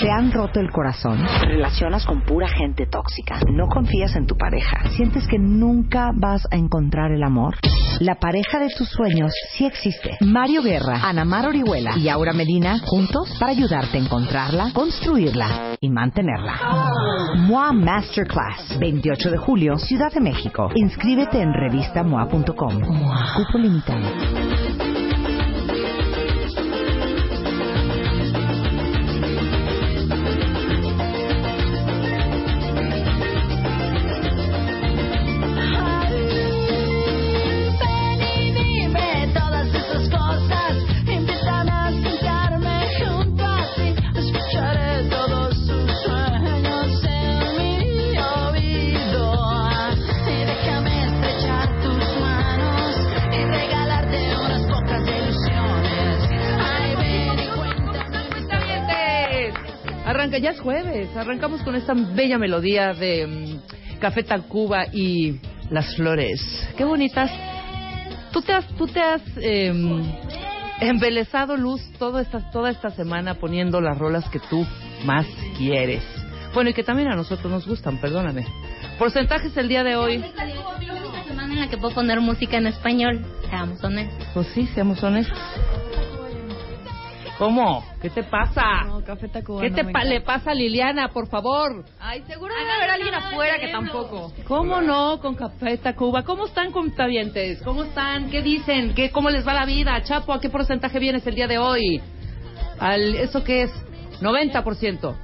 ¿Te han roto el corazón? ¿Te relacionas con pura gente tóxica? ¿No confías en tu pareja? ¿Sientes que nunca vas a encontrar el amor? La pareja de tus sueños sí existe. Mario Guerra, Ana Mar Orihuela y Aura Medina juntos para ayudarte a encontrarla, construirla y mantenerla. MOA Masterclass, 28 de julio, Ciudad de México. Inscríbete en revistamoa.com. Cupo limitado. Arrancamos con esta bella melodía de mm, Café Tacuba y Las Flores. Qué bonitas. Tú te has, tú te has em, embelezado, Luz, toda esta, toda esta semana poniendo las rolas que tú más quieres. Bueno, y que también a nosotros nos gustan, perdóname. Porcentajes el día de hoy. la única semana en la que puedo poner música en español. Seamos honestos. Pues sí, seamos honestos. ¿Cómo? ¿Qué te pasa? No, Café Tacuba ¿Qué no te pa- le pasa a Liliana, por favor? Ay, seguro debe haber alguien afuera que tampoco. ¿Cómo no con Café Tacuba? ¿Cómo están, contabientes? ¿Cómo están? ¿Qué dicen? ¿Qué, ¿Cómo les va la vida? Chapo, ¿a qué porcentaje vienes el día de hoy? Al, ¿Eso qué es? 90%.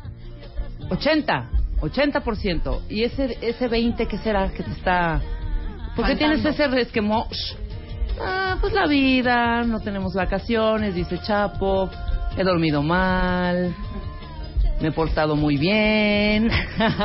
80. 80%. ¿Y ese, ese 20 qué será que te está... ¿Por qué tienes ese resquemor? Ah, pues la vida, no tenemos vacaciones, dice Chapo, he dormido mal, me he portado muy bien.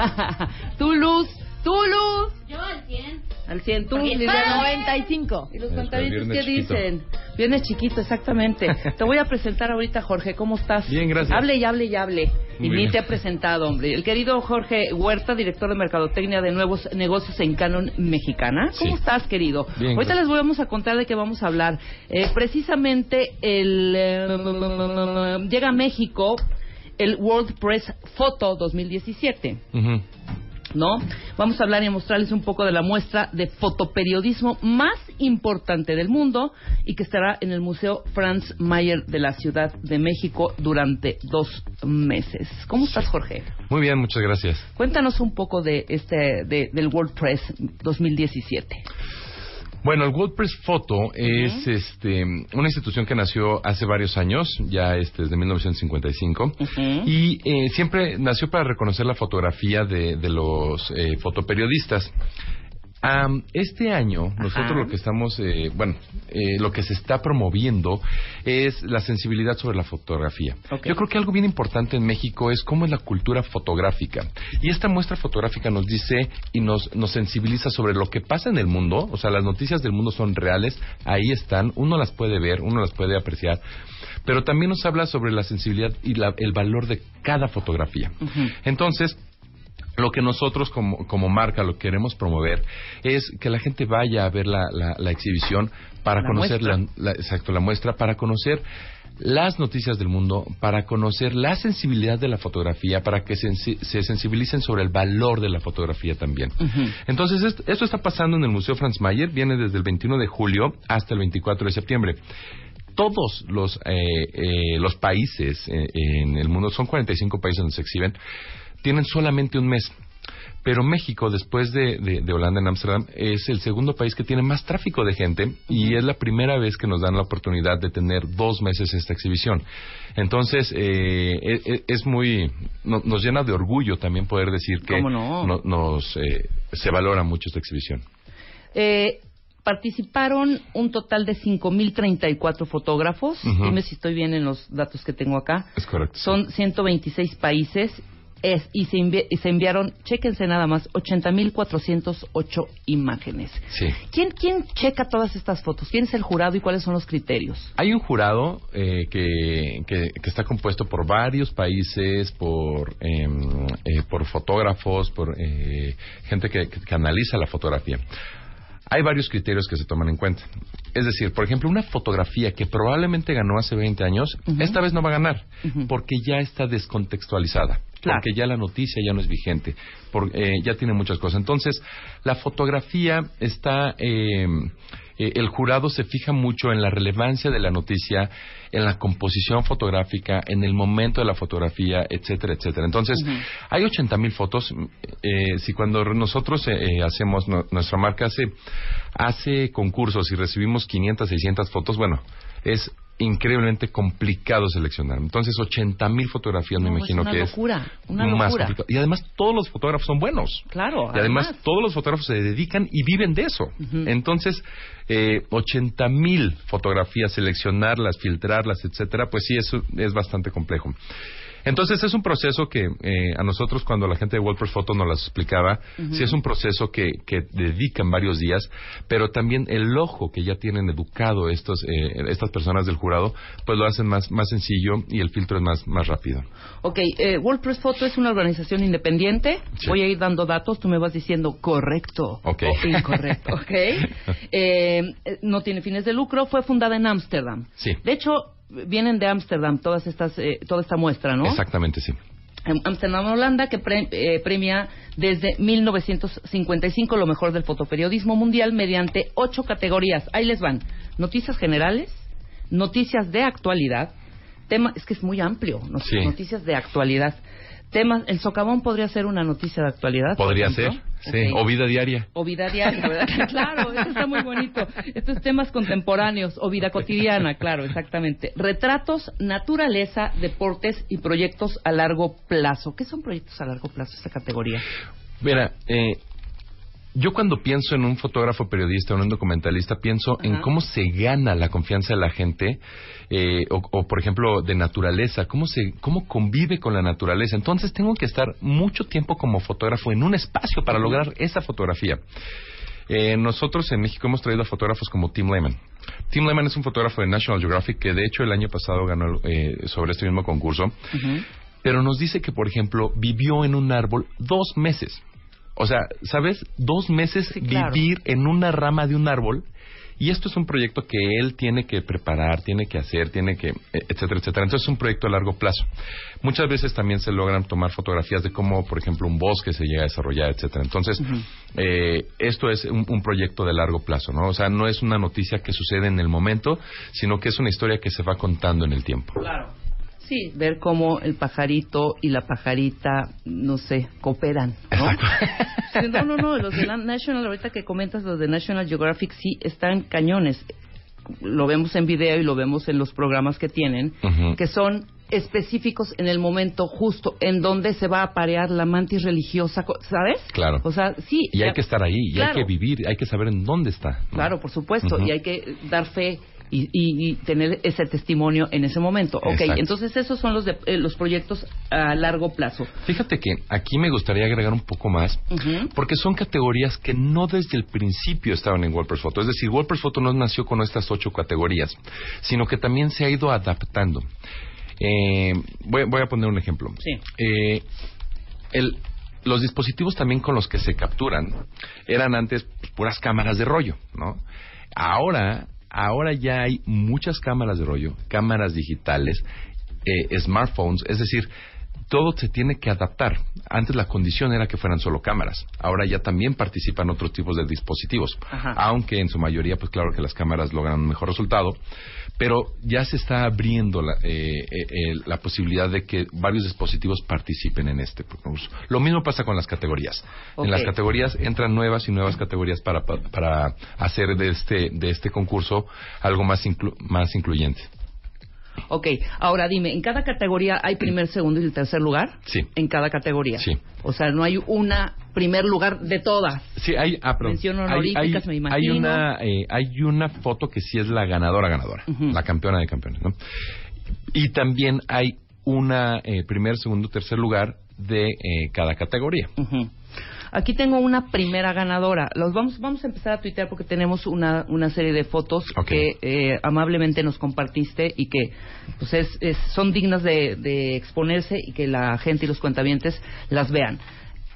tú, Luz, tú, Luz. Yo al 100. Al 100, tú, Liliana. está 95. ¿Y los viernes qué chiquito. dicen? Viernes chiquito, exactamente. Te voy a presentar ahorita, Jorge, ¿cómo estás? Bien, gracias. Hable y hable y hable. Muy y ni te ha presentado, hombre. El querido Jorge Huerta, director de Mercadotecnia de Nuevos Negocios en Canon Mexicana. ¿Cómo Sí. estás, querido? Bien, Ahorita gracias. les vamos a contar de qué vamos a hablar. Eh, precisamente el eh, llega a México el World Press Photo 2017. Ujú. ¿No? Vamos a hablar y a mostrarles un poco de la muestra de fotoperiodismo más importante del mundo y que estará en el Museo Franz Mayer de la Ciudad de México durante dos meses. ¿Cómo estás, Jorge? Muy bien, muchas gracias. Cuéntanos un poco de este de- del World Press 2017. Bueno, el WordPress Photo es este, una institución que nació hace varios años, ya este, desde 1955, y eh, siempre nació para reconocer la fotografía de, de los eh, fotoperiodistas. Am, este año, nosotros lo que estamos, eh, bueno, eh, lo que se está promoviendo es la sensibilidad sobre la fotografía. Yo creo que algo bien importante en México es cómo es la cultura fotográfica. Y esta muestra fotográfica nos dice y nos, nos sensibiliza sobre lo que pasa en el mundo. O sea, las noticias del mundo son reales, ahí están, uno las puede ver, uno las puede apreciar. Pero también nos habla sobre la sensibilidad y la- el valor de cada fotografía. Entonces, lo que nosotros como, como marca lo que queremos promover es que la gente vaya a ver la, la- la exhibición para La conocer la, exacto la muestra para conocer las noticias del mundo para conocer la sensibilidad de la fotografía para que sensi- se sensibilicen sobre el valor de la fotografía también. Entonces est- esto está pasando en el Museo Franz Mayer viene desde el 21 de julio hasta el 24 de septiembre. Todos los, eh, eh, los países eh, en el mundo, son 45 países donde se exhiben, tienen solamente un mes. Pero México, después de, de- de Holanda en Ámsterdam, es el segundo país que tiene más tráfico de gente y es la primera vez que nos dan la oportunidad de tener dos meses esta exhibición. Entonces, eh, e- e- es muy. no- nos llena de orgullo también poder decir que ¿Cómo no? no- nos, eh, se valora mucho esta exhibición. Eh, participaron un total de 5.034 fotógrafos. Ujú. Dime si estoy bien en los datos que tengo acá. Es correcto. Son 126 países es, y, se envi- y se enviaron, chéquense nada más, 80.408 imágenes. Sí. ¿Quién, ¿Quién checa todas estas fotos? ¿Quién es el jurado y cuáles son los criterios? Hay un jurado eh, que, que, que está compuesto por varios países, por, em, eh, por fotógrafos, por eh, gente que, que- que analiza la fotografía. Hay varios criterios que se toman en cuenta. Es decir, por ejemplo, una fotografía que probablemente ganó hace 20 años, esta vez no va a ganar, porque ya está descontextualizada. Claro. Porque ya la noticia ya no es vigente, por- eh, ya tiene muchas cosas. Entonces, la fotografía está, eh, eh, el jurado se fija mucho en la relevancia de la noticia, en la composición fotográfica, en el momento de la fotografía, etcétera, etcétera. Entonces, hay 80 mil fotos. eh, si cuando nosotros eh, hacemos, no- nuestra marca hace, hace concursos y recibimos 500, 600 fotos, bueno, es increíblemente complicado seleccionar. Entonces, 80 mil fotografías me No, imagino es una que locura, es una más locura. complicado. Y además, todos los fotógrafos son buenos. Claro. Y además, todos los fotógrafos se dedican y viven de eso. Entonces, eh, 80 mil fotografías, seleccionarlas, filtrarlas, etcétera, pues sí, eso es bastante complejo. Entonces, es un proceso que eh, a nosotros, cuando la gente de WordPress Photo nos las explicaba, sí es un proceso que, que dedican varios días, pero también el ojo que ya tienen educado estos, eh, estas personas del jurado, pues lo hacen más, más sencillo y el filtro es más, más rápido. Ok, eh, WordPress Photo es una organización independiente. Sí. Voy a ir dando datos, tú me vas diciendo correcto Ok. o incorrecto, ¿ok? Eh, eh, no tiene fines de lucro, fue fundada en Ámsterdam. Sí. De hecho, vienen de Ámsterdam todas estas, eh, toda esta muestra, ¿no? Exactamente, sí. En Ámsterdam, Holanda, que pre- eh, premia desde 1955 lo mejor del fotoperiodismo mundial mediante ocho categorías. Ahí les van. Noticias generales, noticias de actualidad, tema, es que es muy amplio, no- Sí. noticias de actualidad. Temas, el socavón podría ser una noticia de actualidad. Podría ser, sí. O vida diaria. O vida diaria, ¿verdad? claro, esto está muy bonito. Estos temas contemporáneos o vida cotidiana, claro, exactamente. Retratos, naturaleza, deportes y proyectos a largo plazo. ¿Qué son proyectos a largo plazo, esta categoría? Mira, eh, yo cuando pienso en un fotógrafo periodista o en un documentalista, pienso en cómo se gana la confianza de la gente, eh, o, o, por ejemplo, de naturaleza, cómo, se, cómo convive con la naturaleza. Entonces tengo que estar mucho tiempo como fotógrafo en un espacio para lograr esa fotografía. Eh, nosotros en México hemos traído a fotógrafos como Tim Lehman. Tim Lehman es un fotógrafo de National Geographic que de hecho el año pasado ganó eh, sobre este mismo concurso. Pero nos dice que, por ejemplo, vivió en un árbol dos meses. O sea, ¿sabes? Dos meses Sí, claro. vivir en una rama de un árbol. Y esto es un proyecto que él tiene que preparar, tiene que hacer, tiene que, etcétera, etcétera. Entonces es un proyecto a largo plazo. Muchas veces también se logran tomar fotografías de cómo, por ejemplo, un bosque se llega a desarrollar, etcétera. Entonces, eh, esto es un, un proyecto de largo plazo, ¿no? O sea, no es una noticia que sucede en el momento, sino que es una historia que se va contando en el tiempo. Claro. Sí, ver cómo el pajarito y la pajarita, no sé, cooperan, ¿no? No, no, no, los de National, ahorita que comentas los de National Geographic, sí, están cañones. Lo vemos en video y lo vemos en los programas que tienen, que son específicos en el momento justo en donde se va a aparear la mantis religiosa, ¿sabes? Claro. O sea, sí. Y hay ya- que estar ahí, y Claro. hay que vivir, hay que saber en dónde está. ¿no? Claro, por supuesto, y hay que dar fe y, y- y tener ese testimonio en ese momento. Ok, Exacto. entonces esos son los, de- eh, los proyectos a largo plazo. Fíjate que aquí me gustaría agregar un poco más, porque son categorías que no desde el principio estaban en WordPress Photo. Es decir, WordPress Photo no nació con estas ocho categorías, sino que también se ha ido adaptando. Eh, voy, voy a poner un ejemplo. Sí. Eh, el- los dispositivos también con los que se capturan eran antes pues, puras cámaras de rollo, ¿no? Ahora, ahora ya hay muchas cámaras de rollo, cámaras digitales eh, smartphones, es decir, todo se tiene que adaptar. Antes la condición era que fueran solo cámaras. Ahora ya también participan otros tipos de dispositivos. Ajá. Aunque en su mayoría, pues claro que las cámaras logran un mejor resultado. Pero ya se está abriendo la, eh, eh, la posibilidad de que varios dispositivos participen en este concurso. Lo mismo pasa con las categorías. En las categorías entran nuevas y nuevas categorías para, para, para hacer de este, de este concurso algo más, inclu- más incluyente. Ok, ahora dime, ¿en cada categoría hay primer, segundo y tercer lugar? Sí. En cada categoría. Sí. O sea, no hay una primer lugar de todas. Sí, hay, ah, perdón. Mención Hay- honoríficas, hay, me Hay imagino. una, eh, hay una foto que sí es la ganadora, ganadora. La campeona de campeones, ¿no? Y también hay una eh, primer, segundo, tercer lugar de eh, cada categoría. Ujú. Aquí tengo una primera ganadora. Los vamos, vamos a empezar a tuitear porque tenemos una, una serie de fotos que eh, amablemente nos compartiste y que pues es, es- son dignas de, de exponerse y que la gente y los cuentavientes las vean.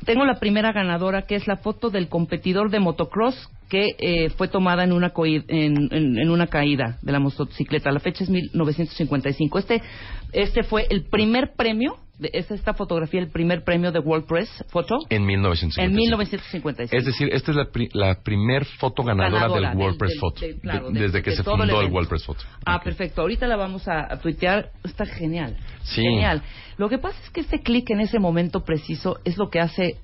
Tengo la primera ganadora que es la foto del competidor de motocross que eh, fue tomada en una, en, una caída de la motocicleta. La fecha es 1955. Este, este fue el primer premio, es esta fotografía, el primer premio de World Press Photo En 1955. en 1955. Es decir, esta es la, pri- la primer foto ganadora, Ganadora del World del- Press del- Photo. del- claro, de- de- desde que se el fundó el, evento. World Press Photo. Ah, perfecto. Ahorita la vamos a, tuitear. Está genial. Sí. Genial. Lo que pasa es que este clic en ese momento preciso es lo que hace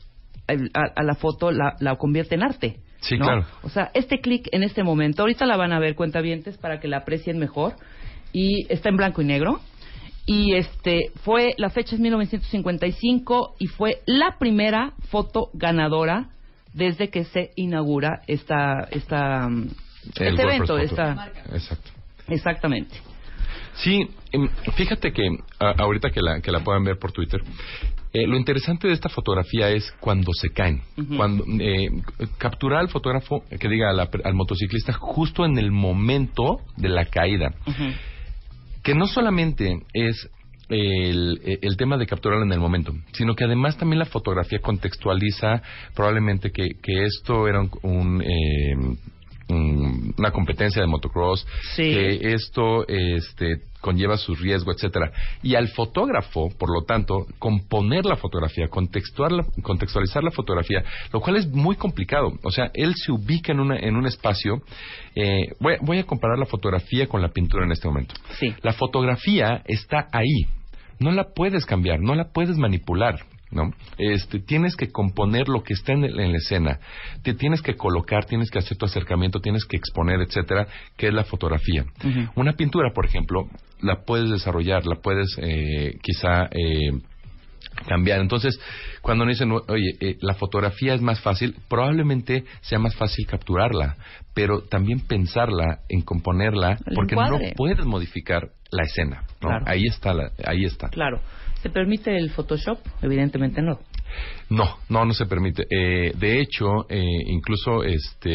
el- a, a la foto, la, la convierte en arte. Sí, ¿no? claro. O sea, este clic en este momento, ahorita la van a ver cuentavientes para que la aprecien mejor. Y está en blanco y negro. Y este fue, la fecha es 1955 y fue la primera foto ganadora desde que se inaugura esta, esta, mm, El este evento. Esta, Exacto. exactamente. Sí, em, fíjate que a- ahorita que la, que la puedan ver por Twitter, eh, lo interesante de esta fotografía es cuando se caen. Ujú. Cuando eh, capturar al fotógrafo, que diga la- al motociclista justo en el momento de la caída. Que no solamente es el, el tema de capturarlo en el momento, sino que además también la fotografía contextualiza probablemente que, que esto era un, un, eh, un- una competencia de motocross, Sí. que esto este, conlleva su riesgo, etcétera. Y al fotógrafo, por lo tanto, componer la fotografía, contextuar la- contextualizar la fotografía, lo cual es muy complicado. O sea, él se ubica en, una, en un espacio. eh, voy, a- voy a comparar la fotografía con la pintura en este momento. Sí. La fotografía está ahí. No la puedes cambiar, no la puedes manipular. ¿No? Este, tienes que componer lo que está en, el- en la escena. Te tienes que colocar, tienes que hacer tu acercamiento, tienes que exponer, etcétera, que es la fotografía. Una pintura, por ejemplo, la puedes desarrollar, la puedes eh, quizá eh, cambiar. Entonces, cuando nos dicen, oye, eh, la fotografía es más fácil, probablemente sea más fácil capturarla, pero también pensarla en componerla, El porque no puedes modificar la escena. ¿no? Claro. Ahí está, la- ahí está. Claro. ¿Se permite el Photoshop? Evidentemente no. No, no, no se permite. Eh, de hecho, eh, incluso este.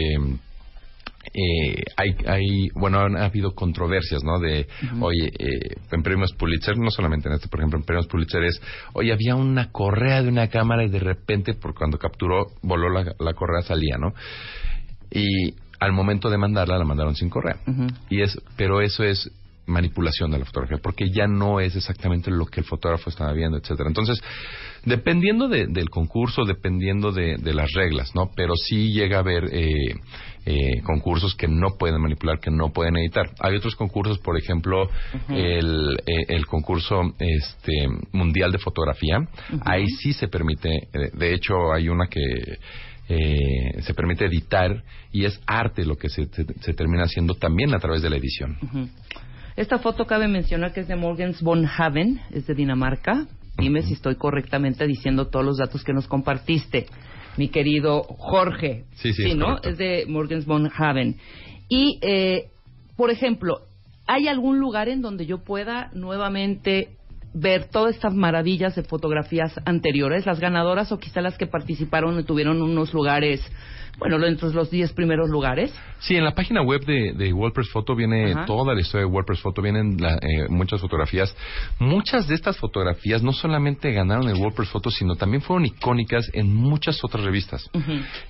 eh, hay, hay, bueno, han habido controversias, ¿no? De, oye, eh, en premios Pulitzer, no solamente en este, por ejemplo, en premios Pulitzer es, oye, había una correa de una cámara y de repente, por cuando capturó, voló la, la correa, salía, ¿no? Y al momento de mandarla, la mandaron sin correa. Y es, pero eso es manipulación de la fotografía, porque ya no es exactamente lo que el fotógrafo estaba viendo, etcétera. Entonces, dependiendo de- del concurso, dependiendo de, de las reglas, ¿no? Pero sí llega a haber eh, eh, concursos que no pueden manipular, que no pueden editar. Hay otros concursos, por ejemplo, el, eh, el concurso este mundial de fotografía. Ahí sí se permite, eh, de hecho, hay una que eh, se permite editar y es arte lo que se, se- se termina haciendo también a través de la edición. Ujú. Esta foto cabe mencionar que es de Morgens von Haven, es de Dinamarca. Dime si estoy correctamente diciendo todos los datos que nos compartiste, mi querido Jorge. Sí, sí, es ¿no? correcto. Es de Morgens von Haven. Y, eh, por ejemplo, ¿hay algún lugar en donde yo pueda nuevamente ver todas estas maravillas de fotografías anteriores, las ganadoras o quizá las que participaron y tuvieron unos lugares, bueno, dentro de los 10 primeros lugares? Sí, en la página web de, de WordPress Photo viene Ajá. toda la historia de WordPress Photo, vienen la- eh, muchas fotografías. Muchas de estas fotografías no solamente ganaron el WordPress Photo, sino también fueron icónicas en muchas otras revistas.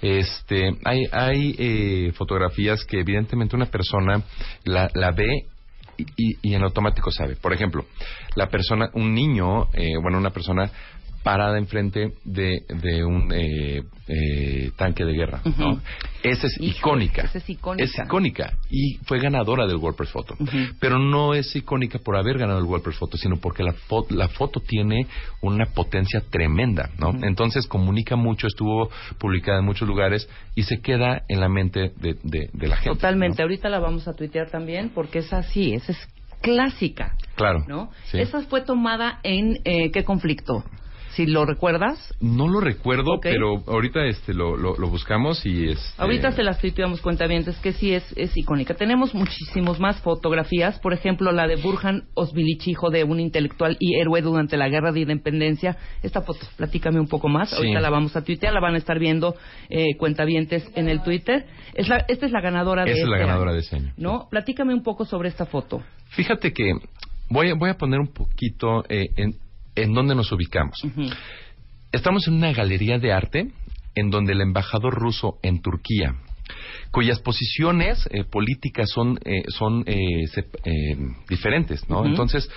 Este, hay, hay eh, fotografías que evidentemente una persona la, la ve y, y- en automático sabe. Por ejemplo, la persona, un niño, eh, bueno, una persona parada enfrente de, de un eh, eh, tanque de guerra. Esa es icónica. esa es icónica. Es icónica. Y fue ganadora del World Press Photo. Pero no es icónica por haber ganado el World Press Photo, sino porque la, fo- la foto tiene una potencia tremenda, ¿no? Entonces comunica mucho, estuvo publicada en muchos lugares y se queda en la mente de, de- de la gente. Totalmente. ¿no? Ahorita la vamos a tuitear también porque es así, esa es clásica, Claro. ¿no? sí. Esa fue tomada en eh, qué conflicto, si lo recuerdas. No lo recuerdo, pero ahorita este lo, lo, lo buscamos y este... Ahorita se las tuiteamos cuentavientes que sí es, es icónica. Tenemos muchísimos más fotografías, por ejemplo la de Burhan Osvilich, hijo de un intelectual y héroe durante la guerra de independencia. Esta foto, platícame un poco más. Sí. Ahorita la vamos a tuitear, la van a estar viendo eh, cuentavientes en el Twitter. Es la, esta es la ganadora de Esa es la este ganadora año, de ese año. ¿No? Platícame un poco sobre esta foto. Fíjate que voy a, voy a poner un poquito eh, en, en dónde nos ubicamos. Estamos en una galería de arte en donde el embajador ruso en Turquía, cuyas posiciones eh, políticas son, eh, son eh, sep- eh, diferentes, ¿no? Entonces,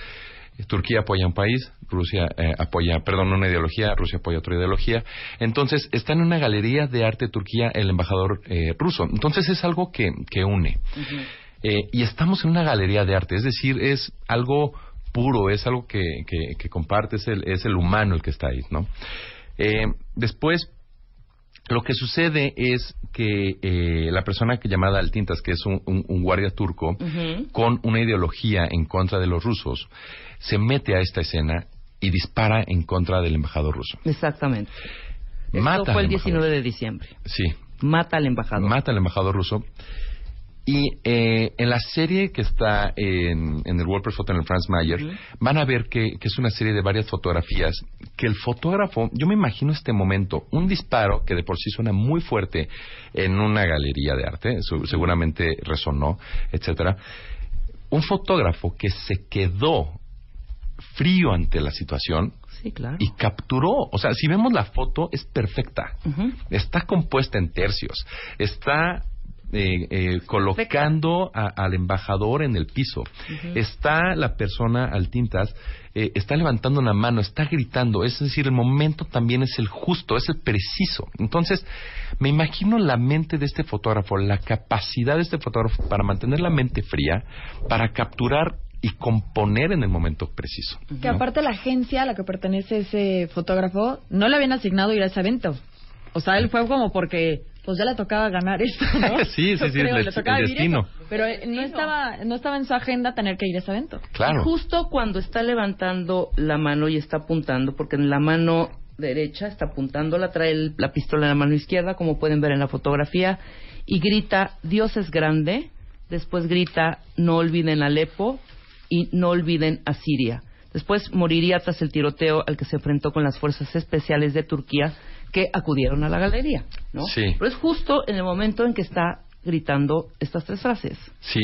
Turquía apoya un país, Rusia eh, apoya, perdón, una ideología, Rusia apoya otra ideología. Entonces, está en una galería de arte Turquía el embajador eh, ruso. Entonces, es algo que, que une. Eh, y estamos en una galería de arte, es decir, es algo puro, es algo que, que, que comparte, es el, es el humano el que está ahí, ¿no? Eh, después, lo que sucede es que eh, la persona que llamada Altintas, que es un, un- un guardia turco, con una ideología en contra de los rusos, se mete a esta escena y dispara en contra del embajador ruso. Exactamente. Esto Mata fue al el embajador. 19 de diciembre. Sí, Mata al embajador. mata al embajador ruso. Y eh, en la serie que está en, en el World Press Photo en el Franz Mayer, van a ver que, que es una serie de varias fotografías que el fotógrafo, yo me imagino este momento, un disparo que de por sí suena muy fuerte en una galería de arte, su- seguramente resonó, etcétera. Un fotógrafo que se quedó frío ante la situación Sí, claro. y capturó, o sea, si vemos la foto es perfecta, está compuesta en tercios, está eh, eh, colocando a- al embajador en el piso, está la persona al tintas, eh, está levantando una mano, está gritando, es decir, el momento también es el justo, es el preciso. Entonces, me imagino la mente de este fotógrafo, la capacidad de este fotógrafo para mantener la mente fría, para capturar y componer en el momento preciso. Que ¿no? aparte la agencia a la que pertenece ese fotógrafo no le habían asignado ir a ese evento. O sea, él fue como porque pues ya le tocaba ganar esto, ¿no? Sí, sí, sí, creo, el le des- tocaba el vivir destino. eso. Pero eh, no estaba no estaba en su agenda tener que ir a ese evento. Claro. Y justo cuando está levantando la mano y está apuntando, porque en la mano derecha está apuntando, la trae el- la pistola en la mano izquierda, como pueden ver en la fotografía, y grita, Dios es grande, después grita, no olviden Alepo y no olviden a Siria. Después moriría tras el tiroteo al que se enfrentó con las fuerzas especiales de Turquía que acudieron a la galería, ¿no? Sí. Pero es justo en el momento en que está gritando estas tres frases. Sí.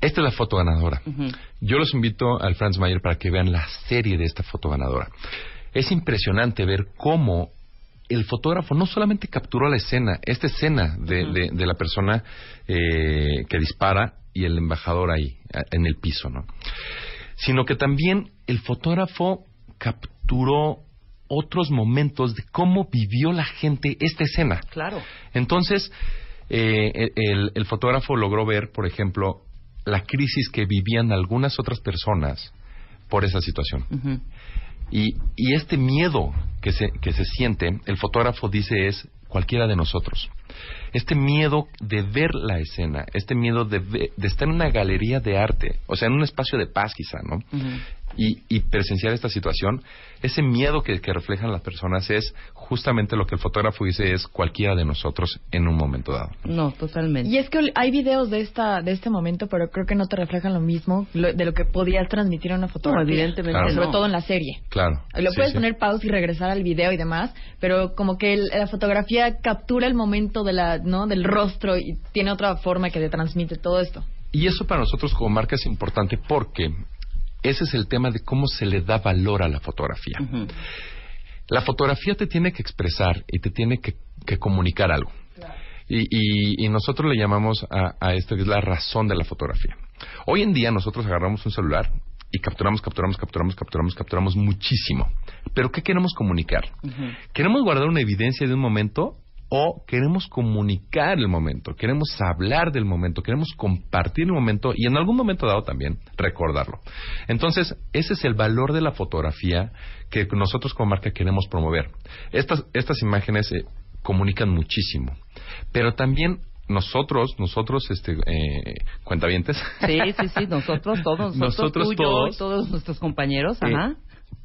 Esta es la foto ganadora. Yo los invito al Franz Mayer para que vean la serie de esta foto ganadora. Es impresionante ver cómo el fotógrafo no solamente capturó la escena, esta escena de, de- de la persona eh, que dispara y el embajador ahí, en el piso, ¿no? Sino que también el fotógrafo capturó otros momentos de cómo vivió la gente esta escena. Claro. Entonces, eh, el, el fotógrafo logró ver, por ejemplo, la crisis que vivían algunas otras personas por esa situación. Y, y este miedo que se, que se siente, el fotógrafo dice es cualquiera de nosotros. Este miedo de ver la escena, este miedo de, de estar en una galería de arte, o sea, en un espacio de paz quizá, ¿no? Y, y presenciar esta situación, ese miedo que, que reflejan las personas es justamente lo que el fotógrafo dice es cualquiera de nosotros en un momento dado. No, totalmente. Y es que hay videos de esta de este momento, pero creo que no te reflejan lo mismo lo- de lo que podías transmitir en una fotografía. evidentemente Claro. Sobre no. todo en la serie. Claro. Lo sí, puedes sí. poner pausa y regresar al video y demás, pero como que el- la fotografía captura el momento de la, ¿no? del rostro y tiene otra forma que te transmite todo esto. Y eso para nosotros como marca es importante porque ese es el tema de cómo se le da valor a la fotografía. La fotografía te tiene que expresar y te tiene que, que comunicar algo. Y, y- y nosotros le llamamos a, a esto que es la razón de la fotografía. Hoy en día nosotros agarramos un celular y capturamos, capturamos, capturamos, capturamos, capturamos muchísimo. Pero ¿qué queremos comunicar? ¿Queremos guardar una evidencia de un momento o queremos comunicar el momento? Queremos hablar del momento, queremos compartir el momento y en algún momento dado también recordarlo. Entonces, ese es el valor de la fotografía que nosotros como marca queremos promover. Estas, estas imágenes eh, comunican muchísimo, pero también nosotros, nosotros, este, eh, cuentavientes, Sí, sí, sí, nosotros todos, nosotros, Nosotros tú, yo todos. todos nuestros compañeros, Eh, ajá.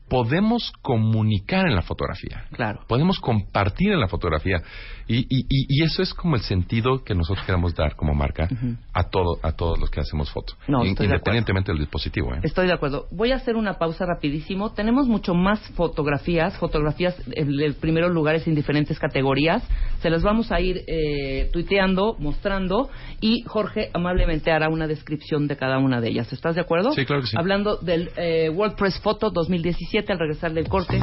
Podemos comunicar en la fotografía. Claro. Podemos compartir en la fotografía. Y, y, eso es como el sentido que nosotros queremos dar como marca a todo a todos los que hacemos fotos. No, In- estoy de independientemente del dispositivo. ¿eh? Estoy de acuerdo. Voy a hacer una pausa rapidísimo. Tenemos mucho más fotografías, fotografías en los primeros lugares en diferentes categorías. Se las vamos a ir eh, tuiteando, mostrando y Jorge amablemente hará una descripción de cada una de ellas. ¿Estás de acuerdo? Sí, claro que sí. Hablando del eh, WordPress Photo 2017 al regresar del corte.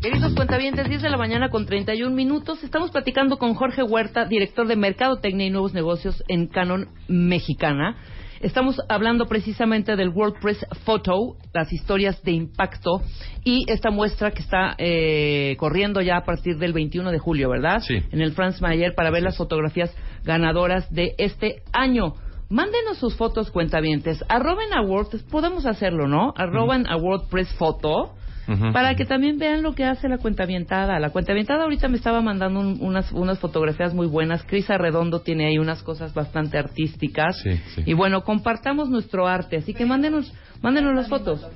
Queridos cuentavientes, 10 de la mañana con 31 minutos. Estamos platicando con Jorge Huerta, director de Mercadotecnia y Nuevos Negocios en Canon Mexicana. Estamos hablando precisamente del WordPress Photo, las historias de impacto y esta muestra que está eh, corriendo ya a partir del 21 de julio, ¿verdad? Sí. En el Franz Mayer para ver las fotografías ganadoras de este año. Mándenos sus fotos cuentavientes. Arroben a WordPress, podemos hacerlo, ¿no? Arroben a WordPress Photo Ujú. para que también vean lo que hace la cuentavientada. La cuentavientada ahorita me estaba mandando un- unas, unas fotografías muy buenas. Cris Arredondo tiene ahí unas cosas bastante artísticas. Sí, sí. Y bueno, compartamos nuestro arte. Así que mándenos, mándenos las fotos.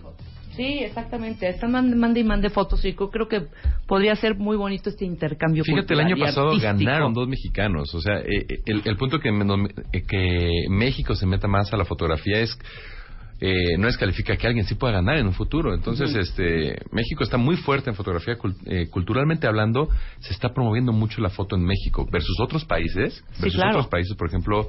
Sí, exactamente. Están mande, y mande fotos. Y yo creo que podría ser muy bonito este intercambio Fíjate, el año pasado artístico. ganaron dos mexicanos. O sea, eh, eh, el, el punto que, eh, que México se meta más a la fotografía es eh, no descalifica que alguien sí pueda ganar en un futuro. Entonces, este México está muy fuerte en fotografía. cul- eh, culturalmente hablando, se está promoviendo mucho la foto en México versus otros países. Sí, versus claro. otros países, por ejemplo,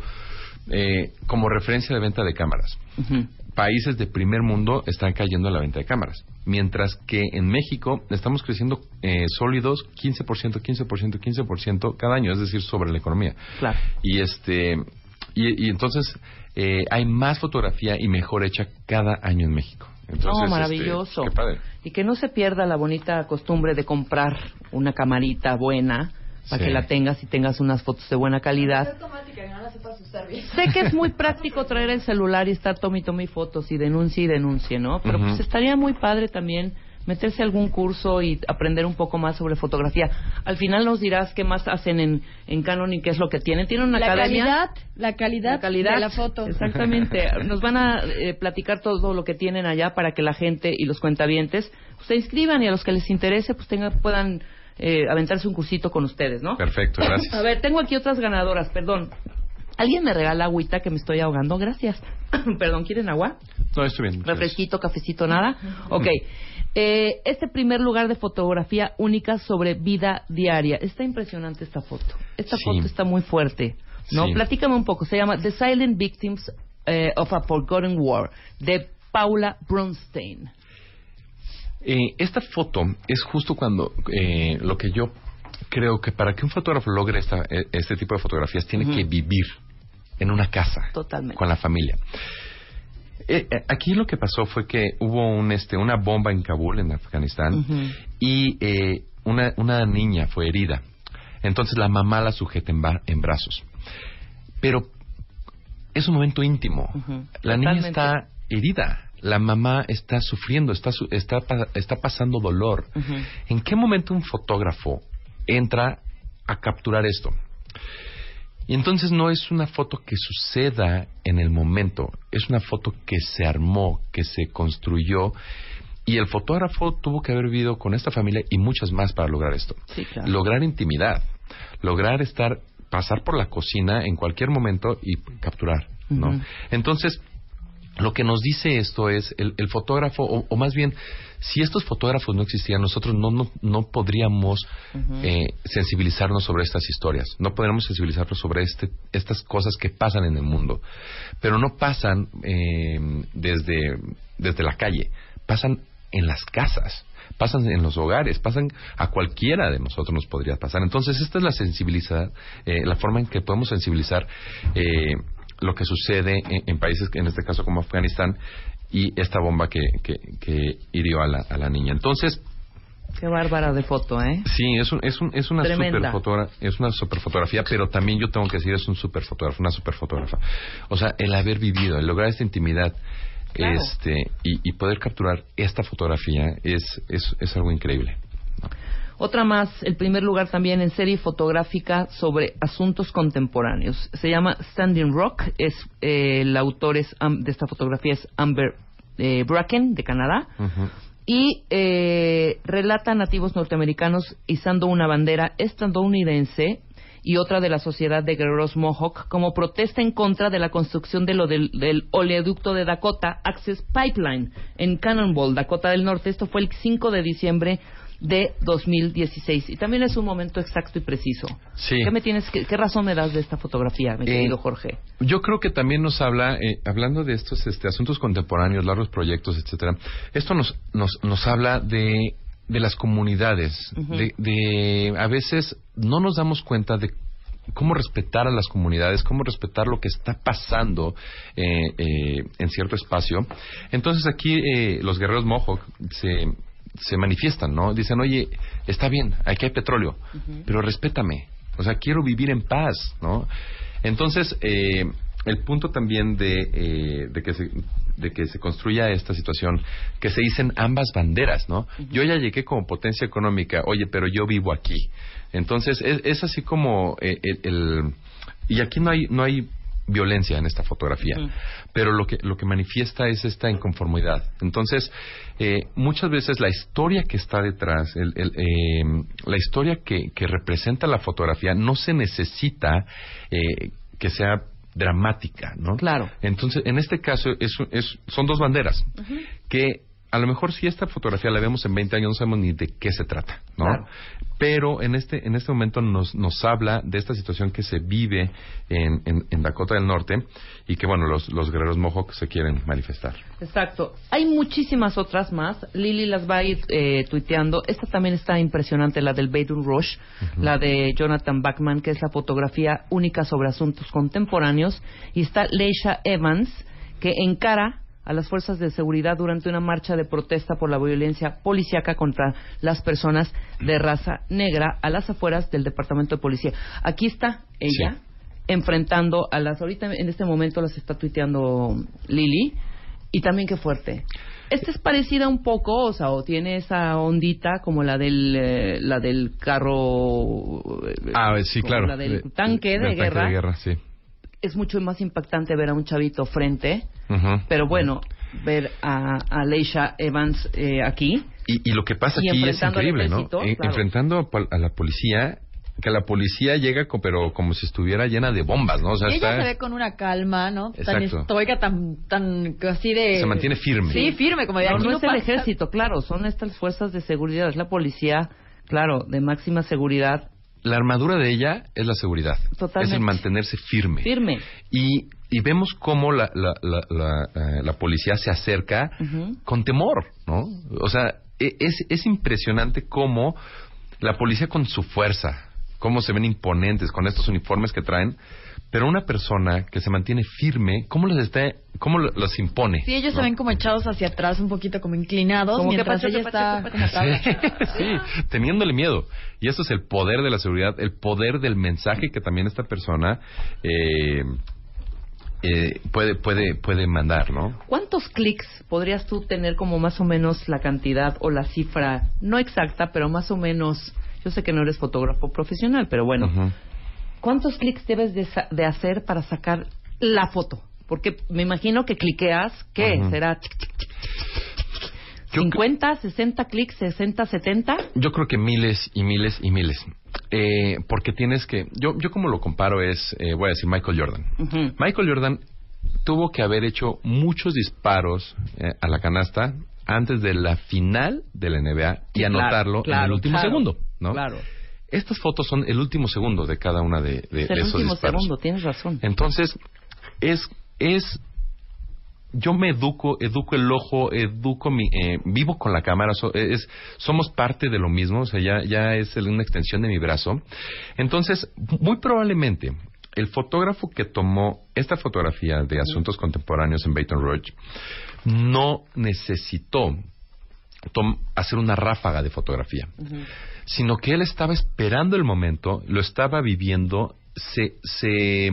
eh, como referencia de venta de cámaras. Ujú. Países de primer mundo están cayendo en la venta de cámaras. Mientras que en México estamos creciendo eh, sólidos 15%, 15%, 15% cada año, es decir, sobre la economía. Claro. Y este y, y entonces eh, hay más fotografía y mejor hecha cada año en México. Entonces, no, este, maravilloso. qué padre. Y que no se pierda la bonita costumbre de comprar una camarita buena para Sí. que la tengas y tengas unas fotos de buena calidad. Sé que es muy práctico traer el celular y estar tome y tome fotos y denuncie y denuncie, ¿no? Pero pues estaría muy padre también meterse a algún curso y aprender un poco más sobre fotografía. Al final nos dirás qué más hacen en, en Canon y qué es lo que tienen. ¿Tienen una La academia? calidad, la calidad, La calidad de la foto. Exactamente. Nos van a eh, platicar todo lo que tienen allá para que la gente y los cuentavientes pues, se inscriban y a los que les interese pues tengan, puedan eh, aventarse un cursito con ustedes, ¿no? Perfecto, gracias. A ver, tengo aquí otras ganadoras, perdón. ¿Alguien me regala agüita que me estoy ahogando? Gracias. perdón, ¿quieren agua? No, estoy bien. Refresquito, cafecito, nada. Ok. Eh, este primer lugar de fotografía única sobre vida diaria. Está impresionante esta foto. Esta Sí. foto está muy fuerte. ¿no? Sí. Platícame un poco. Se llama The Silent Victims eh, of a Forgotten War, de Paula Bronstein. Eh, esta foto es justo cuando eh, lo que yo creo que para que un fotógrafo logre esta, eh, este tipo de fotografías tiene que vivir en una casa Totalmente. con la familia. Eh, eh, aquí lo que pasó fue que hubo un, este, una bomba en Kabul, en Afganistán, y eh, una, una niña fue herida. Entonces la mamá la sujeta en, brazos. Pero es un momento íntimo. La niña está herida. La mamá está sufriendo, está, su- está, pa- está pasando dolor. ¿En qué momento un fotógrafo entra a capturar esto? Y entonces no es una foto que suceda en el momento, es una foto que se armó, que se construyó. Y el fotógrafo tuvo que haber vivido con esta familia y muchas más para lograr esto. Sí, claro. Lograr intimidad, lograr estar, pasar por la cocina en cualquier momento y capturar. Entonces, lo que nos dice esto es el, el fotógrafo, o, o más bien, si estos fotógrafos no existían, nosotros no, no, no podríamos eh, sensibilizarnos sobre estas historias, no podríamos sensibilizarnos sobre este, estas cosas que pasan en el mundo, pero no pasan eh, desde, desde la calle, pasan en las casas, pasan en los hogares, pasan a cualquiera de nosotros nos podría pasar. Entonces, esta es la sensibilidad, eh, la forma en que podemos sensibilizar eh, lo que sucede en, en países, en este caso como Afganistán, y esta bomba que, que, que hirió a la, a la niña. Entonces, Qué bárbara de foto, ¿eh? Sí, es, un, es, un, es una super fotógra- es una super fotografía, pero también yo tengo que decir es un super fotógrafo, una super fotógrafa. O sea, el haber vivido, el lograr esta intimidad, Claro. este, y, y poder capturar esta fotografía es, es, es algo increíble. Otra más, el primer lugar también en serie fotográfica sobre asuntos contemporáneos. Se llama Standing Rock. Es eh, el autor es, Am- de esta fotografía es Amber eh, Bracken de Canadá y eh, relata a nativos norteamericanos izando una bandera estadounidense y otra de la sociedad de guerreros Mohawk como protesta en contra de la construcción de lo del, del oleoducto de Dakota Access Pipeline en Cannonball, Dakota del Norte. Esto fue el 5 de diciembre de 2016 y también es un momento exacto y preciso. Sí. ¿Qué me tienes qué razón me das de esta fotografía, mi Eh, querido Jorge? Yo creo que también nos habla, eh, hablando de estos este, asuntos contemporáneos, largos proyectos, etcétera, esto nos, nos, nos habla de, de las comunidades, de, de a veces no nos damos cuenta de cómo respetar a las comunidades, cómo respetar lo que está pasando eh, eh, en cierto espacio. Entonces aquí eh, los guerreros Mohawk se, se manifiestan, ¿no? Dicen, oye, está bien, aquí hay petróleo, pero respétame. O sea, quiero vivir en paz, ¿no? Entonces, eh, el punto también de, eh, de, que se, de que se construya esta situación, que se dicen ambas banderas, ¿no? Yo ya llegué como potencia económica, oye, pero yo vivo aquí. Entonces, es, es así como eh, el, el- Y aquí no hay, no hay violencia en esta fotografía, pero lo que, lo que manifiesta es esta inconformidad. Entonces, eh, muchas veces la historia que está detrás, el, el, eh, la historia que, que representa la fotografía, no se necesita eh, que sea dramática, ¿no? Claro. Entonces, en este caso, es, es- son dos banderas que a lo mejor si esta fotografía la vemos en 20 años no sabemos ni de qué se trata, ¿no? Claro. Pero en este en este momento nos, nos habla de esta situación que se vive en, en, en Dakota del Norte y que, bueno, los, los guerreros Mohawk se quieren manifestar. Exacto. Hay muchísimas otras más. Lili las va a ir eh, tuiteando. Esta también está impresionante, la del Beirut Rush, la de Jonathan Bachman, que es la fotografía única sobre asuntos contemporáneos. Y está Leisha Evans, que encara a las fuerzas de seguridad durante una marcha de protesta por la violencia policíaca contra las personas de raza negra a las afueras del Departamento de Policía. Aquí está ella enfrentando a las ahorita en este momento las está tuiteando Lili y también qué fuerte esta es parecida un poco o sea o tiene esa ondita como la del eh, la del carro eh, Ah, sí, claro. la del De- tanque de del guerra de guerra, sí. Es mucho más impactante ver a un chavito frente pero bueno ver a, a Leisha Evans eh, aquí Y, y lo que pasa aquí es increíble, ¿no? ejército, En- claro. Enfrentando a, la policía, que la policía llega, co- pero como si estuviera llena de bombas, ¿no? O sea, Y ella está- se ve con una calma, ¿no? Tan Exacto. estoica, tan, tan así de... Se mantiene firme. Sí, firme, como de No, aquí no no es el ejército, claro, son estas fuerzas de seguridad, es la policía, claro, de máxima seguridad, La armadura de ella es la seguridad. Totalmente. Es el mantenerse firme. firme. Y, y vemos cómo la, la, la, la, eh, la policía se acerca con temor, ¿no? O sea, e- es, es impresionante cómo la policía con su fuerza, cómo se ven imponentes con estos uniformes que traen, pero una persona que se mantiene firme, ¿cómo les está, cómo lo- los impone? Sí, ellos ¿no? se ven como echados hacia atrás, un poquito como inclinados, Como que mientras ella está. Sí, sí, teniéndole miedo. Y eso es el poder de la seguridad, el poder del mensaje que también esta persona eh, eh, puede, puede, puede mandar, ¿no? ¿Cuántos clics podrías tú tener como más o menos la cantidad o la cifra, no exacta, pero más o menos, yo sé que no eres fotógrafo profesional, pero bueno. ¿Cuántos clics debes de, de hacer para sacar la foto? Porque me imagino que cliqueas, ¿qué? ¿Será chic, chic, chic, Yo cre- 50, 60 clics, 60, 70? Yo creo que miles y miles y miles. Eh, porque tienes que. Yo, yo como lo comparo es. eh, voy a decir Michael Jordan. Michael Jordan tuvo que haber hecho muchos disparos eh, a la canasta antes de la final de la NBA y claro, anotarlo en el último claro, segundo, ¿no? Claro. Estas fotos son el último segundo de cada una de, de- Es de el esos último disparos. segundo, tienes razón. Entonces, es, es, yo me educo, educo el ojo, educo mi, eh, vivo con la cámara, so- es, somos parte de lo mismo, o sea, ya, ya es una extensión de mi brazo. Entonces, muy probablemente, el fotógrafo que tomó esta fotografía de asuntos contemporáneos en Baton Rouge no necesitó tom- hacer una ráfaga de fotografía, sino que él estaba esperando el momento, lo estaba viviendo, se, se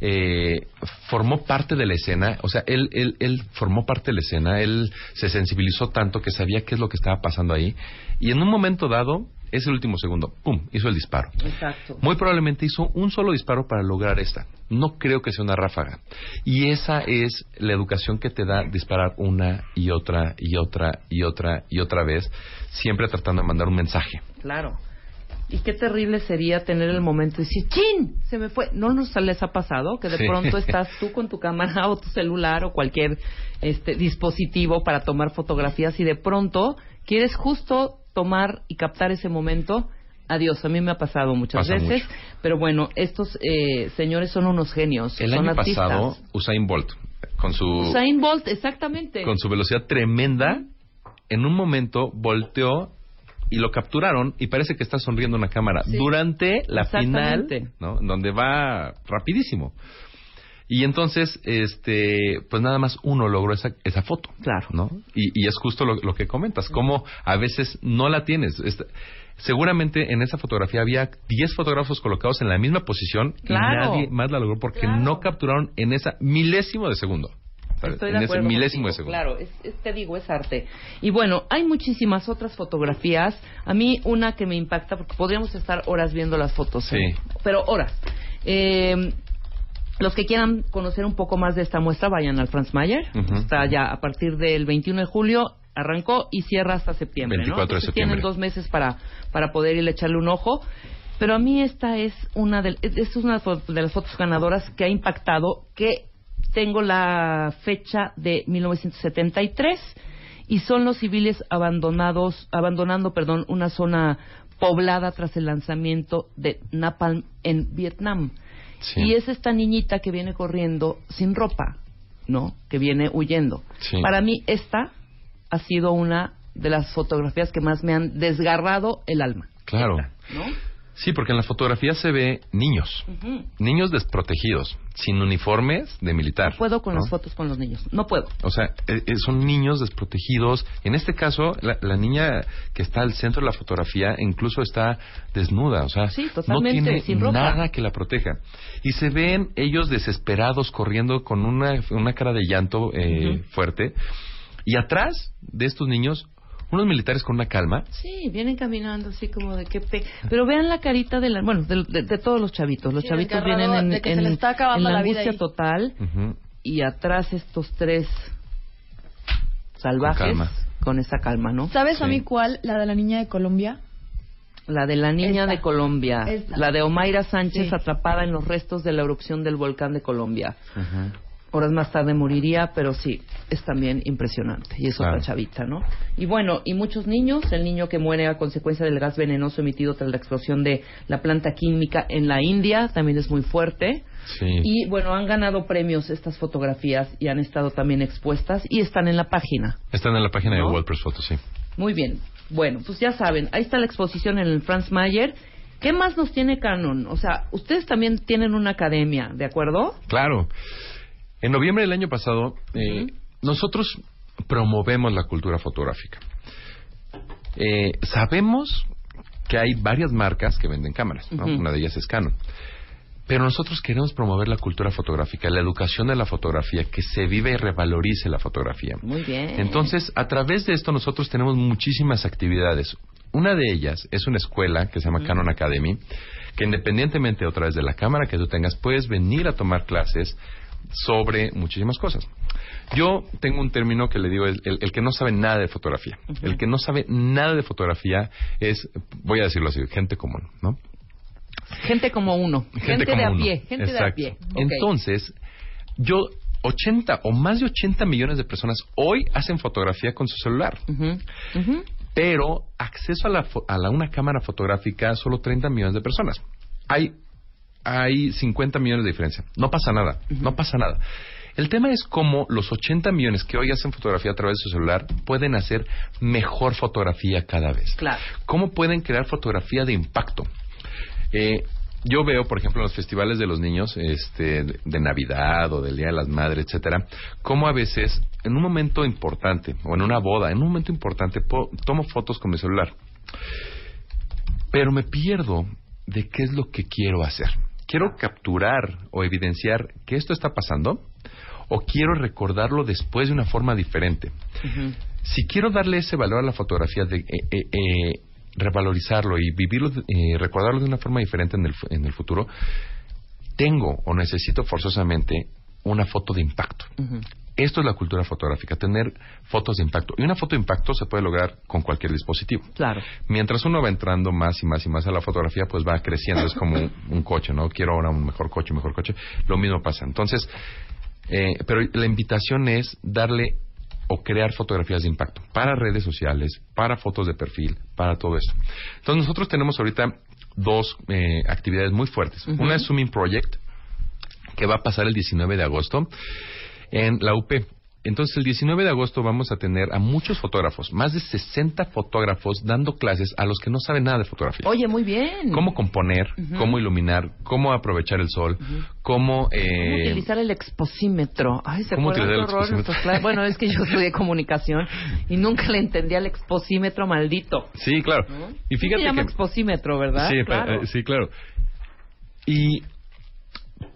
eh, formó parte de la escena, o sea, él, él, él formó parte de la escena, él se sensibilizó tanto que sabía qué es lo que estaba pasando ahí, y en un momento dado, es el último segundo, ¡pum!, hizo el disparo. Exacto. Muy probablemente hizo un solo disparo para lograr esta. No creo que sea una ráfaga. Y esa es la educación que te da disparar una y otra y otra y otra y otra vez, siempre tratando de mandar un mensaje. Claro. Y qué terrible sería tener el momento y decir, ¡chin! Se me fue. ¿No nos les ha pasado que de Sí. pronto estás tú con tu cámara o tu celular o cualquier este, dispositivo para tomar fotografías y de pronto quieres justo tomar y captar ese momento? Adiós, a mí me ha pasado muchas Pasa veces, mucho. pero bueno, estos eh, señores son unos genios, El son año artistas. pasado, Usain Bolt, con su, Usain Bolt, exactamente. con su velocidad tremenda, en un momento volteó y lo capturaron y parece que está sonriendo una cámara Sí. durante la final. Donde va rapidísimo. Y entonces, este, pues nada más uno logró esa, esa foto. Claro. ¿no? Y, y es justo lo, lo que comentas, cómo a veces no la tienes. Esta- seguramente en esa fotografía había 10 fotógrafos colocados en la misma posición Claro. y nadie más la logró porque Claro. no capturaron en esa milésimo de segundo. ¿sabes? Estoy en de ese acuerdo milésimo de segundo. Claro, es, es- te digo, es arte. Y bueno, hay muchísimas otras fotografías. A mí una que me impacta, porque podríamos estar horas viendo las fotos. ¿eh? Sí. Pero horas. Eh, los que quieran conocer un poco más de esta muestra, vayan al Franz Mayer. Está ya a partir del 21 de julio, arrancó y cierra hasta septiembre. 24 ¿no? de Entonces septiembre. Tienen dos meses para, para poder ir a echarle un ojo. Pero a mí esta es una de, es una de las fotos ganadoras que ha impactado, que tengo la fecha de 1973 y son los civiles abandonados, abandonando, perdón, una zona poblada tras el lanzamiento de Napalm en Vietnam. Sí. Y es esta niñita que viene corriendo sin ropa, ¿no? Que viene huyendo. Sí. Para mí esta ha sido una de las fotografías que más me han desgarrado el alma. Claro. ¿No? Sí, porque en la fotografía se ve niños, niños desprotegidos, sin uniformes de militar. No puedo con ¿no? las fotos con los niños. No puedo. O sea, eh, son niños desprotegidos. En este caso, la, la niña que está al centro de la fotografía incluso está desnuda. O sea, Sí, no tiene sin ropa. nada que la proteja. Y se ven ellos desesperados corriendo con una, una cara de llanto eh, fuerte. Y atrás de estos niños, unos militares con una calma. Sí, vienen caminando así como de qué pe... Pero vean la carita de la... Bueno, de, de- de todos los chavitos. Los Sí, chavitos vienen en, de que se en- les está acabando en la la vida angustia ahí. total y atrás estos tres salvajes Con con, esa calma, ¿no? ¿Sabes a mí cuál? La de la niña de Colombia. La de la niña Esta. de Colombia, Esta. la de Omaira Sánchez Sí. atrapada en los restos de la erupción del volcán de Colombia. Ujú. Horas más tarde moriría, pero sí, es también impresionante. Y es otra Claro. chavita, ¿no? Y bueno, y muchos niños, el niño que muere a consecuencia del gas venenoso emitido tras la explosión de la planta química en la India, también es muy fuerte. Sí. Y bueno, han ganado premios estas fotografías y han estado también expuestas y están en la página. Están en la página ¿No? de WordPress Photos, sí. Muy bien. Bueno, pues ya saben, ahí está la exposición en el Franz Mayer. ¿Qué más nos tiene Canon? O sea, ustedes también tienen una academia, ¿de acuerdo? Claro. En noviembre del año pasado, eh, nosotros promovemos la cultura fotográfica. Eh, sabemos que hay varias marcas que venden cámaras, una de ellas es Canon. Pero nosotros queremos promover la cultura fotográfica, la educación de la fotografía, que se vive y revalorice la fotografía. Muy bien. Entonces, a través de esto nosotros tenemos muchísimas actividades. Una de ellas es una escuela que se llama Canon Academy, que independientemente otra vez de la cámara que tú tengas, puedes venir a tomar clases sobre muchísimas cosas. Yo tengo un término que le digo, el, el- el que no sabe nada de fotografía. El que no sabe nada de fotografía es, voy a decirlo así, gente común, ¿no? Gente como uno. Gente, de a pie. Gente de a pie. Entonces, yo, 80 o más de 80 millones de personas hoy hacen fotografía con su celular. Pero acceso a, la, a la- una cámara fotográfica solo 30 millones de personas. Hay, hay 50 millones de diferencia. No pasa nada, no pasa nada. El tema es cómo los 80 millones que hoy hacen fotografía a través de su celular pueden hacer mejor fotografía cada vez. Claro. ¿Cómo pueden crear fotografía de impacto? Eh, yo veo, por ejemplo, en los festivales de los niños, este, de, de Navidad o del Día de las Madres, etcétera, cómo a veces, en un momento importante, o en una boda, en un momento importante, po- tomo fotos con mi celular. Pero me pierdo de qué es lo que quiero hacer. ¿Quiero capturar o evidenciar que esto está pasando? ¿O quiero recordarlo después de una forma diferente? Si quiero darle ese valor a la fotografía, de eh, eh, eh, revalorizarlo y vivirlo, recordarlo de una forma diferente en el, en el futuro, tengo o necesito forzosamente una foto de impacto. Esto es la cultura fotográfica, tener fotos de impacto. Y una foto de impacto se puede lograr con cualquier dispositivo. Claro. Mientras uno va entrando más y más y más a la fotografía, pues va creciendo. Es como un, un coche, ¿no? Quiero ahora un mejor coche, un mejor coche. Lo mismo pasa. Entonces, eh, pero la invitación es darle o crear fotografías de impacto para redes sociales, para fotos de perfil, para todo eso. Entonces nosotros tenemos ahorita dos eh, actividades muy fuertes. Una es Zooming Project, que va a pasar el 19 de agosto en la UP. Entonces, el 19 de agosto vamos a tener a muchos fotógrafos, más de 60 fotógrafos dando clases a los que no saben nada de fotografía. Oye, muy bien. Cómo componer, cómo iluminar, cómo aprovechar el sol, cómo... ¿Cómo eh, utilizar el exposímetro? Ay, se ¿Cómo utilizar el exposímetro? Bueno, es que yo estudié comunicación y nunca le entendía al exposímetro maldito. Sí, claro. Y Sí fíjate se llama que... exposímetro, ¿verdad? Sí, pa- claro. eh, sí, claro. Y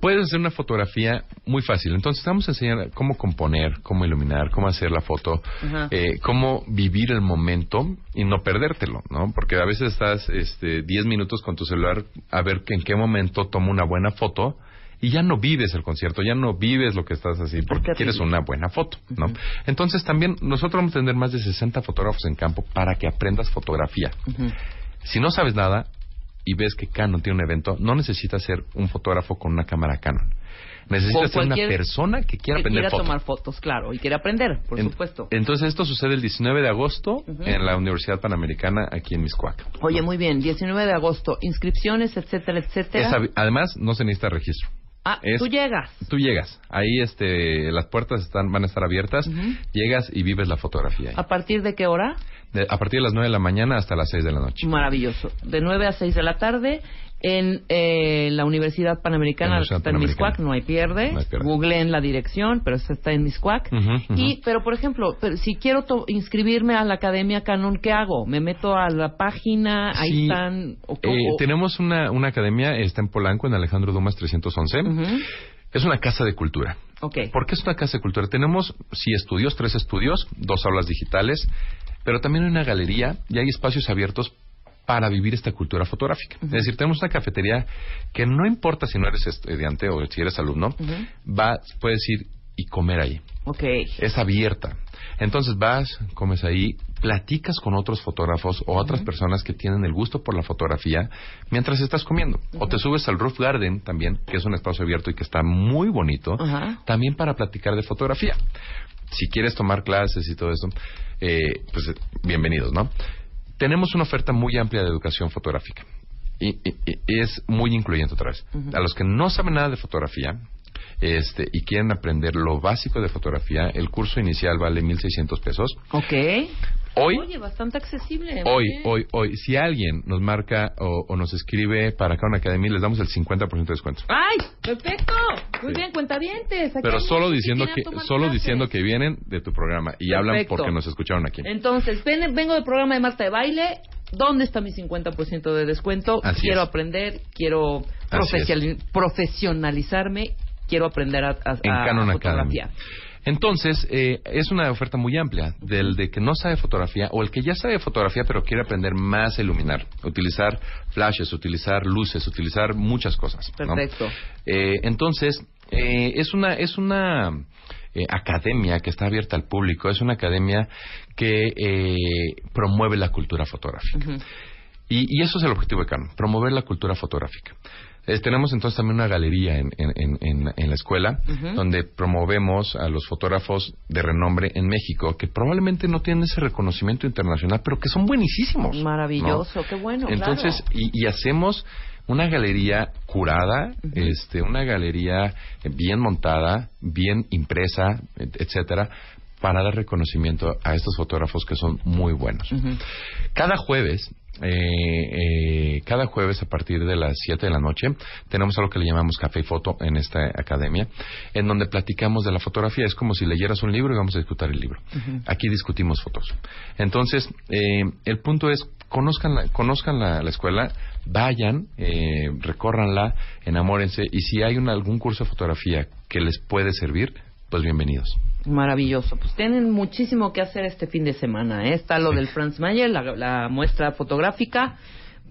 puedes hacer una fotografía muy fácil. Entonces, vamos a enseñar cómo componer, cómo iluminar, cómo hacer la foto, eh, cómo vivir el momento y no perdértelo, ¿no? Porque a veces estás este, 10 minutos con tu celular a ver que en qué momento tomo una buena foto y ya no vives el concierto, ya no vives lo que estás así porque quieres una buena foto, ¿no? Entonces, también nosotros vamos a tener más de 60 fotógrafos en campo para que aprendas fotografía. Si no sabes nada y ves que Canon tiene un evento, no necesitas ser un fotógrafo con una cámara Canon. Necesitas ser una persona que quiera que aprender quiera foto. tomar fotos, claro, y quiere aprender, por En- supuesto. Entonces esto sucede el 19 de agosto en la Universidad Panamericana aquí en Miscuac. Oye, muy bien, 19 de agosto, inscripciones, etcétera, etcétera. Es además no se necesita registro. ah, es- tú llegas. Tú llegas, ahí este, las puertas están, van a estar abiertas, llegas y vives la fotografía. ahí. ¿A partir de qué hora? De- a partir de las 9 de la mañana hasta las 6 de la noche. Maravilloso. De 9 a 6 de la tarde en eh, la Universidad Panamericana, En la está en. Miscuac, no hay pierde. No hay pierde. Googleen la dirección, pero esta está en Miscuac. Y, pero por ejemplo, pero si quiero to- inscribirme a la Academia Canon, ¿qué hago? ¿Me meto a la página? Ahí Sí. están. o- Eh, o- tenemos una, una academia, está en Polanco, en Alejandro Dumas 311. Ujú. Es una casa de cultura. Ok. ¿Por qué es una casa de cultura? Tenemos, sí, estudios, tres estudios, dos aulas digitales, pero también hay una galería y hay espacios abiertos para vivir esta cultura fotográfica. Es decir, tenemos una cafetería que no importa si no eres estudiante o si eres alumno, vas, puedes ir y comer ahí. Ok. Es abierta. Entonces vas, comes ahí, platicas con otros fotógrafos o otras personas que tienen el gusto por la fotografía mientras estás comiendo. O te subes al Roof Garden también, que es un espacio abierto y que está muy bonito, Ajá. también para platicar de fotografía. Si quieres tomar clases y todo eso, eh, pues eh, bienvenidos, ¿no? Tenemos una oferta muy amplia de educación fotográfica. Y, y- y es muy incluyente otra vez. A los que no saben nada de fotografía este, y quieren aprender lo básico de fotografía, el curso inicial vale 1.600 pesos. Ok. Hoy, Oye, bastante accesible. hoy, muy bien. hoy, hoy, si alguien nos marca o, o nos escribe para Crown Academy, les damos el 50% de descuento. ¡Ay! ¡Perfecto! Muy Sí. bien, cuentavientes. Aquí Pero solo que diciendo que, solo clases. diciendo que vienen de tu programa y hablan porque nos escucharon aquí. Entonces, ven- vengo del programa de Marta de Baile. ¿Dónde está mi 50% de descuento? Así quiero es. aprender, quiero profesionalizarme, quiero aprender a, a- en a Canon fotografía. Academy. Entonces, eh, es una oferta muy amplia del de que no sabe fotografía o el que ya sabe fotografía pero quiere aprender más a iluminar, utilizar flashes, utilizar luces, utilizar muchas cosas. ¿no? Perfecto. Eh, entonces, eh, es una, es una eh, academia que está abierta al público, es una academia que eh, promueve la cultura fotográfica. Y, y eso es el objetivo de Canon, promover la cultura fotográfica. Eh, tenemos entonces también una galería en, en- en- en- la escuela donde promovemos a los fotógrafos de renombre en México que probablemente no tienen ese reconocimiento internacional, pero que son buenísimos. ¿no? Maravilloso, qué bueno. Entonces, claro. y, y hacemos una galería curada, este, una galería bien montada, bien impresa, et- etcétera, para dar reconocimiento a estos fotógrafos que son muy buenos. Cada jueves, eh, eh, cada jueves a partir de las 7 de la noche, tenemos algo que le llamamos Café y Foto en esta academia, en donde platicamos de la fotografía. Es como si leyeras un libro y vamos a discutir el libro. Aquí discutimos fotos. Entonces, eh, el punto es, conozcan la, conozcan la, la escuela, vayan, eh, recórranla, enamórense, y si hay un, algún curso de fotografía que les puede servir, pues bienvenidos. Maravilloso. Pues tienen muchísimo que hacer este fin de semana. ¿eh? Está lo del Franz Mayer, la, la muestra fotográfica.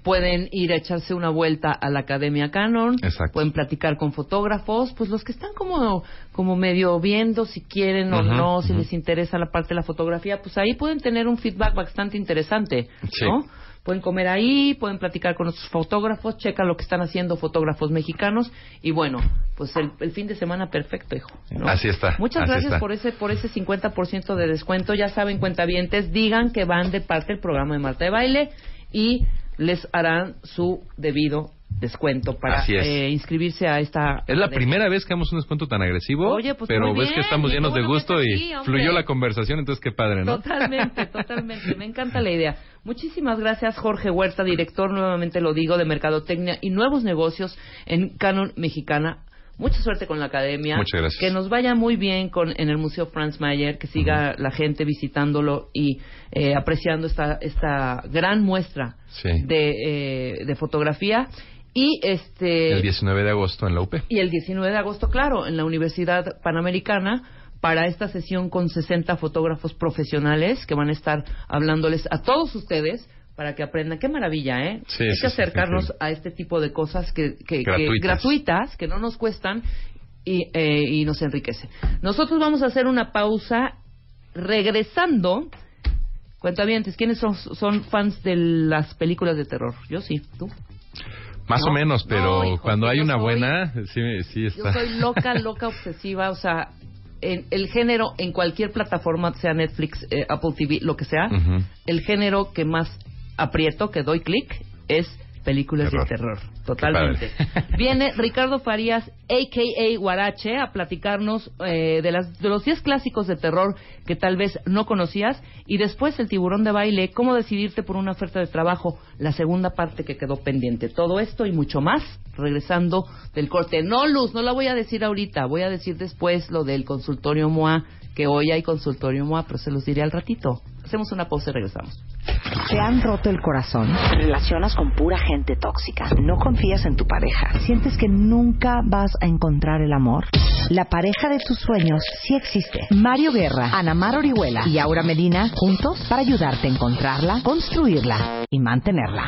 Pueden ir a echarse una vuelta a la Academia Canon. Exacto. Pueden platicar con fotógrafos. Pues los que están como, como medio viendo si quieren o no, si les interesa la parte de la fotografía, pues ahí pueden tener un feedback bastante interesante. Sí. ¿no? Pueden comer ahí, pueden platicar con nuestros fotógrafos, checa lo que están haciendo fotógrafos mexicanos y bueno, pues el, el fin de semana perfecto, hijo. ¿no? Así está, Muchas así gracias está. por ese por ese 50% de descuento. Ya saben, cuentavientes, digan que van de parte del programa de Marta de Baile y les harán su debido descuento para Así es. eh, inscribirse a esta. Es la primera vez que damos un descuento tan agresivo, Oye, pues pero muy ves que estamos llenos de gusto y aquí, fluyó la conversación, entonces qué padre, ¿no? Totalmente, totalmente. Me encanta la idea. Muchísimas gracias, Jorge Huerta, director, nuevamente lo digo, de Mercadotecnia y Nuevos Negocios en Canon Mexicana. Mucha suerte con la academia. Muchas gracias. Que nos vaya muy bien con, en el Museo Franz Mayer, que siga la gente visitándolo y eh, apreciando esta, esta gran muestra Sí. de, eh, de fotografía. Y este El 19 de agosto en la UP. y el 19 de agosto, claro, en la Universidad Panamericana para esta sesión con 60 fotógrafos profesionales que van a estar hablándoles a todos ustedes para que aprendan. Qué maravilla, ¿eh? Sí, Hay sí, que acercarnos a este tipo de cosas que, que- que- Gratuitas. que no nos cuestan y, eh, y nos enriquece. Nosotros vamos a hacer una pausa regresando. Cuentavientes, ¿quiénes son, son fans de las películas de terror? Yo sí, tú. Más No, o menos, pero no, hijo, cuando yo hay una soy- buena, sí, sí Yo está. soy loca, loca, obsesiva, o sea, en el género, en cualquier plataforma, sea Netflix, eh, Apple TV, lo que sea, el género que más aprieto, que doy clic, es películas Terror. de terror. Totalmente. Viene Ricardo Farías, a.k.a. Guarache, a platicarnos eh, de, las, de los 10 clásicos de terror que tal vez no conocías. Y después el tiburón de baile, cómo decidirte por una oferta de trabajo, la segunda parte que quedó pendiente. Todo esto y mucho más, regresando del corte. No, Luz, no la voy a decir ahorita, voy a decir después lo del consultorio MOA, que hoy hay consultorio MOA, pero se los diré al ratito. Hacemos una pausa y regresamos. ¿Te han roto el corazón? ¿Relacionas con pura gente tóxica? ¿No confías en tu pareja? ¿Sientes que nunca vas a encontrar el amor? La pareja de tus sueños sí existe. Mario Guerra, Ana Mar Orihuela y Aura Medina juntos para ayudarte a encontrarla, construirla y mantenerla.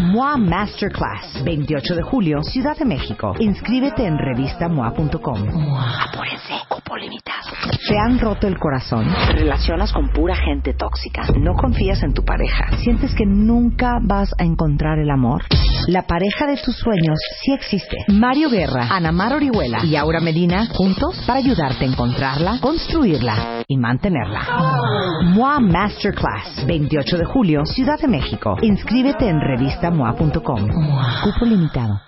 MOA Masterclass, 28 de julio, Ciudad de México. Inscríbete en revistamoa.com. Apúrense, cupo limitado. ¿Te han roto el corazón? ¿Relacionas con pura gente tóxica? ¿No confías en tu pareja? ¿Sientes que nunca vas a encontrar el amor? La pareja de tus sueños sí existe. Mario Guerra, Ana Mar Orihuela y Aura Medina juntos para ayudarte a encontrarla, construirla y mantenerla. MOA Masterclass, 28 de julio, Ciudad de México. Inscríbete en revistamoa.com. Cupo limitado.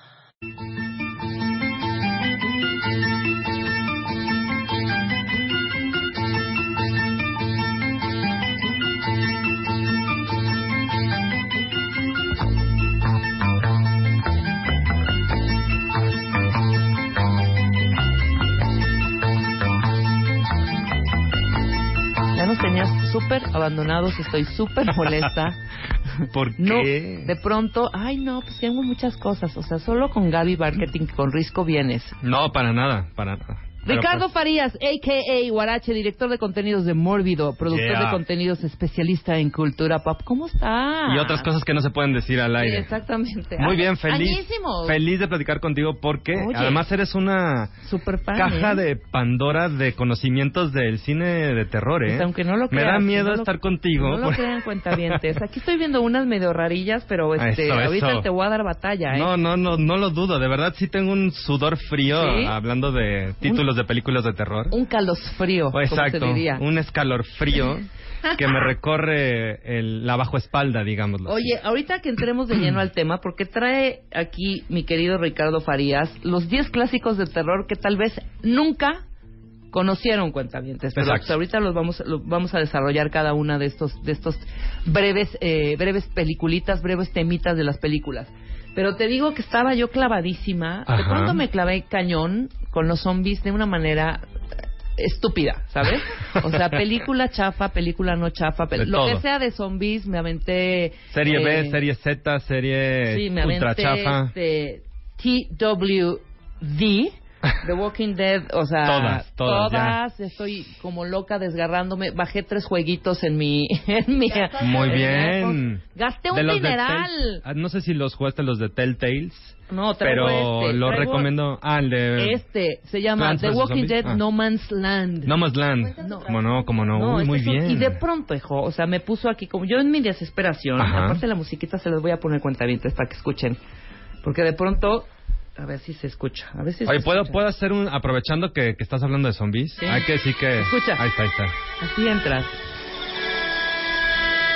Súper abandonados, estoy súper molesta. ¿Por No, qué? de pronto, ay no, pues tengo muchas cosas, o sea, solo con Gaby Marketing, con Risco vienes. No, para nada, para nada. Ricardo pues, Farías, a.k.a. Guarache, director de contenidos de Mórbido, productor Yeah. de contenidos especialista en cultura pop. ¿Cómo está? y otras cosas que no se pueden decir al Sí, aire. exactamente. Muy bien, feliz. Añísimos. Feliz de platicar contigo porque Oye. además eres una Super fan, caja ¿eh? de Pandora de conocimientos del cine de terror, ¿eh? Pues aunque no lo Me creas, da que miedo no lo- estar contigo. No lo por- crean cuentavientes. Aquí estoy viendo unas medio rarillas, pero este, Eso, ahorita eso. te voy a dar batalla, ¿eh? No, no, no, no lo dudo. De verdad sí tengo un sudor frío ¿Sí? hablando de títulos de películas de terror. Un calosfrío, como Exacto, se diría. un escalorfrío que me recorre el- la bajo espalda, digámoslo. así. Oye, ahorita que entremos de lleno al tema, porque trae aquí mi querido Ricardo Farías los 10 clásicos de terror que tal vez nunca conocieron cuentavientes, pero Exacto. ahorita los vamos, lo- vamos a desarrollar cada una de estos, de estos breves, eh, breves peliculitas, breves temitas de las películas. Pero te digo que estaba yo clavadísima. De Ajá. pronto me clavé cañón con los zombies de una manera eh, estúpida, ¿sabes? O sea, película chafa, película no chafa, De lo que sea de zombies, me aventé... Serie B, eh, serie Z, serie Sí, me ultra aventé chafa. este, TWD, The Walking Dead, o sea, Todas, todas, todas, estoy como loca desgarrándome, bajé tres jueguitos en mi, en mi Muy en mi bien. iPhone. Gasté un dineral. Ah, no sé si los jugaste los de Telltales. No, traigo pero este, lo traigo recomiendo. Ah, el de Este se llama Plants The. Walking Zombies. Dead Ah. No Man's Land. No Man's Land. No. Como no, como no. No, Uy, este muy bien. Y de pronto, hijo, o sea, me puso aquí como yo en mi desesperación. Ajá. Aparte la musiquita se las voy a poner cuentavientes para que escuchen. Porque de pronto, a ver si se escucha. A ver si se Oye, ¿puedo, escucha. ¿puedo hacer un... Aprovechando que, que estás hablando de zombies, Sí. hay que decir que... Escucha. Ahí está, ahí está. Así entras.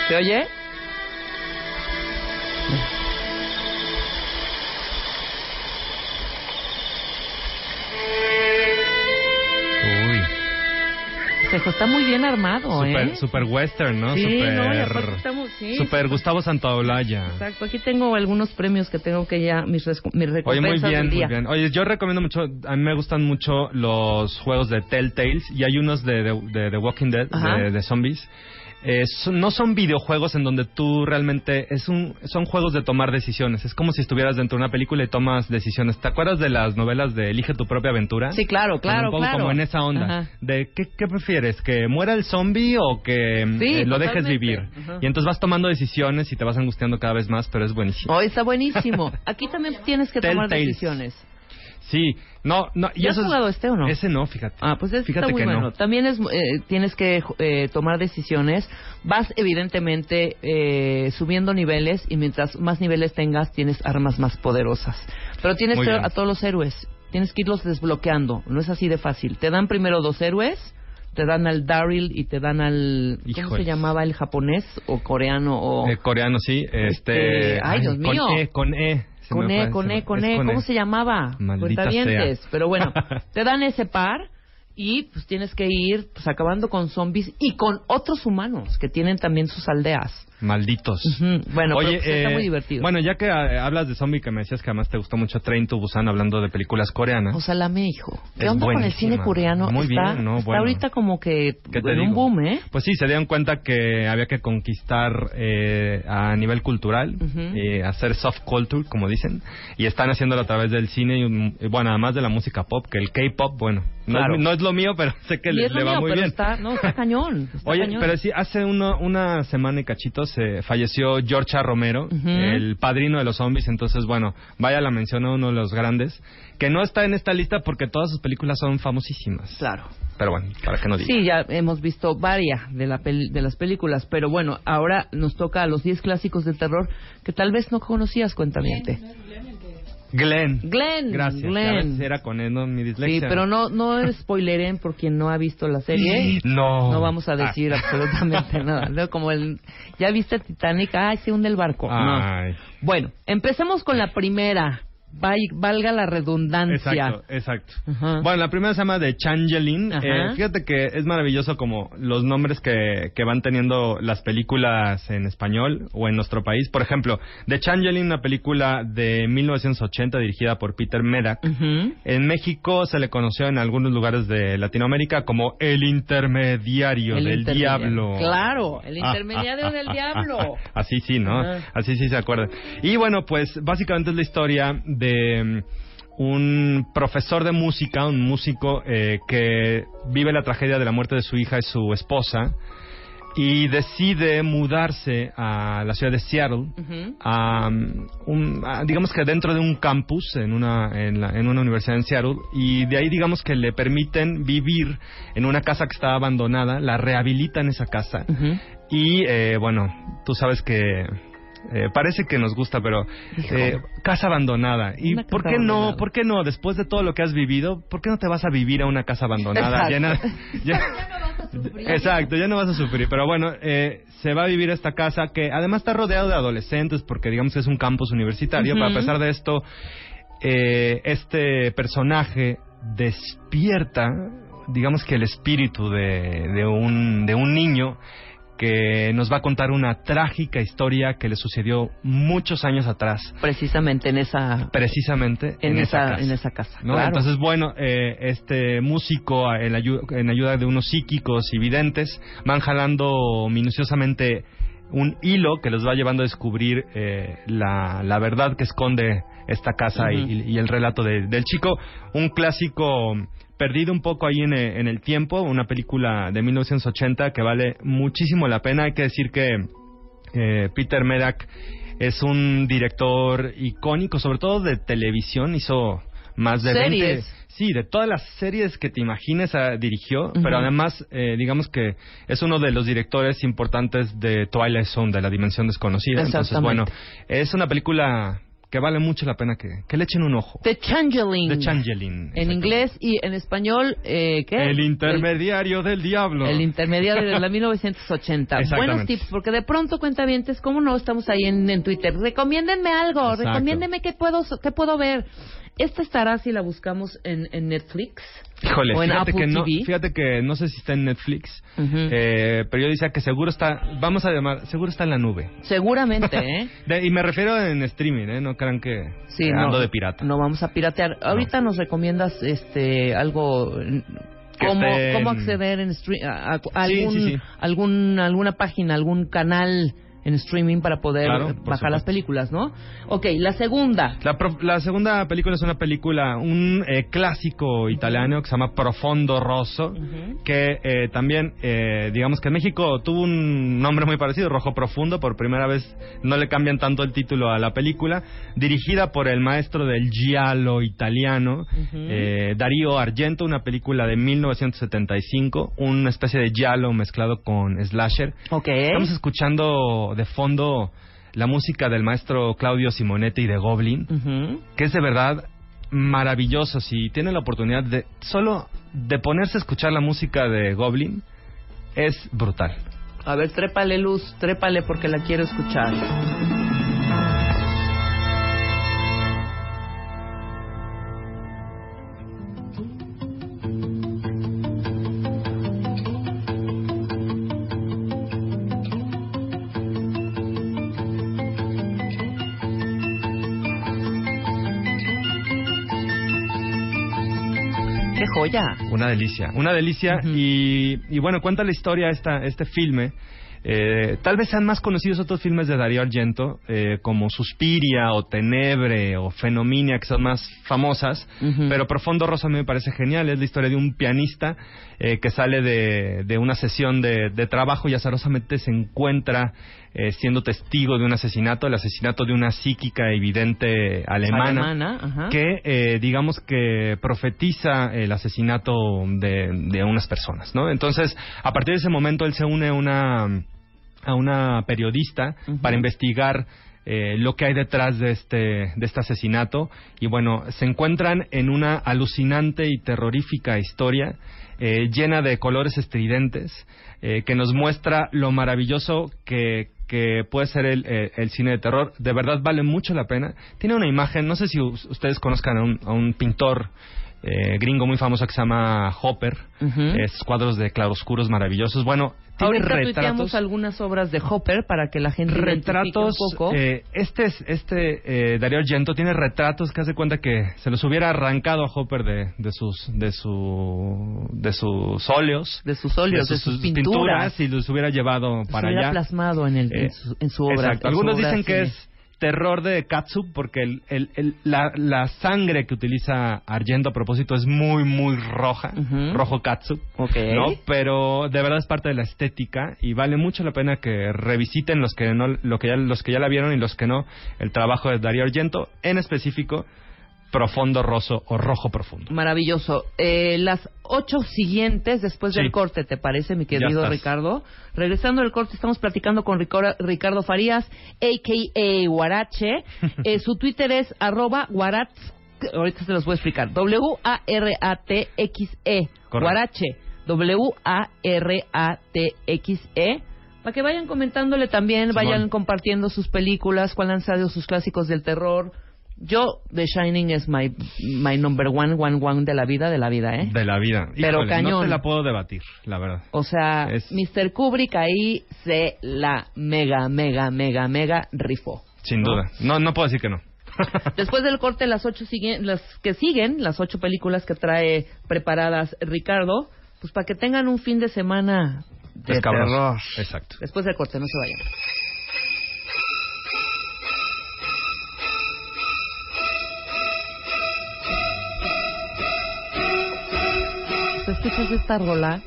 ¿Se oye? Está muy bien armado, Super, ¿eh? super western, ¿no? Sí, super, no, y aparte estamos- sí. super Gustavo Santaolalla. Exacto, aquí tengo algunos premios que tengo que ya, mis, mis Oye, muy bien, del muy bien. Oye, yo recomiendo mucho, a mí me gustan mucho los juegos de Telltales y hay unos de The de, The Walking Dead, de, de zombies. Eh, son- no son videojuegos en donde tú realmente es un son juegos de tomar decisiones. Es como si estuvieras dentro de una película y tomas decisiones. ¿Te acuerdas de las novelas de Elige tu propia aventura? Sí, claro, claro, un poco claro. como en esa onda. Ajá. De ¿qué, qué prefieres, que muera el zombie o que mm, Sí, eh, lo dejes vivir. Ajá. Y entonces vas tomando decisiones y te vas angustiando cada vez más, pero es buenísimo. Oh, está buenísimo. Aquí también tienes que tomar decisiones. Sí, no, no. y ¿Ya has es- jugado este o no? Ese no, fíjate. Ah, pues este Fíjate está muy que no. bueno. También es, eh, tienes que eh, tomar decisiones. Vas, evidentemente, eh, subiendo niveles y mientras más niveles tengas, tienes armas más poderosas. Pero tienes que a todos los héroes. Tienes que irlos desbloqueando. No es así de fácil. Te dan primero dos héroes. Te dan al Daryl y te dan al... ¿Cómo Híjoles. se llamaba? ¿El japonés o coreano? O... Eh, coreano, sí. Este. Este, ay, Dios con mío. E, con E. Se Con E, con se me- E, con E. ¿Cómo se llamaba? Maldita sea. Pero bueno, te dan ese par y pues tienes que ir pues acabando con zombies y con otros humanos que tienen también sus aldeas. Malditos. Bueno, Oye, pero, pues, está eh, muy divertido. Bueno, ya que eh, hablas de zombie, que me decías que además te gustó mucho Train to Busan hablando de películas coreanas. Osalame, hijo. ¿Qué onda con el cine coreano? Muy está, bien, no, está bueno. ahorita como que ¿Qué te en un boom, ¿eh? Pues sí, se dieron cuenta que había que conquistar eh, a nivel cultural, eh, hacer soft culture, como dicen, y están haciéndolo a través del cine y, un- y, bueno, además de la música pop, que el K-pop, bueno, no, Claro. es, no es lo mío, pero sé que le, va mío, muy pero bien. Está, no, está cañón. está Oye, cañón. pero sí, hace uno, una semana y cachito se falleció George A. Romero, el padrino de los zombies. Entonces, bueno, vaya la mención a uno de los grandes, que no está en esta lista porque todas sus películas son famosísimas. Claro. Pero bueno, para que no diga. Sí, ya hemos visto varias de, la peli- de las películas, pero bueno, ahora nos toca a los 10 clásicos del terror que tal vez no conocías, cuentamiento. Glenn. Glenn. Gracias. Glenn. A veces era con él, ¿no? mi Sí, dislexia. pero no, no spoileren por quien no ha visto la serie. No. No vamos a decir Ah. absolutamente nada. No, Como el, ¿ya viste Titanic? Ay, se hunde el barco. No. Ay. Bueno, empecemos con la primera. Valga la redundancia. Exacto, exacto. Ajá. Bueno, la primera se llama The Changeling. Eh, fíjate que es maravilloso como los nombres que, que van teniendo las películas en español o en nuestro país. Por ejemplo, The Changeling, una película de 1980 dirigida por Peter Medak. En México se le conoció en algunos lugares de Latinoamérica como El Intermediario El del intermediario. Diablo. Claro, el Ah, intermediario ah, del ah, diablo. ah, ah, Así sí, ¿no? Así sí se acuerdan. Y bueno, pues básicamente es la historia de mm, un profesor de música, un músico eh, que vive la tragedia de la muerte de su hija y su esposa y decide mudarse a la ciudad de Seattle a, um, un- a, digamos que dentro de un campus en una en, la- en una universidad en Seattle y de ahí digamos que le permiten vivir en una casa que está abandonada la rehabilitan esa casa. Y eh, bueno tú sabes que eh, parece que nos gusta, pero eh, casa abandonada. ¿Y casa por qué no? ¿Por qué no? Después de todo lo que has vivido, ¿por qué no te vas a vivir a una casa abandonada Exacto. llena? ya- Exacto, ya no vas a sufrir. Pero bueno, eh, se va a vivir a esta casa que además está rodeado de adolescentes porque digamos que es un campus universitario. Pero a pesar de esto, eh, este personaje despierta digamos que el espíritu de, de, un, de un niño que nos va a contar una trágica historia que le sucedió muchos años atrás. Precisamente en esa Precisamente en, esa, casa. en esa casa. ¿no? claro. Entonces, bueno, eh, este músico en ayuda de unos psíquicos y videntes van jalando minuciosamente un hilo que los va llevando a descubrir eh, la, la verdad que esconde esta casa y- Ujú. y, y el relato de- del chico. Un clásico perdido un poco ahí en, en el tiempo, una película de 1980 que vale muchísimo la pena. Hay que decir que eh, Peter Medak es un director icónico, sobre todo de televisión, hizo más de 20 Series. Sí, de todas las series que te imagines ah, dirigió, pero además eh, digamos que es uno de los directores importantes de Twilight Zone, de la Dimensión Desconocida. Entonces, bueno, es una película que vale mucho la pena que, que le echen un ojo. The Changeling. The Changeling. En inglés y en español, eh, ¿qué? El intermediario del diablo. El intermediario de la 1980. Exactamente. Buenos tips, porque de pronto, cuentavientes, ¿cómo no? Estamos ahí en, en Twitter. Recomiéndenme algo, Exacto. recomiéndenme qué puedo, qué puedo ver. Esta estará si la buscamos en, en Netflix. Híjole, o en fíjate Apple que, no, TV. fíjate que no sé si está en Netflix, eh, pero yo decía que seguro está, vamos a llamar, seguro está en la nube. Seguramente, ¿eh? De- y me refiero en streaming, ¿eh? No crean que Sí, no, ando de pirata. No vamos a piratear. Ahorita nos recomiendas este algo cómo, cómo acceder en stre- a, a- a Sí, algún, sí, sí. algún alguna página, algún canal en streaming para poder Claro, bajar las películas, ¿no? Ok, la segunda. La, pro- la segunda película es una película, un eh, clásico italiano que se llama Profondo Rosso, que eh, también, eh, digamos que en México tuvo un nombre muy parecido, Rojo Profundo, por primera vez no le cambian tanto el título a la película, dirigida por el maestro del giallo italiano, eh, Darío Argento, una película de 1975, una especie de giallo mezclado con slasher. Ok. Estamos escuchando de fondo la música del maestro Claudio Simonetti y de Goblin, que es de verdad maravilloso. Si tienen la oportunidad de solo de ponerse a escuchar la música de Goblin, es brutal. A ver, trépale luz, trépale porque la quiero escuchar. Joya! Una delicia, una delicia. y, y bueno, cuenta la historia esta, este filme. Eh, tal vez sean más conocidos otros filmes de Darío Argento, eh, como Suspiria o Tenebre o Fenominia, que son más famosas. Pero Profondo Rosa a mí me parece genial. Es la historia de un pianista eh, que sale de, de una sesión de, de trabajo y azarosamente se encuentra eh, siendo testigo de un asesinato, el asesinato de una psíquica evidente alemana, Alemana, que eh, digamos que profetiza el asesinato de, de unas personas, ¿no? Entonces, a partir de ese momento él se une a una a una periodista para investigar eh, lo que hay detrás de este, de este asesinato. Y bueno, se encuentran en una alucinante y terrorífica historia eh, llena de colores estridentes eh, que nos muestra lo maravilloso que, que puede ser el, eh, el cine de terror. De verdad vale mucho la pena. Tiene una imagen, no sé si us- ustedes conozcan a un, a un pintor eh, gringo muy famoso que se llama Hopper. Esos cuadros de claroscuros maravillosos. Bueno, tiene Ahorita retratos algunas obras de Hopper para que la gente retratos un poco. eh, este es este eh, Darío Argento tiene retratos que hace cuenta que se los hubiera arrancado a Hopper de, de sus de su de sus óleos de sus óleos, de sus pinturas. y los hubiera llevado para hubiera allá plasmado en, el, en, Eh, su, en su obra. Exacto. su Algunos obra dicen que es terror de Katsu porque el, el- el- la, la sangre que utiliza Argento a propósito es muy muy roja, rojo Katsu. Ok. ¿no? Pero de verdad es parte de la estética y vale mucho la pena que revisiten los que no, lo que ya, los que ya la vieron y los que no el trabajo de Darío Argento, en específico Profondo Rosso o Rojo Profundo. Maravilloso. Eh, las ocho siguientes, después del corte, ¿te parece, mi querido. Ricardo? Regresando del corte, estamos platicando con Ricardo Farías, a.k.a. Guarache. Eh, su Twitter es arroba guaratz, ahorita se los voy a explicar, W-A-R-A-T-X-E. Guarache, W-A-R-A-T-X-E. Para que vayan comentándole también, Simón. vayan compartiendo sus películas, cuáles han sido sus clásicos del terror, Yo, The Shining es my, my number one, one, one de la vida, de la vida, ¿eh? De la vida. Pero Híjole, cañón. No te la puedo debatir, la verdad. O sea, Es- Mr. Kubrick ahí se la mega, mega, mega, mega rifó. Sin ¿no? duda. No, no puedo decir que no. Después del corte, las ocho siguen, las que siguen, las ocho películas que trae preparadas Ricardo, pues para que tengan un fin de semana de terror. Exacto. Después del corte, no se vayan. Escuchas esta rola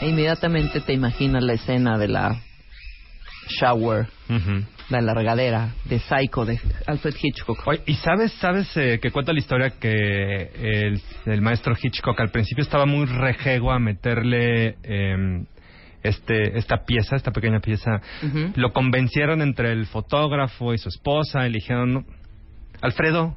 e inmediatamente te imaginas la escena de la shower, la regadera, de Psycho, de Alfred Hitchcock. Oye, ¿y sabes, sabes eh, que cuenta la historia que el, el maestro Hitchcock al principio estaba muy rejego a meterle em, este esta pieza, esta pequeña pieza? Lo convencieron entre el fotógrafo y su esposa "No, Alfredo,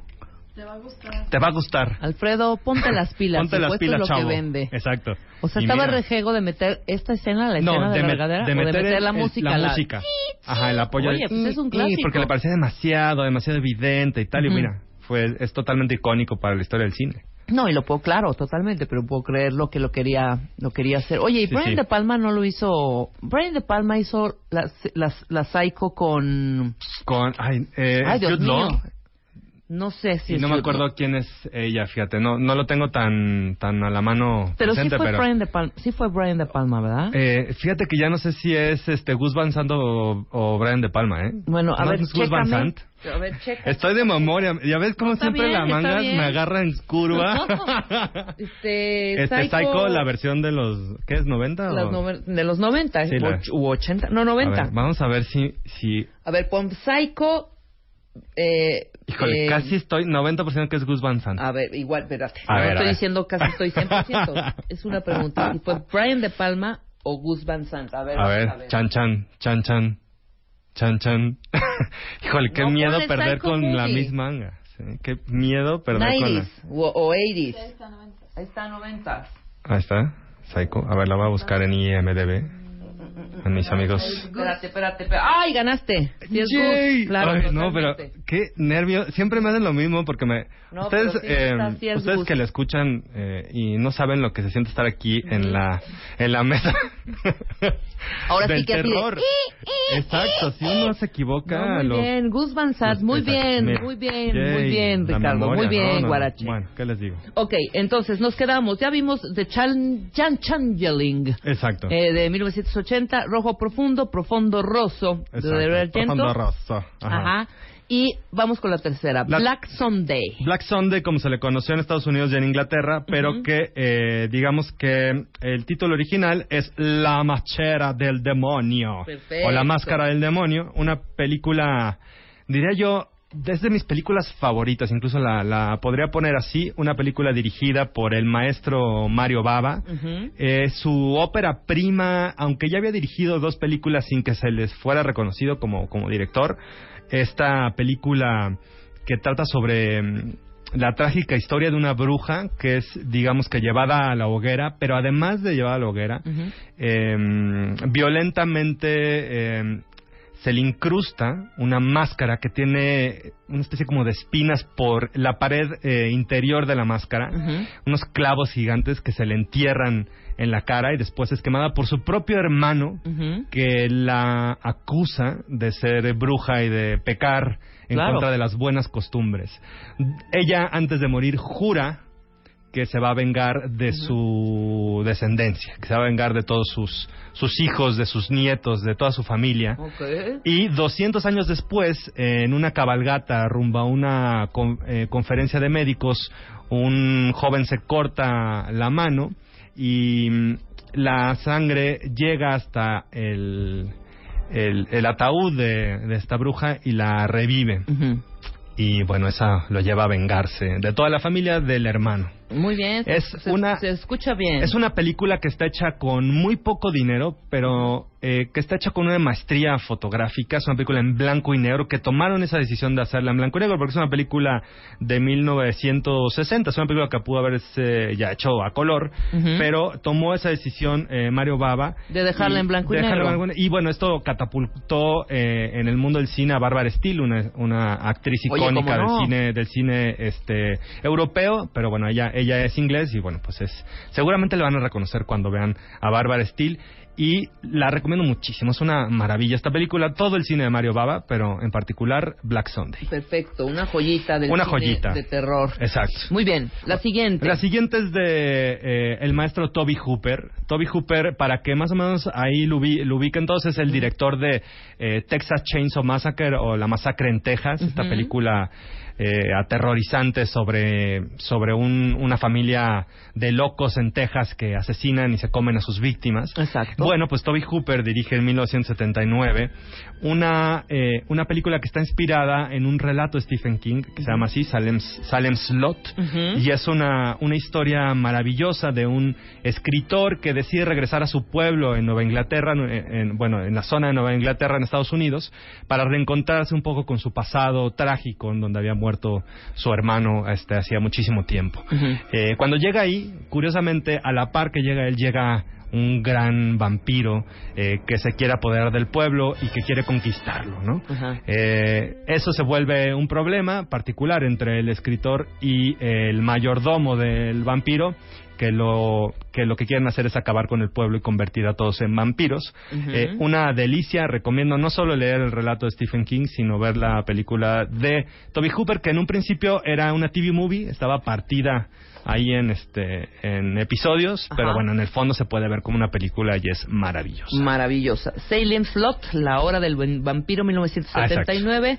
Te va a gustar. te va a gustar. Alfredo, ponte las pilas. Ponte las pilas, es lo chavo. que vende. Exacto. O sea, Y estaba mira, rejego de meter esta escena, la no, escena de, de, la regadera, de o de meter meter el- la música. la la- música. Ajá, el apoyo. Oye, pues es un clásico. porque le parecía demasiado, demasiado evidente y tal. Ujú. Y mira, fue, es totalmente icónico para la historia del cine. No, y lo puedo, claro, totalmente, pero puedo creer lo que lo quería, lo quería hacer. Oye, y Sí, Brian sí. De Palma no lo hizo. Brian De Palma hizo la, la, la Psycho con. Con, ay, eh, Ay, Dios Jude Law. No sé si Y es no me acuerdo quién es ella, fíjate, no no lo tengo tan tan a la mano Pero sí presente, fue pero Brian De Palma, sí fue Brian De Palma, ¿verdad? eh, fíjate que ya no sé si es este Gus Van Sant o, o Brian De Palma, ¿eh? bueno, a ¿No ver, es Gus Van. Sant? A ver, checa. Estoy de memoria, ya ves cómo Está siempre bien, la manga me agarra en curva. Este, este Psycho, la versión de los ¿qué es 90 las o? noven- de los 90 Sí, la- u 80, no A 90. ver, vamos a ver si si A ver, pon Psycho. Eh, híjole, eh, casi estoy 90% que es Gus Van Sant. A ver, igual, espérate. A no ver, estoy diciendo casi estoy 100%. es una pregunta. Si fue Brian De Palma o Gus Van Sant. A ver, A ver, chan chan, chan chan, chan chan. Híjole, qué No, miedo perder con la misma manga. sí, Qué miedo perder con la... 90s o, o 80s. Ahí está 90. Ahí está, Psycho. A ver, la voy a buscar en IMDB. En mis amigos. Espérate, espérate, espérate. ¡Ay, ganaste! Sí es Yay. Claro, Ay, no, pero qué nervio. Siempre me hacen lo mismo porque me. No, ustedes sí, eh, sí es ustedes que le escuchan eh, y no saben lo que se siente estar aquí en la en la mesa. Ahora sí del que así de, terror. Exacto, si uno se equivoca. No, muy lo- bien, Gus Van Sant, muy bien, muy bien, Yay, muy bien, Ricardo, memoria, muy bien, no, no, Guarache. Bueno, ¿qué les digo? Ok, entonces nos quedamos. Ya vimos The Chan, Chan Changeling Exacto. eh, de 1980, Rojo Profundo, Profundo Rosso de Exacto, Argento. Profundo Rosso, ajá. Ajá. Y vamos con la tercera, La- Black Sunday. Black Sunday, como se le conoció en Estados Unidos y en Inglaterra, pero que eh, digamos que el título original es La Machera del Demonio Perfecto. o La Máscara del Demonio, una película, diría yo, desde mis películas favoritas, incluso la, la podría poner así, una película dirigida por el maestro Mario. Ujú. Eh, su ópera prima, aunque ya había dirigido dos películas sin que se les fuera reconocido como, como director, esta película que trata sobre mm, la trágica historia de una bruja que es, digamos que llevada a la hoguera, pero además de llevada a la hoguera, eh, violentamente eh, se le incrusta una máscara que tiene una especie como de espinas por la pared eh, interior de la máscara, unos clavos gigantes que se le entierran en la cara y después es quemada por su propio hermano que la acusa de ser bruja y de pecar en Claro. contra de las buenas costumbres. Ella antes de morir jura que se va a vengar de su descendencia, que se va a vengar de todos sus, sus hijos, de sus nietos, de toda su familia. Y 200 años después, en una cabalgata rumbo a una con- eh, conferencia de médicos, un joven se corta la mano y mm, la sangre llega hasta el, el, el ataúd de, de esta bruja y la revive. Y bueno, esa lo lleva a vengarse de toda la familia del hermano. Muy bien. se- Es se, una- se escucha bien. Es una película que está hecha con muy poco dinero, pero eh, que está hecha con una maestría fotográfica. Es una película en blanco y negro, que tomaron esa decisión de hacerla en blanco y negro, porque es una película de 1960. Es una película que pudo haberse ya hecho a color, pero tomó esa decisión eh, Mario Baba. De dejarla en blanco y negro. en blanco y negro. Y bueno, esto catapultó eh, en el mundo del cine a Bárbara Steele, una, una actriz icónica del cine del cine este europeo, pero bueno, ella ella es inglés y bueno, pues es seguramente le van a reconocer cuando vean a Bárbara Steele y la recomiendo muchísimo, es una maravilla esta película, todo el cine de Mario Baba, pero en particular Black Sunday. Perfecto, una joyita del Una cine joyita. de terror. Exacto. Muy bien, la siguiente. La siguiente es de eh, el maestro Toby Hooper. Toby Hooper, para que más o menos ahí lo, ubi- lo ubiquen todos, es el director de eh, Texas Chainsaw Massacre o La Masacre en Texas, esta película eh, aterrorizante sobre, sobre un- una familia de locos en Texas que asesinan y se comen a sus víctimas. Exacto. Bueno, pues Toby Hooper dirige en 1979 una, eh, una película que está inspirada en un relato de Stephen King que se llama así, Salem's, Salem's Lot. Ujú. Y es una, una historia maravillosa de un escritor que decide regresar a su pueblo en Nueva Inglaterra, en, en- bueno, en la zona de Nueva Inglaterra, en Estados Unidos, para reencontrarse un poco con su pasado trágico, en donde había muerto su hermano este, hacía muchísimo tiempo. Eh, cuando llega ahí, curiosamente, a la par que llega él, llega un gran vampiro eh, que se quiere apoderar del pueblo y que quiere conquistarlo, ¿no? Eh, eso se vuelve un problema particular entre el escritor y el mayordomo del vampiro que lo que lo que quieren hacer es acabar con el pueblo y convertir a todos en vampiros. Eh, una delicia, recomiendo no solo leer el relato de Stephen King, sino ver la película de Toby Hooper, que en un principio era una TV movie, estaba partida ahí en este en episodios, Ajá. pero bueno, en el fondo se puede ver como una película y es maravillosa. Maravillosa. Salem Slot, La Hora del Vampiro, 1979.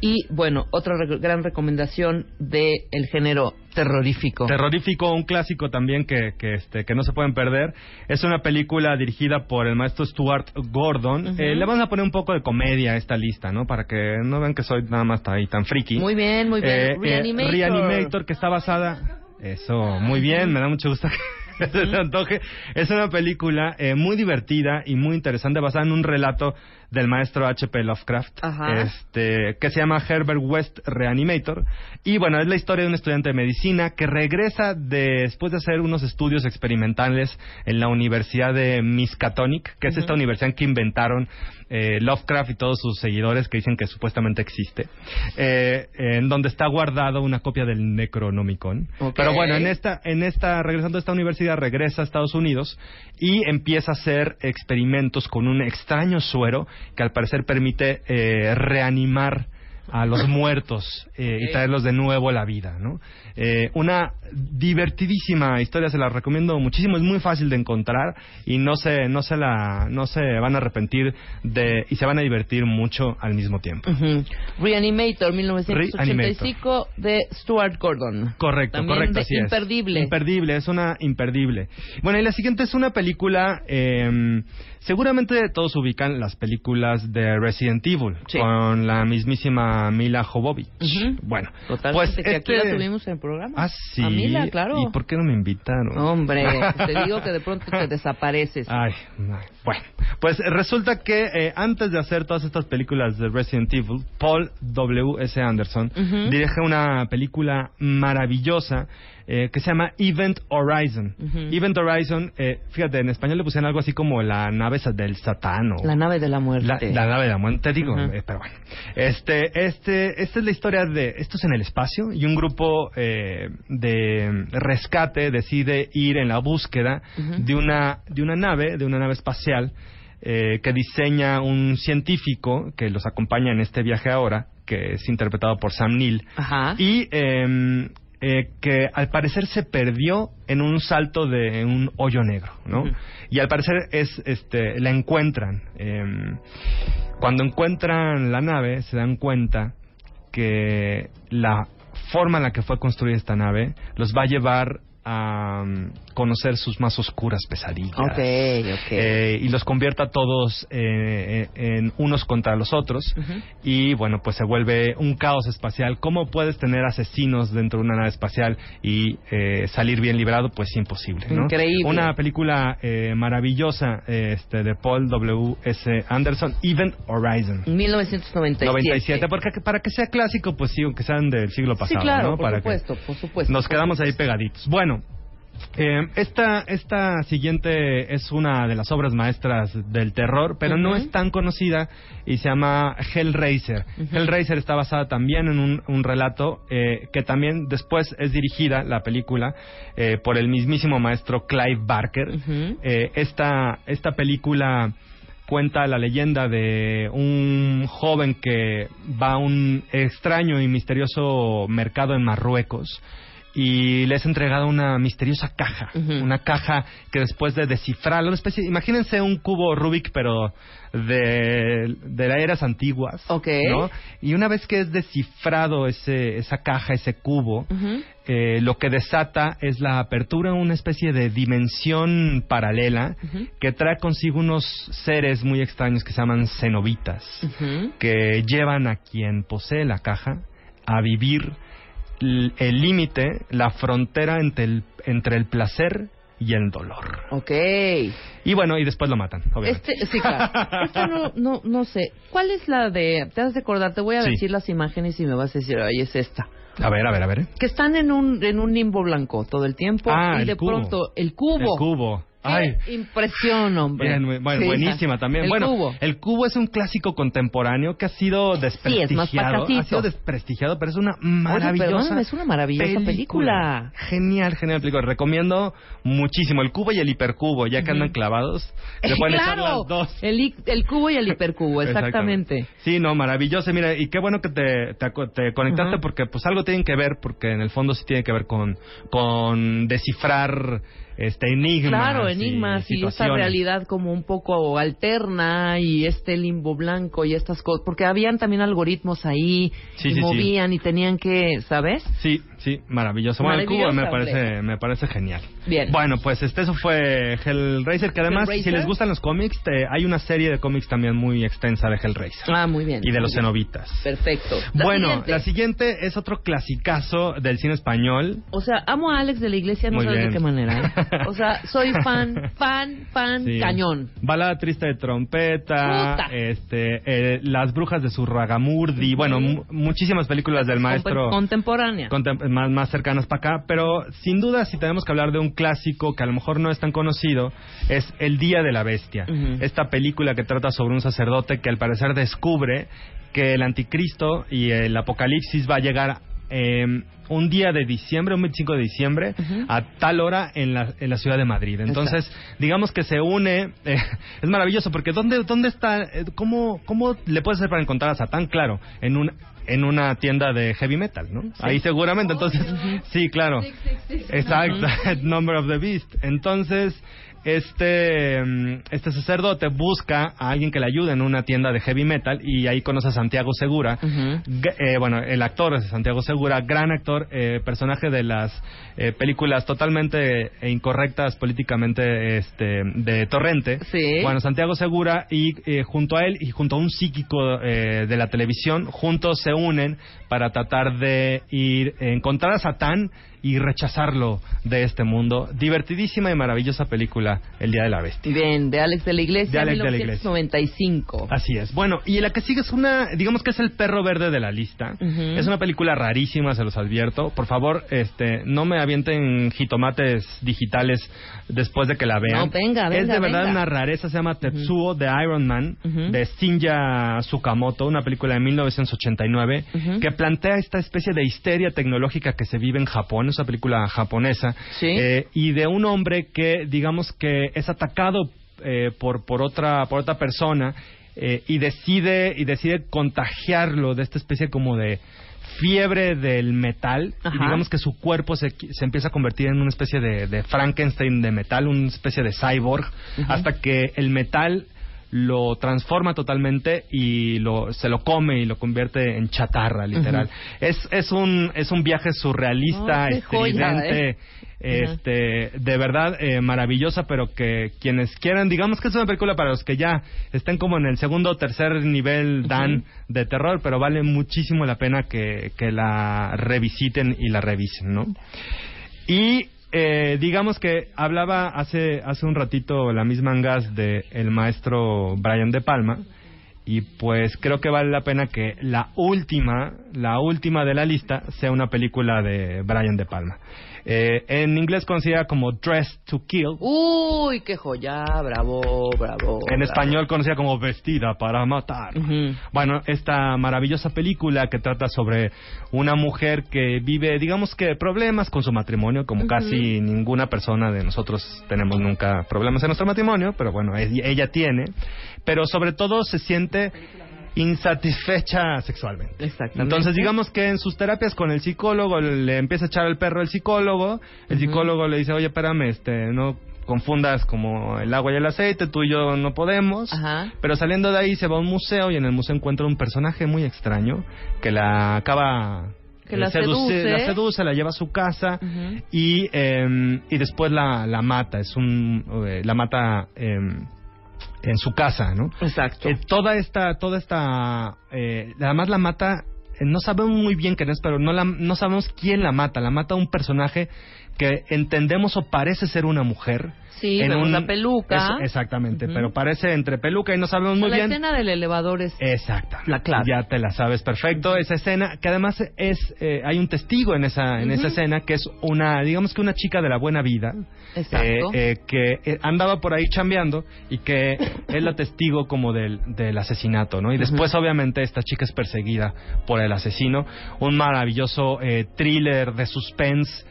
Y bueno, otra re- gran recomendación del el género terrorífico. Terrorífico, un clásico también que, que, este, que no se pueden perder. Es una película dirigida por el maestro Stuart Gordon. Eh, le vamos a poner un poco de comedia a esta lista, ¿no? Para que no vean que soy nada más ahí tan friki. Muy bien, muy bien. Eh, eh, Reanimator. Reanimator, que está basada... Eso, muy bien, me da mucho gusto que se te antoje. Es una película eh, muy divertida y muy interesante, basada en un relato del maestro H.P. Lovecraft, Ajá. este, que se llama Herbert West Reanimator. Y bueno, es la historia de un estudiante de medicina que regresa después de hacer unos estudios experimentales en la Universidad de Miskatonic, que es esta universidad que inventaron eh, Lovecraft y todos sus seguidores que dicen que supuestamente existe, eh, en donde está guardado una copia del Necronomicon. Pero bueno, en esta, en esta, regresando a esta universidad, regresa a Estados Unidos y empieza a hacer experimentos con un extraño suero que al parecer permite eh, reanimar a los muertos eh, y traerlos de nuevo a la vida, ¿no? Eh, una divertidísima historia, se la recomiendo muchísimo, es muy fácil de encontrar y no se, no se la, no se van a arrepentir de y se van a divertir mucho al mismo tiempo. Ujú. Reanimator, 1985, de Stuart Gordon. Correcto, También correcto, así es. imperdible. Imperdible, es una imperdible. Bueno, y la siguiente es una película, eh, seguramente todos ubican las películas de Resident Evil, Sí. con la mismísima Mila Jovovich. Ujú. Bueno, Totalmente, pues que aquí este- la tuvimos en el programa. Ah, sí. A Mila, claro. ¿Y por qué no me invitaron? Hombre, te digo que de pronto te desapareces. Ay, bueno, pues resulta que eh, antes de hacer todas estas películas de Resident Evil, Paul W. S. Anderson Ujú. dirige una película maravillosa eh, que se llama Event Horizon. Event Horizon, eh, fíjate, en español le pusieron algo así como la nave del Satán o La nave de la muerte. la, la nave de la muerte, te digo, eh, pero bueno. Este, este, esta es la historia de, esto es en el espacio y un grupo eh, de rescate decide ir en la búsqueda de una, de una nave, de una nave espacial eh, que diseña un científico que los acompaña en este viaje ahora, que es interpretado por Sam Neill Ajá. y eh, eh, que al parecer se perdió en un salto de un hoyo negro, ¿no? Y al parecer es, este, la encuentran. eh, cuando encuentran la nave se dan cuenta que la forma en la que fue construida esta nave los va a llevar a mm, conocer sus más oscuras pesadillas. Eh, y los convierte a todos eh, en unos contra los otros. Y bueno, pues se vuelve un caos espacial. ¿Cómo puedes tener asesinos dentro de una nave espacial y eh, salir bien librado? Pues imposible, ¿no? Increíble. Una película eh, maravillosa este, de Paul W. S. Anderson, Event Horizon. 1997. 97, porque para que sea clásico, pues sí, aunque sean del siglo Sí, pasado, claro, ¿no? por Para supuesto, por supuesto. nos por quedamos ahí pegaditos. Bueno, eh, esta, esta siguiente es una de las obras maestras del terror, pero no es tan conocida y se llama Hellraiser. Hellraiser está basada también en un, un relato eh, que también después es dirigida, la película, eh, por el mismísimo maestro Clive Barker. Eh, esta, esta película cuenta la leyenda de un joven que va a un extraño y misterioso mercado en Marruecos y le es entregada una misteriosa caja, una caja que después de descifrarla, una especie, imagínense un cubo Rubik pero de, de las eras antiguas, Ok. ¿no? Y una vez que es descifrado ese, esa caja, ese cubo, eh, lo que desata es la apertura a una especie de dimensión paralela que trae consigo unos seres muy extraños que se llaman cenobitas, que llevan a quien posee la caja a vivir el límite, la frontera entre el, entre el placer y el dolor. Ok. Y bueno, y después lo matan, obviamente. Este, sí, claro. Esta no, no, no sé. ¿Cuál es la de.? Te has de acordar, te voy a Sí. decir las imágenes y me vas a decir, ay, es esta. A ver, a ver, a ver. Que están en un, en un limbo blanco todo el tiempo Ah, y el de cubo. pronto el cubo. El cubo. Ay, impresión, hombre. Bien, bu- bueno, Sí. buenísima también. El bueno, cubo. el cubo es un clásico contemporáneo que ha sido es más desprestigiado. pacatito. ha sido desprestigiado, pero es una Oye, maravillosa. perdóname, es una maravillosa película. Genial, genial película. Recomiendo muchísimo el cubo y el hipercubo, ya que andan clavados. Se pueden echar claro, las dos. El, el cubo y el hipercubo, exactamente. Sí, no, maravilloso. Mira, y qué bueno que te, te, te conectaste porque pues algo tienen que ver, porque en el fondo sí tiene que ver con, con descifrar este enigmas. Claro, enigmas y, esta situaciones. realidad como un poco alterna y este limbo blanco y estas cosas, porque habían también algoritmos ahí Sí, y sí, sí. movían y tenían que, ¿sabes? Sí, sí, maravilloso. Bueno, el cubo me parece, me parece genial. Bien. Bueno, pues este eso fue Hellraiser, que además, Hellraiser. si les gustan los cómics, te- hay una serie de cómics también muy extensa de Hellraiser. Ah, muy bien. y de los bien. cenobitas. Perfecto. La bueno, siguiente. la siguiente es otro clasicazo del cine español. O sea, amo a Alex de la Iglesia, no Muy sabes bien. de qué manera. ¿eh? O sea, soy fan, fan, fan, Sí. cañón. Balada triste de trompeta, Puta. este, eh, Las brujas de Surragamurdi, bueno, mu- muchísimas películas del maestro Contemporánea. contem- más, más cercanas para acá, pero sin duda si tenemos que hablar de un clásico que a lo mejor no es tan conocido, es El Día de la Bestia. Esta película que trata sobre un sacerdote que al parecer descubre que el anticristo y el apocalipsis va a llegar eh, un día de diciembre, un 25 de diciembre, a tal hora en la, en la ciudad de Madrid. Entonces, digamos que se une, eh, es maravilloso, porque ¿dónde, dónde está, eh, cómo, cómo le puedes hacer para encontrar a Satán? Claro, en un en una tienda de heavy metal, ¿no? Ahí seguramente, entonces, sí, claro. Exacto, Number of the Beast. Entonces, este, mm, este sacerdote busca a alguien que le ayude en una tienda de heavy metal y ahí conoce a Santiago Segura. Eh, bueno, el actor es Santiago Segura, gran actor, eh, personaje de las eh, películas totalmente incorrectas políticamente este, de Torrente. Sí. Bueno, Santiago Segura y eh, junto a él y junto a un psíquico eh, de la televisión, juntos se unen para tratar de ir encontrar a Satán y rechazarlo de este mundo. Divertidísima y maravillosa película, El Día de la Bestia. Bien, de Alex de la Iglesia, De Alex de la Iglesia. 1995. Así es. Bueno, y la que sigue es una, digamos que es el perro verde de la lista. Es una película rarísima, se los advierto. Por favor, este, no me avienten jitomates digitales después de que la vean. No, venga, Es venga, de verdad venga. una rareza, se llama Tetsuo de Iron Man, de Shinya Tsukamoto, una película de 1989, Ujú. que plantea esta especie de histeria tecnológica que se vive en Japón, es una película japonesa, Sí. eh, y de un hombre que, digamos que es atacado eh, por, por, otra, por otra persona eh, y decide y decide contagiarlo de esta especie como de fiebre del metal Ajá. y digamos que su cuerpo se, se empieza a convertir en una especie de, de Frankenstein de metal, una especie de cyborg, hasta que el metal lo transforma totalmente y lo se lo come y lo convierte en chatarra literal. Es es un es un viaje surrealista Oh, joya, ¿eh? este de verdad eh, maravillosa pero que quienes quieran digamos que es una película para los que ya estén como en el segundo o tercer nivel dan de terror pero vale muchísimo la pena que, que la revisiten y la revisen no y eh, digamos que hablaba hace hace un ratito la misma Angas de el maestro Brian De Palma y pues creo que vale la pena que la última la última de la lista sea una película de Brian De Palma Eh, en inglés conocida como Dress to Kill Uy, qué joya, bravo, bravo. en bravo. español conocida como Vestida para matar. Bueno, esta maravillosa película que trata sobre una mujer que vive, digamos que problemas con su matrimonio, como casi ninguna persona de nosotros tenemos nunca problemas en nuestro matrimonio, pero bueno, e- ella tiene, pero sobre todo se siente insatisfecha sexualmente. Exactamente. Entonces, digamos que en sus terapias con el psicólogo le empieza a echar el perro al psicólogo, el psicólogo le dice, oye, espérame, este, no confundas como el agua y el aceite, tú y yo no podemos. Ajá. Pero saliendo de ahí se va a un museo y en el museo encuentra un personaje muy extraño que la acaba Que la seduce. la seduce, la lleva a su casa y eh, y después la, la mata, es un eh, la mata eh, en su casa, ¿no? Exacto. Eh, toda esta toda esta eh, además la mata eh, no sabemos muy bien quién es, pero no la, no sabemos quién la mata. La mata un personaje que entendemos o parece ser una mujer. Sí, vemos la peluca. Exactamente, pero parece entre peluca y no sabemos muy la bien. escena del elevador es Exacto. la clave. Ya te la sabes perfecto. Esa escena, que además es, eh, hay un testigo en esa, en esa escena que es una, digamos que una chica de la buena vida. Exacto. eh, eh, que eh, andaba por ahí chambeando y que es la testigo como del, del asesinato, ¿no? Y después, obviamente, esta chica es perseguida por el asesino. Un maravilloso eh, thriller de suspense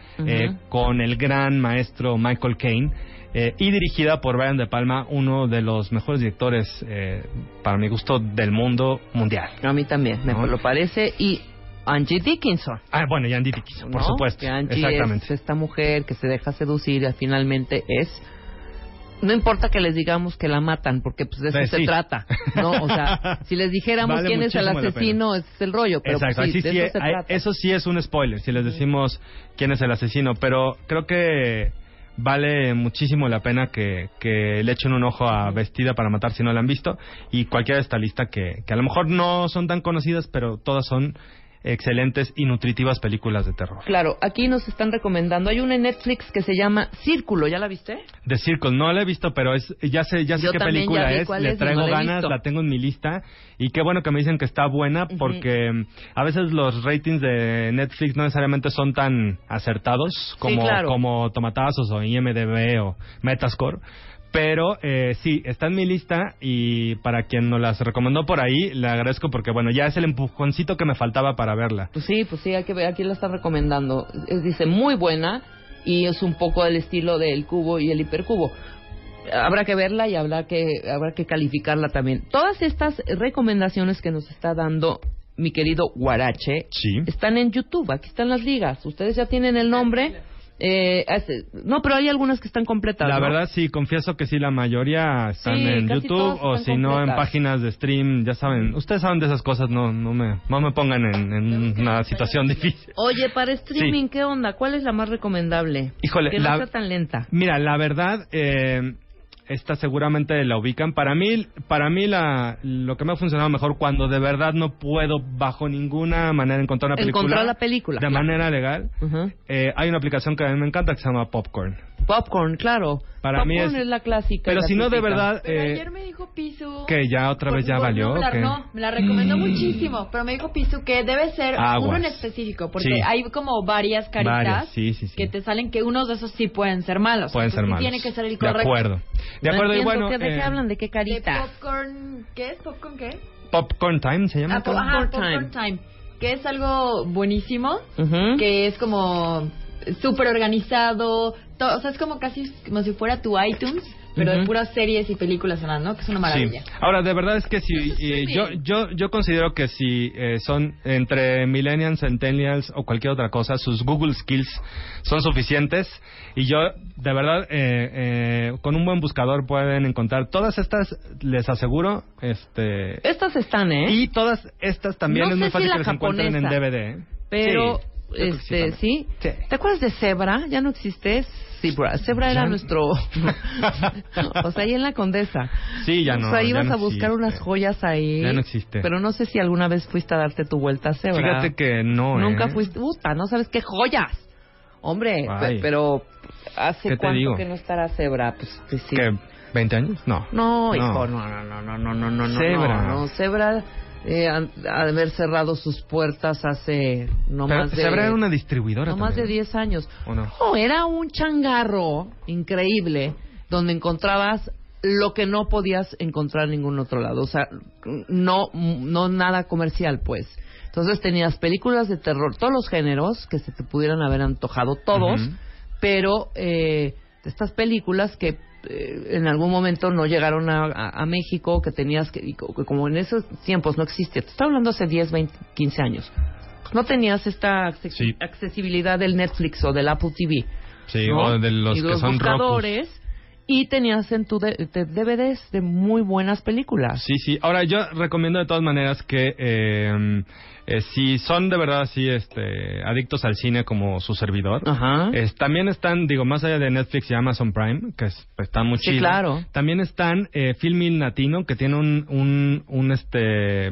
con el gran maestro Michael Caine. Eh, y dirigida por Brian De Palma, uno de los mejores directores, eh, para mi gusto, del mundo mundial. A mí también, me lo parece. Y Angie Dickinson. Ah, bueno, y Andy Dickinson, por ¿no? supuesto. Angie Exactamente. es esta mujer que se deja seducir y finalmente es. No importa que les digamos que la matan, porque pues de eso Eh, se trata, ¿no? O sea, si les dijéramos Vale quién es el asesino, ese es el rollo, pero pues, sí, de sí, eso se hay- trata. eso sí es un spoiler, si les decimos quién es el asesino, pero creo que vale muchísimo la pena que, que le echen un ojo a Vestida para Matar si no la han visto, y cualquiera de esta lista que, que a lo mejor no son tan conocidas, pero todas son excelentes y nutritivas películas de terror. Claro, aquí nos están recomendando. Hay una en Netflix que se llama Círculo, ¿ya la viste? The Circle, no la he visto, pero es ya sé, ya sé Yo qué película es, le traigo no la ganas, la tengo en mi lista y qué bueno que me dicen que está buena porque mm, a veces los ratings de Netflix no necesariamente son tan acertados como, claro. como Tomatazos o IMDB o Metascore. Pero eh, sí, está en mi lista y para quien nos las recomendó por ahí, le agradezco porque, bueno, ya es el empujoncito que me faltaba para verla. Pues sí, pues sí, hay que ver, aquí la están recomendando. Es, dice, muy buena y es un poco del estilo del cubo y el hipercubo. Habrá que verla y habrá que, habrá que calificarla también. Todas estas recomendaciones que nos está dando mi querido Guarache Sí. están en YouTube. Aquí están las ligas. Ustedes ya tienen el nombre. Eh, hace- no, pero hay algunas que están completas. La ¿no? verdad sí, confieso que sí, la mayoría están Sí, en YouTube o si no en páginas de stream, ya saben, ustedes saben de esas cosas, no no me no me pongan en, en una situación difícil. Oye, para streaming, ¿qué onda? ¿Cuál es la más recomendable? Híjole, que no la- sea tan lenta. Mira, la verdad eh, esta seguramente la ubican. Para mí para mí la lo que me ha funcionado mejor cuando de verdad no puedo bajo ninguna manera encontrar una película Encontrar la película. de manera legal. Eh, hay una aplicación que a mí me encanta que se llama Popcorn. Popcorn, claro. Para mí Popcorn es- es la clásica. Pero la si no de verdad Pero eh, ayer me dijo Pisu... que ya otra vez ya Por- valió. No, me la, ¿o qué? no, me la recomendó muchísimo, pero me dijo Pisu que debe ser Aguas. uno en específico, porque Sí. hay como varias caritas Varias, sí, sí, sí. que te salen que unos de esos sí pueden ser malos. Pueden ser Entonces, sí malos. tiene que ser el De correcto. acuerdo. De No acuerdo, y entiendo bueno. ¿qué- ¿De qué eh, hablan? ¿De qué De carita? popcorn, ¿qué es? ¿Popcorn qué? Popcorn Time se llama. Ah, Popcorn Popcorn Time. Que es algo buenísimo, Ujú. que es como súper organizado, o sea, es como casi como si fuera tu iTunes, pero de puras series y películas además, ¿no? Que es una maravilla. Sí. Ahora, de verdad es que si eh, yo, yo, yo considero que si eh, son entre millennials, centennials o cualquier otra cosa, sus Google skills son suficientes y yo, de verdad, eh, eh, con un buen buscador pueden encontrar todas estas, les aseguro, este... Estas están, ¿eh? Y todas estas también No es sé muy si fácil la que las encuentren en DVD. ¿eh? Pero, Sí, este, ¿sí? ¿Te acuerdas de Zebra? Ya no existe Zebra. Era nuestro... o sea, ahí en la Condesa. Sí, ya no. O sea, ibas a buscar unas joyas ahí. Ya no existe. Pero no sé si alguna vez fuiste a darte tu vuelta a Zebra. Fíjate que no, ¿eh? Nunca fuiste... Puta, no sabes qué joyas. Hombre, pero... ¿Hace cuánto que no estará Zebra? Pues, pues sí. ¿20 años? No. No, hijo, no, no, no, no, no, no, no. No eh, haber cerrado sus puertas hace no Pero más de... Era una distribuidora No más de también. 10 años. ¿O no? No, era un changarro increíble donde encontrabas lo que no podías encontrar en ningún otro lado. O sea, no, no nada comercial, pues. Entonces tenías películas de terror, todos los géneros que se te pudieran haber antojado, todos, pero eh, estas películas que eh, en algún momento no llegaron a, a- a México, que tenías que, que como en esos tiempos no existía, te estoy hablando hace 10, 20, 15 años, no tenías esta Sí. accesibilidad del Netflix o del Apple TV. Sí, ¿no? o de los y que los son buscadores, y tenías en tu de- DVDs de muy buenas películas. Sí, sí. Ahora, yo recomiendo de todas maneras que eh, eh, si son de verdad así este, adictos al cine como su servidor, Ajá. es- también están, digo, más allá de Netflix y Amazon Prime, que es- pues, está muy Sí, chido. claro. También están eh, Filmin Latino, que tiene un, un, un, este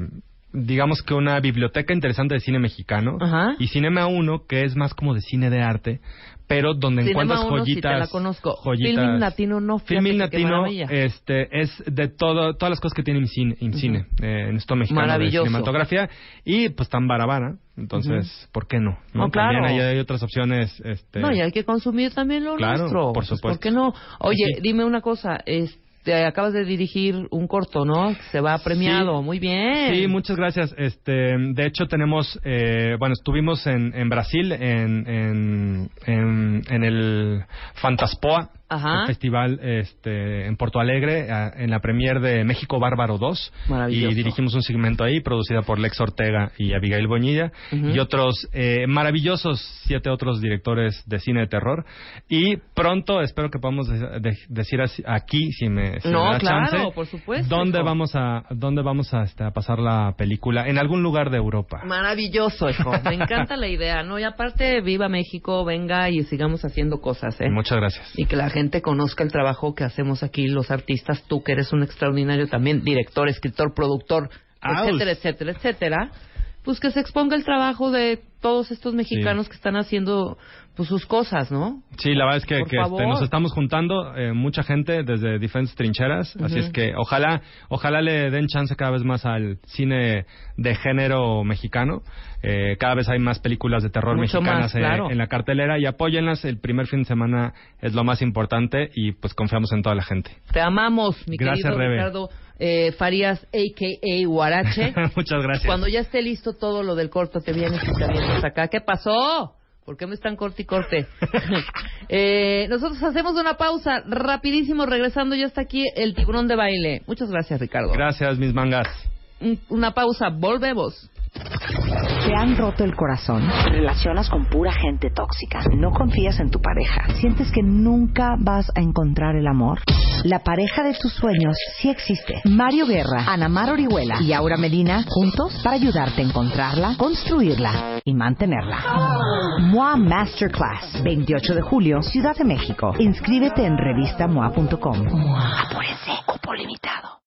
digamos que una biblioteca interesante de cine mexicano Ajá. y Cinema 1 que es más como de cine de arte pero donde Cinema encuentras Uno, joyitas te la conozco. joyitas Filmin Latino no, fíjate Filmin que qué Latino este es de todo todas las cosas que tiene IMCINE, IMCINE eh, en esto mexicano de cinematografía y pues tan barabara entonces ¿por qué no? No, claro. También hay, hay otras opciones este No, y hay que consumir también lo Claro, nuestro. por Pues, supuesto. ¿Por qué no? Oye, Sí. dime una cosa, este, acabas de dirigir un corto, ¿no? Se va premiado, Sí. muy bien. Sí, muchas gracias. Este, de hecho tenemos, eh, bueno, estuvimos en, en Brasil en, en, en, en el Fantaspoa, Ajá. el festival este, en Porto Alegre, a- en la premier de México Bárbaro 2. Maravilloso. Y dirigimos un segmento ahí, producida por Lex Ortega y Abigail Bonilla, Ujú. y otros eh, maravillosos siete otros directores de cine de terror. Y pronto, espero que podamos de- de- decir así- aquí, si me, si No, me da claro, chance, por supuesto, ¿Dónde hijo. vamos a, dónde vamos a, este, a pasar la película? En algún lugar de Europa. Maravilloso, hijo. Me encanta la idea, ¿no? Y aparte, viva México, venga y sigamos haciendo cosas, ¿eh? Muchas gracias. y que la gente conozca el trabajo que hacemos aquí los artistas, tú que eres un extraordinario también director, escritor, productor, Aus. etcétera, etcétera, etcétera, pues que se exponga el trabajo de todos estos mexicanos que están haciendo pues sus cosas, ¿no? Sí, la verdad es que, este, nos estamos juntando eh, mucha gente desde diferentes trincheras, así es que ojalá ojalá le den chance cada vez más al cine de género mexicano. Eh, cada vez hay más películas de terror Mucho mexicanas más, eh, claro. en la cartelera y apóyenlas. El primer fin de semana es lo más importante y pues confiamos en toda la gente. Te amamos, mi Gracias, querido Rebe. Ricardo eh, Farías, a.k.a. Guarache. Muchas gracias. Cuando ya esté listo todo lo del corto, te vienes y te vienes acá. ¿Qué pasó? ¿Por qué me están corte y corte? Eh, nosotros hacemos una pausa rapidísimo, regresando ya está aquí el tiburón de baile. Muchas gracias, Ricardo. Gracias, mis mangas. Un- una pausa, volvemos. ¿Te han roto el corazón? ¿Te relacionas con pura gente tóxica? ¿No confías en tu pareja? ¿Sientes que nunca vas a encontrar el amor? La pareja de tus sueños sí existe. Mario Guerra, Ana Mar Orihuela y Aura Medina juntos para ayudarte a encontrarla, construirla y mantenerla. MOA Masterclass, 28 de julio, Ciudad de México. Inscríbete en revistamoa.com. MOA, apúrense, cupo limitado.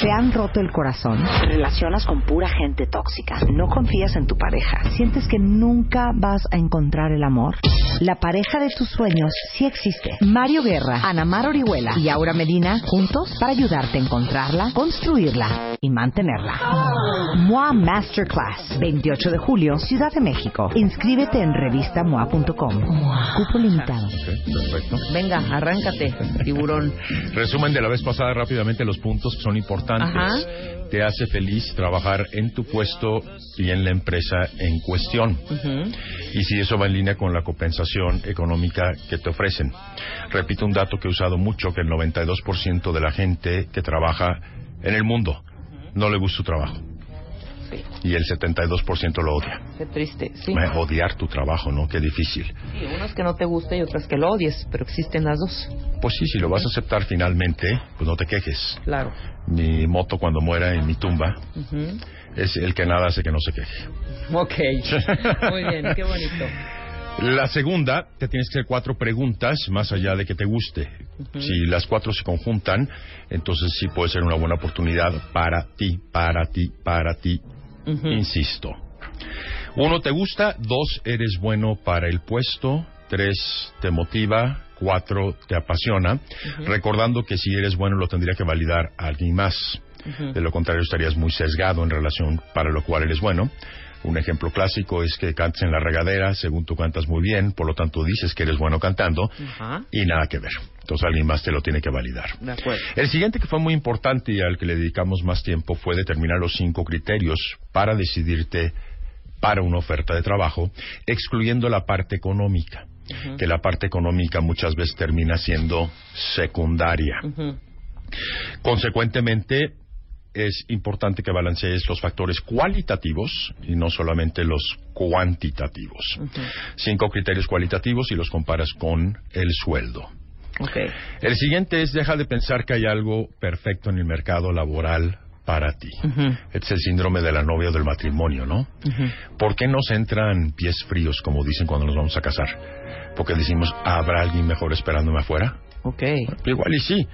¿Te han roto el corazón? ¿Te relacionas con pura gente tóxica? ¿No confías en tu pareja? ¿Sientes que nunca vas a encontrar el amor? La pareja de tus sueños sí existe. Mario Guerra, Ana Mar Orihuela y Aura Medina juntos para ayudarte a encontrarla, construirla y mantenerla. MOA Masterclass, 28 de julio, Ciudad de México. Inscríbete en revistamoa.com. Cupo limitado. Perfecto. Venga, arráncate, tiburón. Resumen de la vez pasada rápidamente los puntos son importantes. Ajá. Te hace feliz trabajar en tu puesto y en la empresa en cuestión. Y si eso va en línea con la compensación económica que te ofrecen. Repito un dato que he usado mucho, que el 92% de la gente que trabaja en el mundo no le gusta su trabajo. Y el 72% lo odia. Qué triste, sí. Odiar tu trabajo, ¿no? Qué difícil. Sí, unos que no te guste y otras que lo odies, pero existen las dos. Pues sí, si lo vas a aceptar finalmente, pues no te quejes. Claro. Mi moto cuando muera en mi tumba Ujú. es el que nada hace que no se queje. Ok. Muy bien, qué bonito. La segunda, te tienes que hacer cuatro preguntas más allá de que te guste. Si las cuatro se conjuntan, entonces sí puede ser una buena oportunidad para ti, para ti, para ti. Insisto. Uno, te gusta. Dos, eres bueno para el puesto. Tres, te motiva. Cuatro, te apasiona. Recordando que si eres bueno lo tendría que validar alguien más. De lo contrario, estarías muy sesgado en relación para lo cual eres bueno. Un ejemplo clásico es que cantes en la regadera, según tú cantas muy bien, por lo tanto dices que eres bueno cantando, y nada que ver. Entonces alguien más te lo tiene que validar. De acuerdo. El siguiente que fue muy importante y al que le dedicamos más tiempo fue determinar los cinco criterios para decidirte para una oferta de trabajo, excluyendo la parte económica, que la parte económica muchas veces termina siendo secundaria. Consecuentemente, es importante que balancees los factores cualitativos y no solamente los cuantitativos. Cinco criterios cualitativos y los comparas con el sueldo. Ok. El siguiente es deja de pensar que hay algo perfecto en el mercado laboral para ti. Este es el síndrome de la novia o del matrimonio, ¿no? ¿Por qué nos entran pies fríos, como dicen cuando nos vamos a casar? Porque decimos, ¿habrá alguien mejor esperándome afuera? Ok. Igual y sí,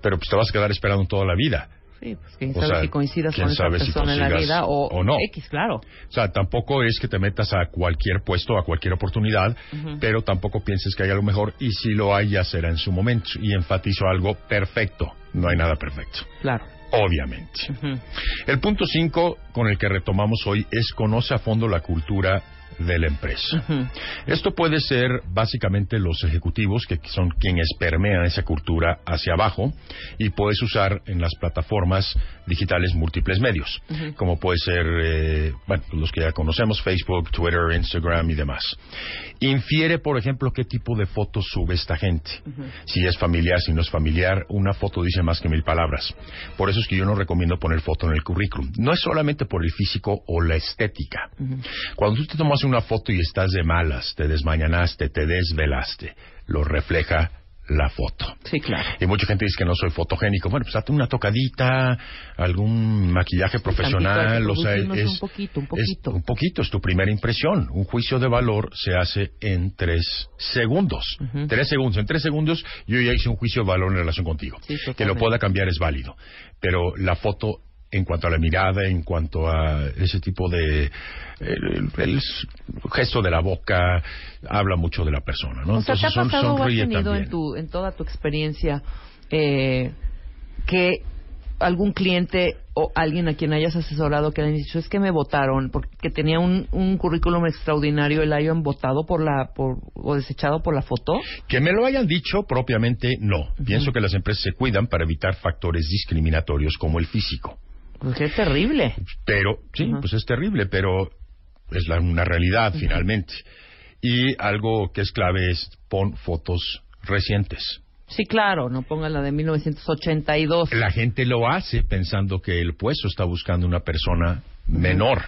pero pues te vas a quedar esperando toda la vida. Sí, pues quién O sabe sea, si coincidas con esa si persona en la vida o, o no. X, claro. O sea, tampoco es que te metas a cualquier puesto, a cualquier oportunidad, pero tampoco pienses que hay algo mejor y si lo hay ya será en su momento. Y enfatizo algo perfecto. No hay nada perfecto. Claro. Obviamente. El punto 5 con el que retomamos hoy es conoce a fondo la cultura de la empresa. Esto puede ser básicamente los ejecutivos que son quienes permean esa cultura hacia abajo y puedes usar en las plataformas digitales múltiples medios, como puede ser, eh, bueno, pues los que ya conocemos, Facebook, Twitter, Instagram y demás. Infiere, por ejemplo, qué tipo de fotos sube esta gente. Si es familiar, si no es familiar, una foto dice más que mil palabras. Por eso es que yo no recomiendo poner foto en el currículum. No es solamente por el físico o la estética. Cuando tú te tomas una foto y estás de malas, te desmañanaste, te desvelaste, lo refleja la foto. Sí, claro. Y mucha gente dice que no soy fotogénico. Bueno, pues date una tocadita, algún maquillaje profesional, Tantito, o sea, es un poquito, un es poquito. un poquito, es tu primera impresión. Un juicio de valor se hace en tres segundos. Tres segundos. En tres segundos yo ya hice un juicio de valor en relación contigo. Sí, que lo pueda cambiar es válido. Pero la foto, en cuanto a la mirada, en cuanto a ese tipo de... El, el gesto de la boca habla mucho de la persona, ¿no? O sea, ¿te ha son- pasado o has tenido también. en, tu, en toda tu experiencia eh, que algún cliente o alguien a quien hayas asesorado que le han dicho es que me votaron porque tenía un, un currículum extraordinario y la hayan votado por la por, o desechado por la foto? Que me lo hayan dicho propiamente, no. Pienso que las empresas se cuidan para evitar factores discriminatorios como el físico. Pues es terrible. Pero, sí, pues es terrible, pero es la- una realidad finalmente. Y algo que es clave es pon fotos recientes. Sí, claro, no pongan la de 1982. La gente lo hace pensando que el puesto está buscando una persona menor.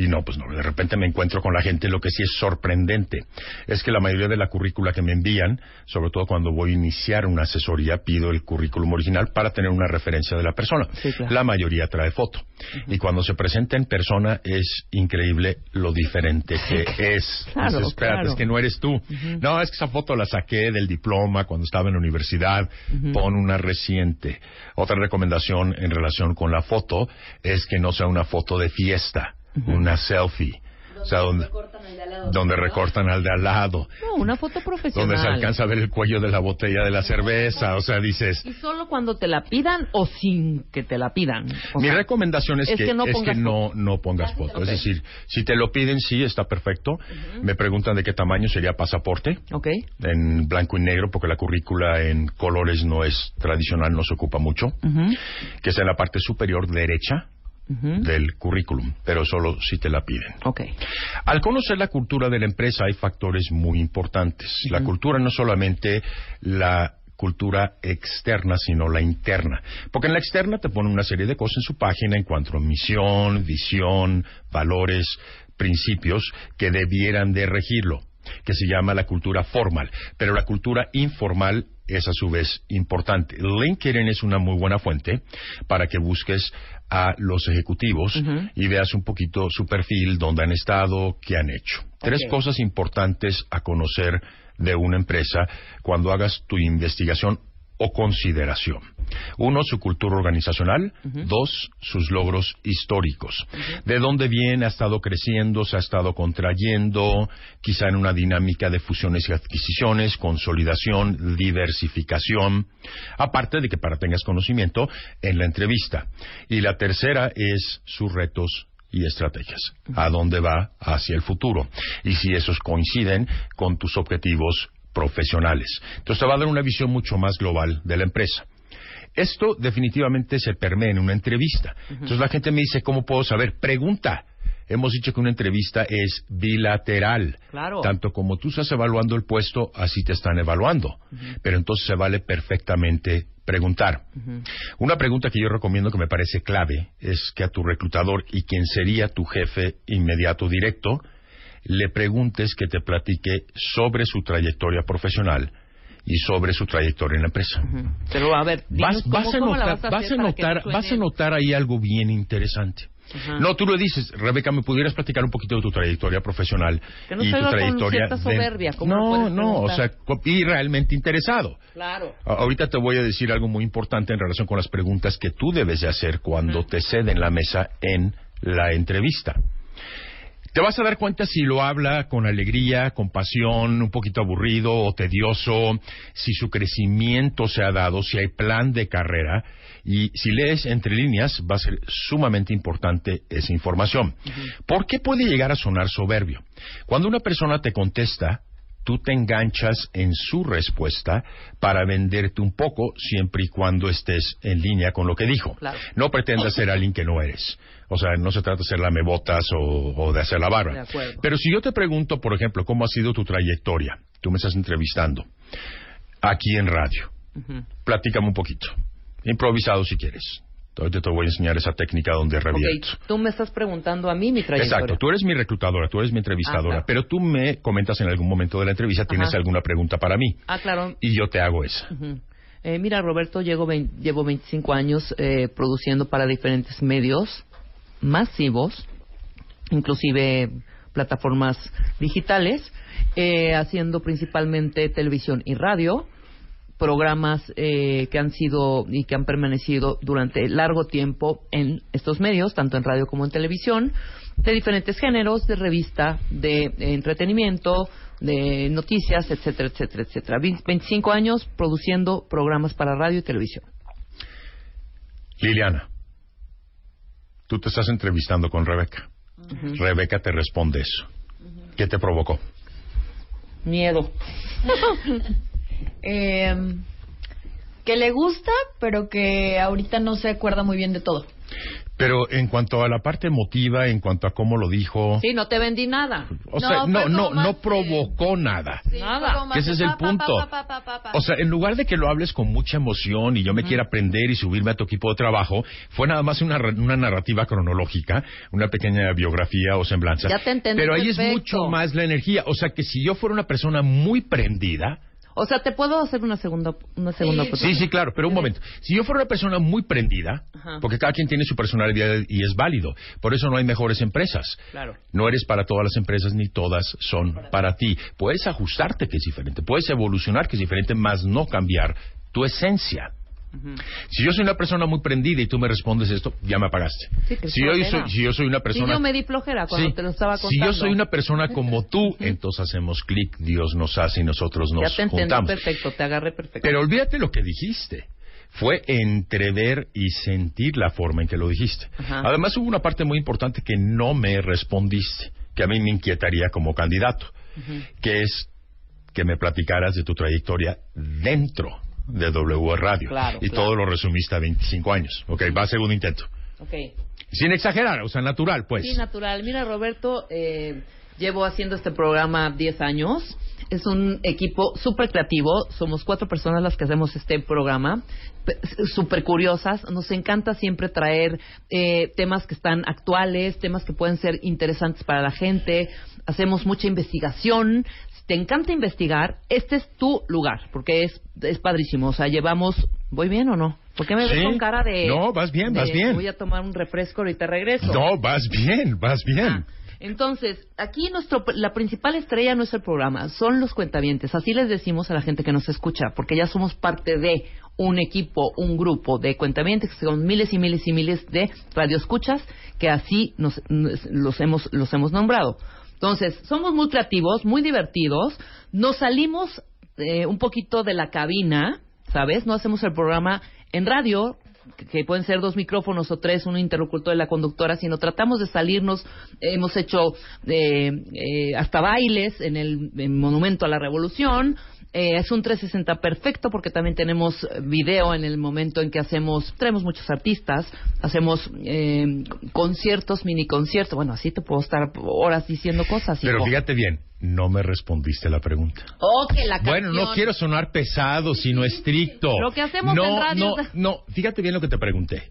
Y no, pues no, de repente me encuentro con la gente, lo que sí es sorprendente es que la mayoría de la currícula que me envían, sobre todo cuando voy a iniciar una asesoría, pido el currículum original para tener una referencia de la persona. Sí, claro. La mayoría trae foto. Y cuando se presenta en persona es increíble lo diferente que es. Claro, Dices, espérate, claro. es que no eres tú. No, es que esa foto la saqué del diploma cuando estaba en la universidad. Pon una reciente. Otra recomendación en relación con la foto es que no sea una foto de fiesta, una selfie. O sea, donde, donde recortan al de al lado. No, una foto profesional. Donde se alcanza a ver el cuello de la botella de la cerveza. O sea, dices... Y solo cuando te la pidan o sin que te la pidan. O Mi sea, recomendación es, es que, que no es pongas que no, no pongas foto. Ok. Es decir, si te lo piden, sí, está perfecto. Me preguntan de qué tamaño sería pasaporte. Ok. En blanco y negro, porque la currícula en colores no es tradicional, no se ocupa mucho. Ujú, Que es en la parte superior derecha del currículum, pero solo si te la piden. Ok. Al conocer la cultura de la empresa hay factores muy importantes. La cultura no solamente la cultura externa, sino la interna. Porque en la externa te ponen una serie de cosas en su página en cuanto a misión, visión, valores, principios que debieran de regirlo, que se llama la cultura formal. Pero la cultura informal es a su vez importante. LinkedIn es una muy buena fuente para que busques a los ejecutivos y veas un poquito su perfil, dónde han estado, qué han hecho. Tres cosas importantes a conocer de una empresa cuando hagas tu investigación o consideración. Uno, su cultura organizacional. Dos, sus logros históricos. De dónde viene, ha estado creciendo, se ha estado contrayendo, quizá en una dinámica de fusiones y adquisiciones, consolidación, diversificación. Aparte de que para tengas conocimiento en la entrevista. Y la tercera es sus retos y estrategias. ¿A dónde va hacia el futuro? Y si esos coinciden con tus objetivos profesionales. Entonces te va a dar una visión mucho más global de la empresa. Esto definitivamente se permea en una entrevista. Entonces la gente me dice, ¿cómo puedo saber? Pregunta. Hemos dicho que una entrevista es bilateral. Claro. Tanto como tú estás evaluando el puesto, así te están evaluando. Pero entonces se vale perfectamente preguntar. Una pregunta que yo recomiendo que me parece clave es que a tu reclutador y quien sería tu jefe inmediato directo, le preguntes que te platique sobre su trayectoria profesional y sobre su trayectoria en la empresa. Pero a ver, Vas, cómo- vas a notar, vas a vas notar, vas a notar ahí algo bien interesante. No, tú lo dices, Rebeca, ¿me pudieras platicar un poquito de tu trayectoria profesional Que no y tu con trayectoria? de- soberbia, ¿cómo lo No, no, o sea, y realmente interesado. Claro. Ahorita te voy a decir algo muy importante en relación con las preguntas que tú debes de hacer cuando te ceden la mesa en la entrevista. Te vas a dar cuenta si lo habla con alegría, con pasión, un poquito aburrido o tedioso, si su crecimiento se ha dado, si hay plan de carrera. Y si lees entre líneas, va a ser sumamente importante esa información. ¿Por qué puede llegar a sonar soberbio? Cuando una persona te contesta, tú te enganchas en su respuesta para venderte un poco siempre y cuando estés en línea con lo que dijo. Claro. No pretendas ser alguien que no eres. O sea, no se trata de hacer lamebotas o, o de hacer la barba. Pero si yo te pregunto, por ejemplo, cómo ha sido tu trayectoria, tú me estás entrevistando aquí en radio, Ujú. platícame un poquito. Improvisado si quieres. Ahorita te voy a enseñar esa técnica donde revierto. Ok, tú me estás preguntando a mí mi trayectoria. Exacto, tú eres mi reclutadora, tú eres mi entrevistadora, Ah, claro. pero tú me comentas en algún momento de la entrevista, tienes Ajá. alguna pregunta para mí Ah, claro. y yo te hago esa. Eh, mira, Roberto, llevo, llevo 25 años eh, produciendo para diferentes medios masivos, inclusive plataformas digitales, eh, haciendo principalmente televisión y radio, programas eh, que han sido y que han permanecido durante largo tiempo en estos medios, tanto en radio como en televisión, de diferentes géneros, de revista, de eh, entretenimiento, de noticias, etcétera, etcétera, etcétera. Vein- 25 años produciendo programas para radio y televisión. Liliana, tú te estás entrevistando con Rebeca. Rebeca te responde eso. ¿Qué te provocó? Miedo. Eh, que le gusta, pero que ahorita no se acuerda muy bien de todo. Pero en cuanto a la parte emotiva, en cuanto a cómo lo dijo, Sí, no te vendí nada. o sea, no, no, no provocó nada. Nada. Que ese es el punto. O sea, en lugar de que lo hables con mucha emoción y yo me quiera aprender y subirme a tu equipo de trabajo, fue nada más una, una narrativa cronológica, una pequeña biografía o semblanza. Ya te entendí Pero ahí es mucho más la energía. O sea, que si yo fuera una persona muy prendida, O sea, te puedo hacer una segunda, una segunda Sí, oportunidad? sí, claro, pero un momento. Si yo fuera una persona muy prendida, Ajá. porque cada quien tiene su personalidad y es válido, por eso no hay mejores empresas. Claro. No eres para todas las empresas ni todas son para ti. Puedes ajustarte que es diferente, puedes evolucionar que es diferente, más no cambiar tu esencia. Si yo soy una persona muy prendida y tú me respondes esto, ya me apagaste. Sí, si, yo soy, si yo soy una persona... yo me di flojera cuando Sí. te lo estaba contando. Si yo soy una persona como tú, entonces hacemos clic, Dios nos hace y nosotros nos Ya te juntamos. perfecto, te agarré perfecto. Pero olvídate lo que dijiste. Fue entrever y sentir la forma en que lo dijiste. Ajá. Además hubo una parte muy importante que no me respondiste, que a mí me inquietaría como candidato, que es que me platicaras de tu trayectoria dentro de W Radio. Claro, y claro. todo lo resumiste a 25 años. Ok, va a segundo intento. Ok. Sin exagerar, o sea, natural, pues. Sí, natural. Mira, Roberto, eh, llevo haciendo este programa 10 años. Es un equipo súper creativo. Somos cuatro personas las que hacemos este programa. Pe- Súper curiosas. Nos encanta siempre traer eh, temas que están actuales, temas que pueden ser interesantes para la gente. Hacemos mucha investigación. Te encanta investigar, este es tu lugar, porque es, es padrísimo. O sea, llevamos... ¿Voy bien o no? ¿Por qué me ves Sí. con cara de... No, vas bien, de, vas bien. Voy a tomar un refresco y te regreso. No, vas bien, vas bien. Ah, entonces, aquí nuestro, la principal estrella no es el programa, son los cuentavientes. Así les decimos a la gente que nos escucha, porque ya somos parte de un equipo, un grupo de cuentavientes, que son miles y miles y miles de radioescuchas, que así nos- los, hemos, los hemos nombrado. Entonces, somos muy creativos, muy divertidos, nos salimos eh, un poquito de la cabina, ¿sabes? No hacemos el programa en radio, que- pueden ser dos micrófonos o tres, un interlocutor de la conductora, sino tratamos de salirnos, hemos hecho eh, eh, hasta bailes en el en Monumento a la Revolución, eh, es un 360 perfecto porque también tenemos video en el momento en que hacemos, traemos muchos artistas, hacemos eh, conciertos, mini conciertos, bueno, así te puedo estar horas diciendo cosas. Pero hijo. fíjate bien, no me respondiste la pregunta. Oh, que la Bueno, no canción. quiero sonar pesado, sino estricto. Lo que hacemos no, en radio No, no, fíjate bien lo que te pregunté.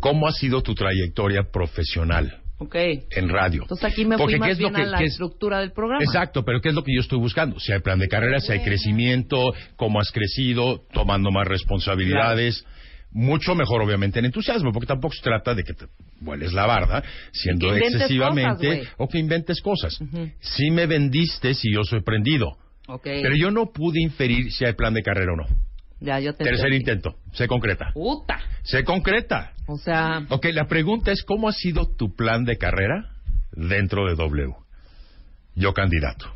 ¿Cómo ha sido tu trayectoria profesional Ok. en radio? Entonces aquí me Porque fui ¿qué más es lo bien que- a la es- estructura del programa. Exacto, pero ¿qué es lo que yo estoy buscando? Si hay plan de carrera, si hay crecimiento, cómo has crecido, tomando más responsabilidades. Mucho mejor, obviamente, en entusiasmo, porque tampoco se trata de que te vueles la barda, siendo excesivamente, cosas, o que inventes cosas. Sí me vendiste si yo soy prendido, Ok. pero yo no pude inferir si hay plan de carrera o no. Ya, yo te Tercer entendí. intento, se concreta. Puta. Se concreta. O sea, Ok, la pregunta es, ¿cómo ha sido tu plan de carrera dentro de W? Yo candidato.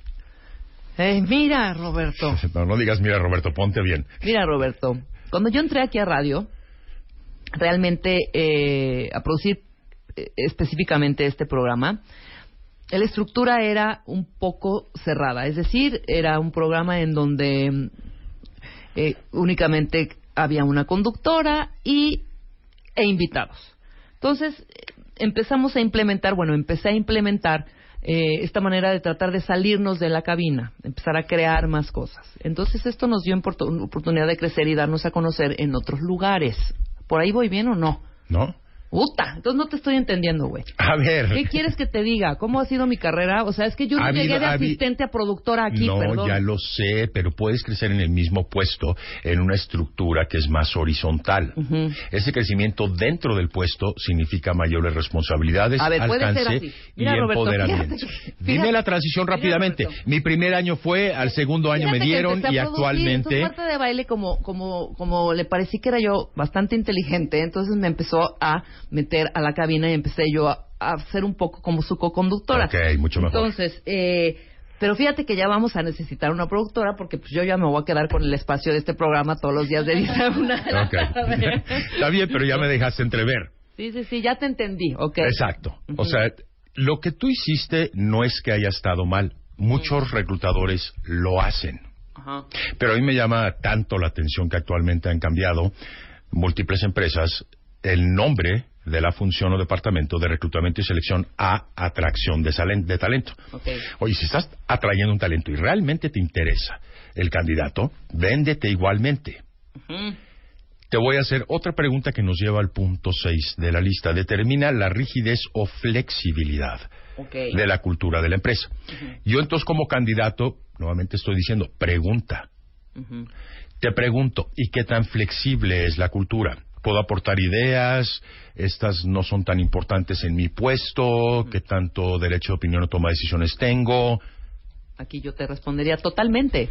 eh, mira, Roberto. No, no digas, mira, Roberto, ponte bien. Mira, Roberto. Cuando yo entré aquí a radio, realmente eh, a producir eh, específicamente este programa, la estructura era un poco cerrada. Es decir, era un programa en donde eh, únicamente había una conductora y, e invitados. Entonces, empezamos a implementar, bueno, empecé a implementar eh, esta manera de tratar de salirnos de la cabina, empezar a crear más cosas. Entonces, esto nos dio oportu- oportunidad de crecer y darnos a conocer en otros lugares. ¿Por ahí voy bien o no? ¿No? Puta, entonces no te estoy entendiendo, güey. A ver. ¿Qué quieres que te diga? ¿Cómo ha sido mi carrera? O sea, es que yo no Ha llegué habido- de habi- asistente a productora aquí, no, perdón. ya lo sé, pero puedes crecer en el mismo puesto en una estructura que es más horizontal. Ujú. Ese crecimiento dentro del puesto significa mayores responsabilidades, A ver, alcance. Mira, y Roberto, empoderamiento. fíjate Dime fíjate- la transición Mira, rápidamente. Mi primer año fue, al segundo año Fíjate me dieron y actualmente... Parte de baile, como, como, como le parecí que era yo bastante inteligente, entonces me empezó a meter a la cabina y empecé yo a, a ser un poco como su co-conductora. Ok, mucho mejor. Entonces, eh, pero fíjate que ya vamos a necesitar una productora porque pues yo ya me voy a quedar con el espacio de este programa todos los días de 10 a 1 de la Ok. tarde. Está bien, pero ya me dejaste entrever. Sí, sí, sí, ya te entendí. Ok. Exacto. O Ujú. sea, lo que tú hiciste no es que haya estado mal. Muchos reclutadores lo hacen. Pero a mí me llama tanto la atención que actualmente han cambiado múltiples empresas el nombre de la función o departamento de reclutamiento y selección a atracción de, de talento. Oye, si estás atrayendo un talento y realmente te interesa el candidato, véndete igualmente. Te voy a hacer otra pregunta que nos lleva al punto 6 de la lista. Determina la rigidez o flexibilidad de la cultura de la empresa. Yo entonces como candidato, nuevamente estoy diciendo, pregunta. Te pregunto, ¿y qué tan flexible es la cultura? ¿Puedo aportar ideas? ¿Estas no son tan importantes en mi puesto? ¿Qué tanto derecho de opinión o toma de decisiones tengo? aquí yo te respondería totalmente.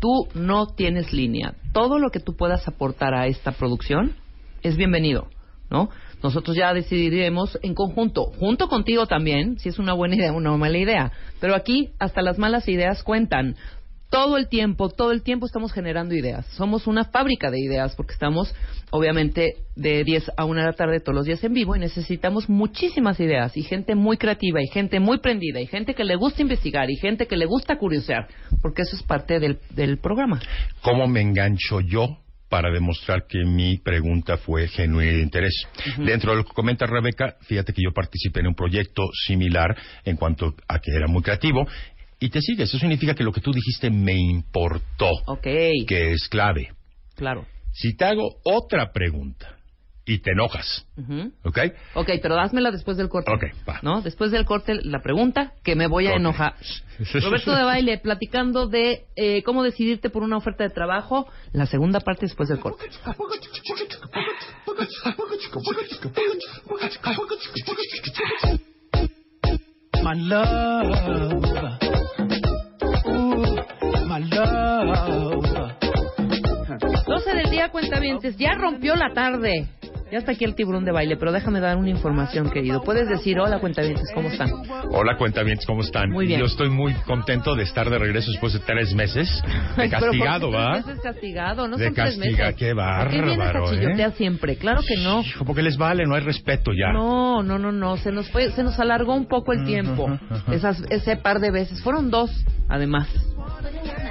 Tú no tienes línea. Todo lo que tú puedas aportar a esta producción es bienvenido, ¿no? Nosotros ya decidiremos en conjunto, junto contigo también, si es una buena idea o una mala idea. Pero aquí hasta las malas ideas cuentan. Todo el tiempo, todo el tiempo estamos generando ideas. Somos una fábrica de ideas porque estamos, obviamente, de 10 a 1 de la tarde todos los días en vivo y necesitamos muchísimas ideas y gente muy creativa y gente muy prendida y gente que le gusta investigar y gente que le gusta curiosear, porque eso es parte del, del programa. ¿Cómo me engancho yo para demostrar que mi pregunta fue genuina de interés? Dentro de lo que comenta Rebeca, fíjate que yo participé en un proyecto similar en cuanto a que era muy creativo y te sigues. Eso significa que lo que tú dijiste me importó, Ok, que es clave. claro. Si te hago otra pregunta y te enojas, Ujú. ¿ok? Ok, pero házmela después del corte. Ok, va. ¿No? Después del corte, la pregunta que me voy a Ok. enojar. Roberto de Baile, platicando de eh, cómo decidirte por una oferta de trabajo. La segunda parte después del corte. My love. Ooh, my love. 12 del día, cuentavientes. Ya rompió la tarde. Ya está aquí el tiburón de baile, pero déjame dar una información, querido. Puedes decir, hola, cuentavientes, ¿cómo están? Hola, cuentavientes, ¿cómo están? Muy bien. Yo estoy muy contento de estar de regreso después de tres meses. De castigado, ¿por qué ¿va? tres meses castigado? No De son tres castiga, meses. qué ¿Por qué vienes a bárbaro, chillotear ¿eh? siempre? Claro que no. Hijo, porque les vale, no hay respeto ya. No, no, no, no. Se nos fue, se nos alargó un poco el tiempo. Esas, ese par de veces. Fueron dos, además.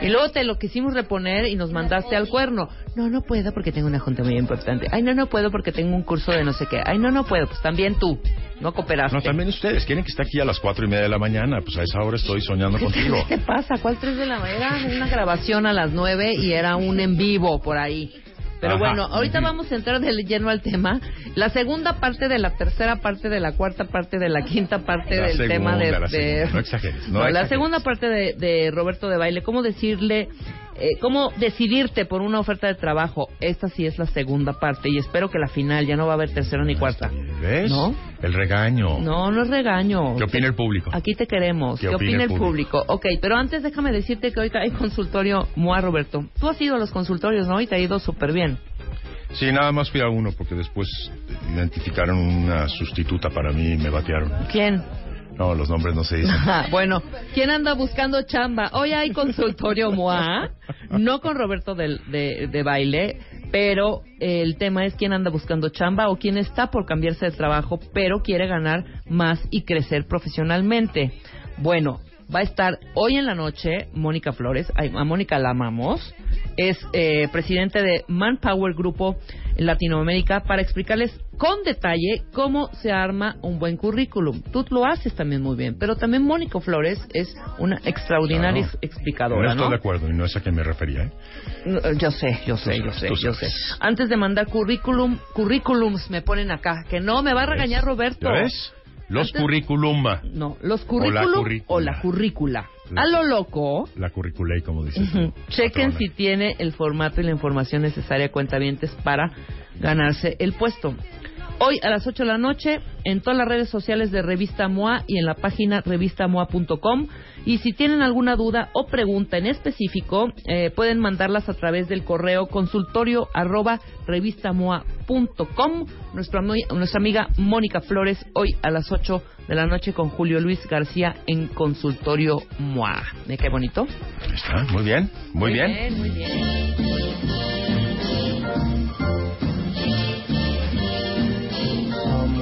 Y luego te lo quisimos reponer y nos mandaste al cuerno. No, no puedo porque tengo una junta muy importante. Ay, no, no puedo porque tengo un curso de no sé qué. Ay, no, no puedo. Pues también tú. No cooperaste. No, también ustedes. Quieren que esté aquí a las cuatro y media de la mañana. Pues a esa hora estoy soñando contigo. ¿Qué te pasa? ¿Cuál tres de la mañana? Era una grabación a las nueve y era un en vivo por ahí. Pero Ajá. bueno, ahorita vamos a entrar de lleno al tema. La segunda parte de la tercera parte de la cuarta parte de la quinta parte La del segunda, tema de... la de- segunda. No exageres, no la exageres. segunda parte de, de Roberto de Baile, ¿cómo decirle... eh, ¿Cómo decidirte por una oferta de trabajo? Esta sí es la segunda parte y espero que la final ya no va a haber tercera ni cuarta. ¿Ves? ¿No? El regaño. No, no es regaño. ¿Qué opina el público? Aquí te queremos. ¿Qué ¿Qué, opina el el público? Ok, pero antes déjame decirte que hoy hay consultorio MOA, Roberto. Tú has ido a los consultorios, ¿no? Y te ha ido súper bien. Sí, nada más fui a uno porque después identificaron una sustituta para mí y me batearon. ¿Quién? No, los nombres no se dicen. bueno, ¿quién anda buscando chamba? Hoy hay consultorio MOA, no con Roberto del- de, de baile, pero el tema es quién anda buscando chamba o quién está por cambiarse de trabajo, pero quiere ganar más y crecer profesionalmente. Bueno, va a estar hoy en la noche Mónica Flores, a Mónica la amamos, es eh, presidente de Manpower Grupo en Latinoamérica para explicarles con detalle cómo se arma un buen currículum. Tú lo haces también muy bien, pero también Mónica Flores es una extraordinaria Claro. explicadora, estoy ¿no? de acuerdo y no es a quien me refería. ¿eh? No, Yo sé, yo sé, yo sé, yo sé. Antes de mandar currículum, currículums me ponen acá, que no me va a regañar Roberto. ¿Ya ves? Los Antes- currículum. No, los currículum o la currícula. La- A lo loco, La curriculei, como dices. Chequen patrona. si tiene el formato y la información necesaria cuentavientes para ganarse el puesto. Hoy a las 8 de la noche en todas las redes sociales de Revista MOA y en la página revistamoa.com. Y si tienen alguna duda o pregunta en específico, eh, pueden mandarlas a través del correo consultorio arroba revistamoa.com. Nuestra, nuestra amiga Mónica Flores hoy a las 8 de la noche con Julio Luis García en Consultorio MOA. ¿Me qué bonito? Está, muy bien, muy, bien. Muy bien.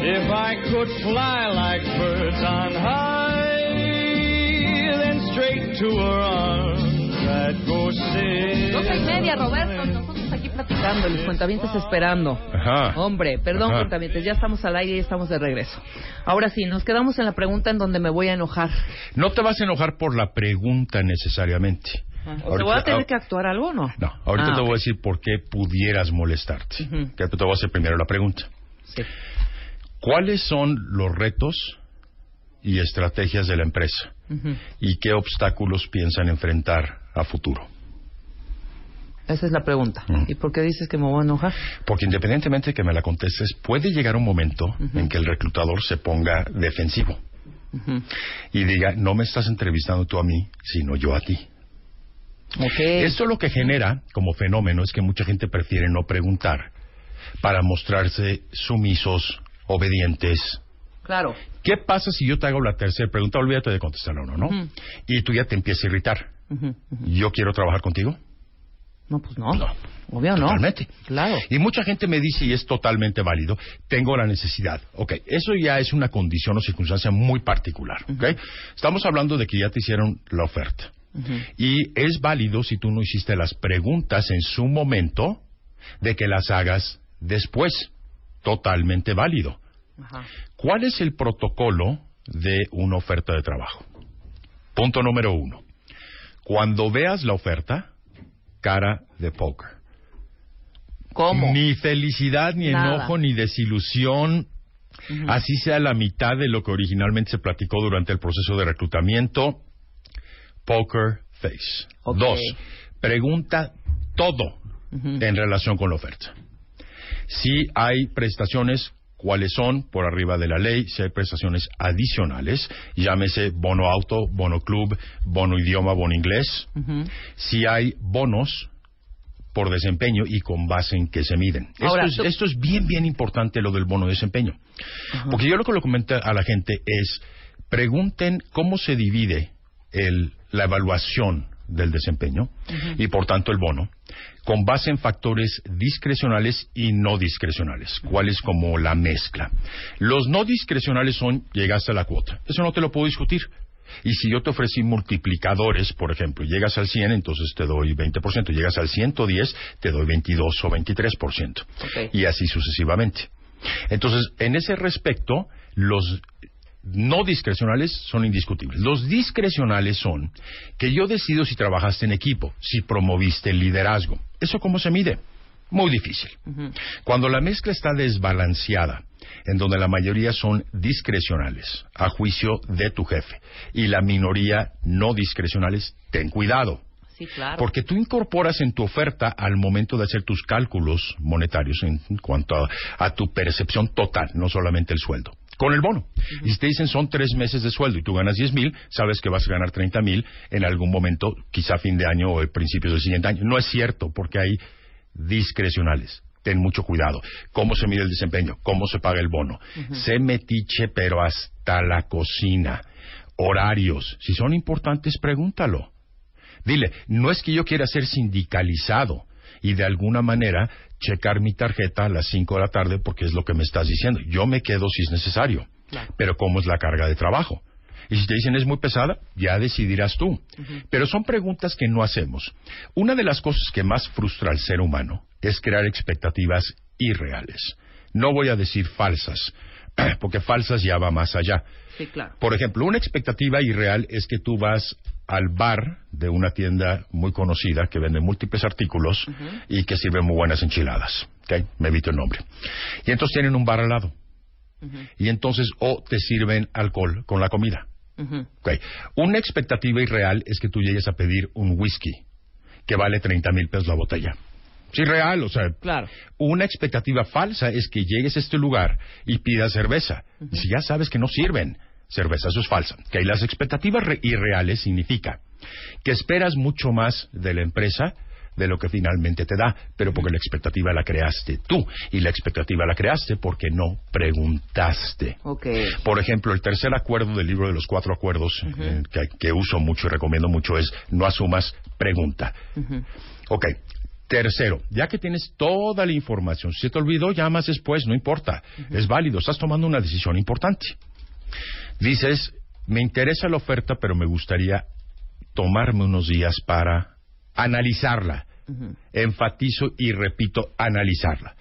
If I could fly like birds on high, then straight to her arms I'd go sailing. Doce y media, Roberto. Nosotros aquí platicando, los cuentavientes esperando. Ajá. Hombre, perdón, Ajá. cuentavientes, ya estamos al aire y estamos de regreso. Ahora sí, nos quedamos en la pregunta en donde me voy a enojar. No te vas a enojar por la pregunta necesariamente. O sea, voy a tener que actuar algo o no. No, ahorita Ah, te voy ok. a decir por qué pudieras molestarte. Ujú. Que te voy a hacer primero la pregunta. Sí. ¿Cuáles son los retos y estrategias de la empresa? ¿Y qué obstáculos piensan enfrentar a futuro? Esa es la pregunta. ¿Y por qué dices que me voy a enojar? Porque independientemente de que me la contestes, puede llegar un momento en que el reclutador se ponga defensivo y diga, no me estás entrevistando tú a mí, sino yo a ti. Ok. Esto lo que genera como fenómeno es que mucha gente prefiere no preguntar para mostrarse sumisos, obedientes. Claro. ¿Qué pasa si yo te hago la tercera pregunta? Olvídate de contestarla o no. Y tú ya te empiezas a irritar. ¿Yo quiero trabajar contigo? No, pues no. No. Obvio no. Totalmente. Claro. Y mucha gente me dice, y es totalmente válido, tengo la necesidad. Ok, eso ya es una condición o circunstancia muy particular. ¿ok? Estamos hablando de que ya te hicieron la oferta. Y es válido si tú no hiciste las preguntas en su momento, de que las hagas después. Totalmente válido. Ajá. ¿Cuál es el protocolo de una oferta de trabajo? Punto número uno. Cuando veas la oferta, cara de póker. ¿Cómo? Ni felicidad, ni Nada. enojo, ni desilusión. Así sea la mitad de lo que originalmente se platicó durante el proceso de reclutamiento. Poker face. Dos, pregunta todo en relación con la oferta. Si hay prestaciones, cuáles son por arriba de la ley, si hay prestaciones adicionales, llámese bono auto, bono club, bono idioma, bono inglés, si hay bonos por desempeño y con base en qué se miden. Ahora, esto, tú- es, esto es bien, bien importante lo del bono de desempeño. Porque yo lo que le comento a la gente es, pregunten cómo se divide el- la evaluación del desempeño y por tanto el bono con base en factores discrecionales y no discrecionales, cuál es como la mezcla. Los no discrecionales son llegaste a la cuota, eso no te lo puedo discutir. Y si yo te ofrecí multiplicadores, por ejemplo, llegas al 100, entonces te doy 20%, llegas al 110, te doy 22 o 23%. Ok. Y así sucesivamente. Entonces, en ese respecto, los no discrecionales son indiscutibles. Los discrecionales son que yo decido si trabajaste en equipo, si promoviste el liderazgo. ¿Eso cómo se mide? Muy difícil. Cuando la mezcla está desbalanceada, en donde la mayoría son discrecionales, a juicio de tu jefe, y la minoría no discrecionales, ten cuidado. Sí, claro. Porque tú incorporas en tu oferta al momento de hacer tus cálculos monetarios en cuanto a, a tu percepción total, no solamente el sueldo. Con el bono. Y si te dicen son tres meses de sueldo y tú ganas 10 mil, sabes que vas a ganar 30 mil en algún momento, quizá fin de año o principios del siguiente año. No es cierto, porque hay discrecionales. Ten mucho cuidado. ¿Cómo se mide el desempeño? ¿Cómo se paga el bono? Se metiche, pero hasta la cocina. Horarios. Si son importantes, pregúntalo. Dile, no es que yo quiera ser sindicalizado y de alguna manera checar mi tarjeta a las 5 de la tarde porque es lo que me estás diciendo. Yo me quedo si es necesario. Claro. Pero ¿cómo es la carga de trabajo? Y si te dicen es muy pesada, ya decidirás tú. Pero son preguntas que no hacemos. Una de las cosas que más frustra al ser humano es crear expectativas irreales. No voy a decir falsas, porque falsas ya va más allá. Sí, claro. Por ejemplo, una expectativa irreal es que tú vas al bar de una tienda muy conocida que vende múltiples artículos y que sirve muy buenas enchiladas. ¿ok? Me evito el nombre. Y entonces tienen un bar al lado. Y entonces o te sirven alcohol con la comida. Ujú. ¿ok? Una expectativa irreal es que tú llegues a pedir un whisky que vale 30 mil pesos la botella. Sí, real, o sea, Claro. una expectativa falsa es que llegues a este lugar y pidas cerveza. Si ya sabes que no sirven cerveza, eso es falsa. Que las expectativas re- irreales significa que esperas mucho más de la empresa de lo que finalmente te da, pero porque la expectativa la creaste tú y la expectativa la creaste porque no preguntaste. Por ejemplo, el tercer acuerdo del libro de los cuatro acuerdos eh, que, que uso mucho y recomiendo mucho es no asumas, pregunta. Ujú. Ok. Tercero, ya que tienes toda la información, si se te olvidó, llamas después, no importa. Es válido, estás tomando una decisión importante. Dices, me interesa la oferta, pero me gustaría tomarme unos días para analizarla. Enfatizo y repito, analizarla.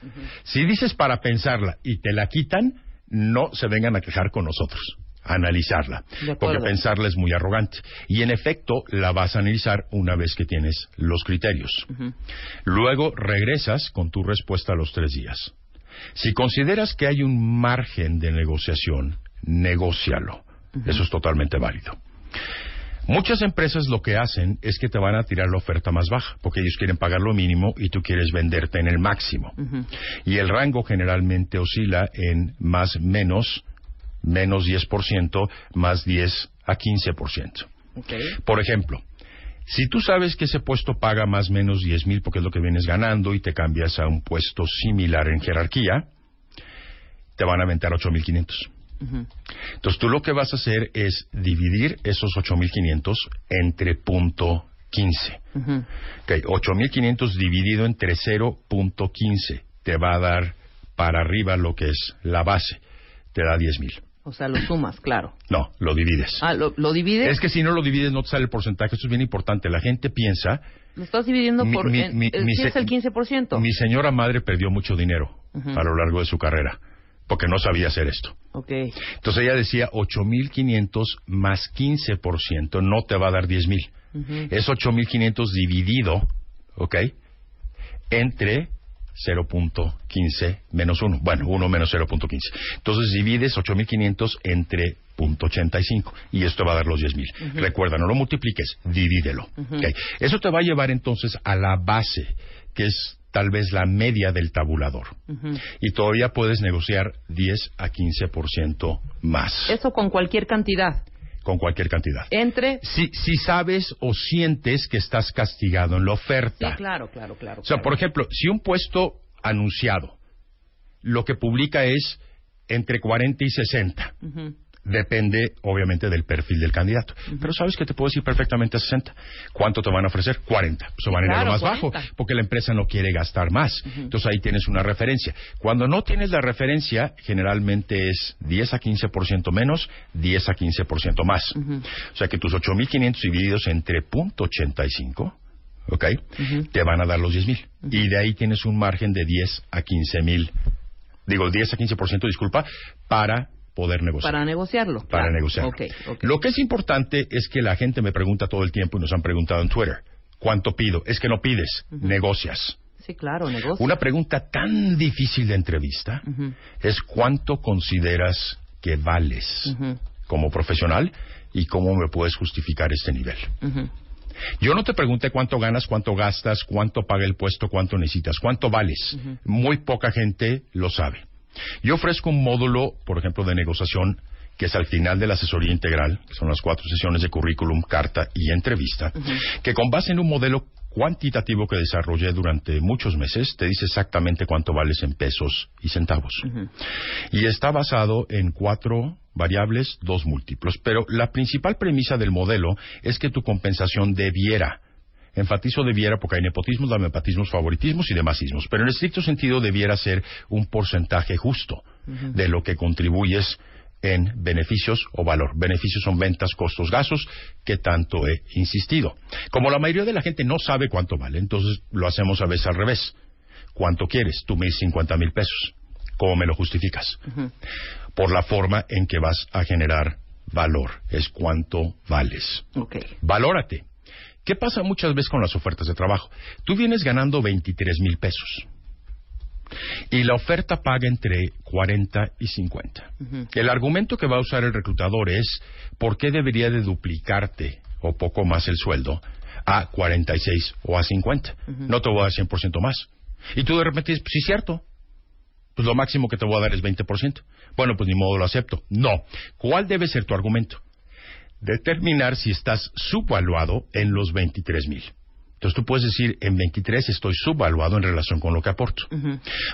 Si dices para pensarla y te la quitan, no se vengan a quejar con nosotros. Analizarla. Porque pensarla es muy arrogante. Y en efecto, la vas a analizar una vez que tienes los criterios. Luego regresas con tu respuesta a los tres días. Si consideras que hay un margen de negociación, negócialo. Eso es totalmente válido. Muchas empresas lo que hacen es que te van a tirar la oferta más baja, porque ellos quieren pagar lo mínimo y tú quieres venderte en el máximo. Y el rango generalmente oscila en más menos, menos 10%, más 10 a 15%. Por ejemplo, si tú sabes que ese puesto paga más o menos 10 mil porque es lo que vienes ganando y te cambias a un puesto similar en jerarquía, te van a aventar 8.500. Entonces tú lo que vas a hacer es dividir esos 8.500 entre punto 15. Ok, 8.500 dividido entre 0.15 te va a dar para arriba lo que es la base. Te da 10.000. O sea, lo sumas, claro. No, lo divides. Ah, ¿lo, lo divides? Es que si no lo divides no te sale el porcentaje. Esto es bien importante. La gente piensa... Lo estás dividiendo Mi- por... mi- en- mi- sí es el 15%. Mi señora madre perdió mucho dinero a lo largo de su carrera porque no sabía hacer esto. Ok. Entonces ella decía 8.500 más 15% no te va a dar 10.000. Ujú. Es 8.500 dividido, ¿ok? Entre 0.15 menos 1. Bueno, 1 menos 0.15. Entonces divides 8.500 entre .85 y esto va a dar los 10.000. Ujú. Recuerda, no lo multipliques, divídelo. Ujú. ¿ok? Eso te va a llevar entonces a la base, que es tal vez la media del tabulador. Y todavía puedes negociar 10 a 15% más Eso con cualquier cantidad. con cualquier cantidad. Entre... Si, si sabes o sientes que estás castigado en la Sí, oferta. claro, claro, claro. O sea, por ejemplo, si un puesto anunciado lo que publica es entre 40 y 60, Ujú. Depende obviamente del perfil del candidato. Pero sabes que te puedes ir perfectamente a 60. ¿Cuánto te van a ofrecer? 40. Pues van a ir a Claro, lo más 40. bajo, porque la empresa no quiere gastar más. Entonces ahí tienes una referencia. Cuando no tienes la referencia, generalmente es 10 a 15% menos, 10 a 15% más. O sea que tus 8.500 divididos entre punto .85, ¿ok? Te van a dar los 10.000. Y de ahí tienes un margen de 10 a 15.000, digo 10 a 15%, disculpa, para poder negociar. Para negociarlo. Para claro. negociar. Ok, ok. Lo que es importante es que la gente me pregunta todo el tiempo y nos han preguntado en Twitter, ¿cuánto pido? Es que no pides, negocias. Sí, claro, negocio. Una pregunta tan difícil de entrevista es cuánto consideras que vales como profesional y cómo me puedes justificar este nivel. Yo no te pregunté cuánto ganas, cuánto gastas, cuánto paga el puesto, cuánto necesitas, cuánto vales. Muy poca gente lo sabe. Yo ofrezco un módulo, por ejemplo, de negociación que es al final de la asesoría integral, que son las cuatro sesiones de currículum, carta y entrevista, que con base en un modelo cuantitativo que desarrollé durante muchos meses, te dice exactamente cuánto vales en pesos y centavos. Y está basado en cuatro variables, dos múltiplos. Pero la principal premisa del modelo es que tu compensación debiera, enfatizo debiera porque hay nepotismos, lamepatismos, favoritismos y demás ismos, pero en estricto sentido debiera ser un porcentaje justo de lo que contribuyes en beneficios o valor. Beneficios son ventas, costos, gastos, que tanto he insistido. Como la mayoría de la gente no sabe cuánto vale, entonces lo hacemos a veces al revés. ¿Cuánto quieres? Tú me 50 mil pesos. ¿Cómo me lo justificas? Por la forma en que vas a generar valor. Es cuánto vales. Valórate. ¿Qué pasa muchas veces con las ofertas de trabajo? Tú vienes ganando 23 mil pesos. Y la oferta paga entre 40 y 50. El argumento que va a usar el reclutador es ¿por qué debería de duplicarte o poco más el sueldo a 46 o a 50? No te voy a dar 100% más. Y tú de repente dices, pues sí, cierto. Pues lo máximo que te voy a dar es 20%. Bueno, pues ni modo lo acepto. No. ¿Cuál debe ser tu argumento? Determinar si estás subvaluado en los 23 mil. Entonces tú puedes decir, en 23 estoy subvaluado en relación con lo que aporto.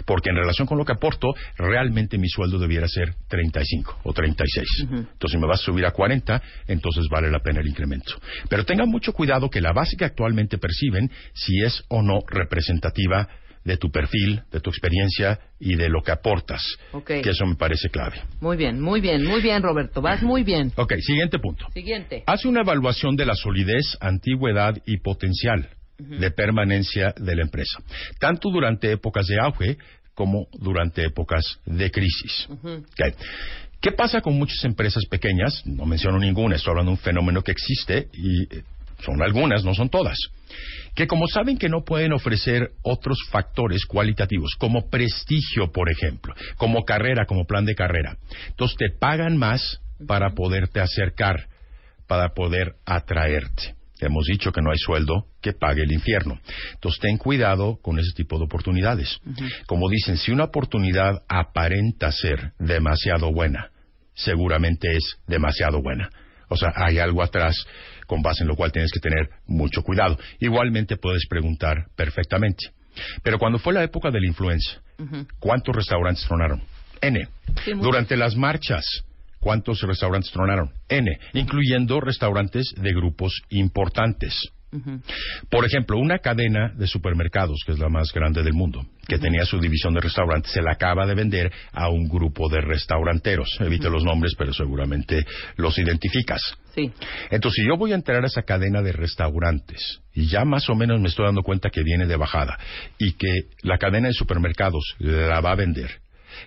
Porque en relación con lo que aporto, realmente mi sueldo debiera ser 35 o 36. Entonces, si me vas a subir a 40, entonces vale la pena el incremento. Pero tengan mucho cuidado que la base que actualmente perciben, si es o no representativa de tu perfil, de tu experiencia y de lo que aportas. Ok. Que eso me parece clave. Muy bien, muy bien, muy bien, Roberto. Vas muy bien. Ok, siguiente punto. Siguiente. Hace una evaluación de la solidez, antigüedad y potencial. de permanencia de la empresa, tanto durante épocas de auge como durante épocas de crisis. Ok. ¿Qué pasa con muchas empresas pequeñas? No menciono ninguna, estoy hablando de un fenómeno que existe y eh, son algunas, no son todas. Que como saben que no pueden ofrecer otros factores cualitativos, como prestigio, por ejemplo, como carrera, como plan de carrera, entonces te pagan más para poderte acercar, para poder atraerte. Hemos dicho que no hay sueldo que pague el infierno. Entonces ten cuidado con ese tipo de oportunidades. Como dicen, si una oportunidad aparenta ser demasiado buena, seguramente es demasiado buena. O sea, hay algo atrás con base en lo cual tienes que tener mucho cuidado. Igualmente puedes preguntar perfectamente. Pero cuando fue la época de la influenza, ¿cuántos restaurantes tronaron? N. Sí. Durante las marchas, ¿cuántos restaurantes tronaron? N, incluyendo restaurantes de grupos importantes. Por ejemplo, una cadena de supermercados, que es la más grande del mundo, que tenía su división de restaurantes, se la acaba de vender a un grupo de restauranteros. Evite los nombres, pero seguramente los identificas. Sí. Entonces, si yo voy a entrar a esa cadena de restaurantes y ya más o menos me estoy dando cuenta que viene de bajada y que la cadena de supermercados la va a vender,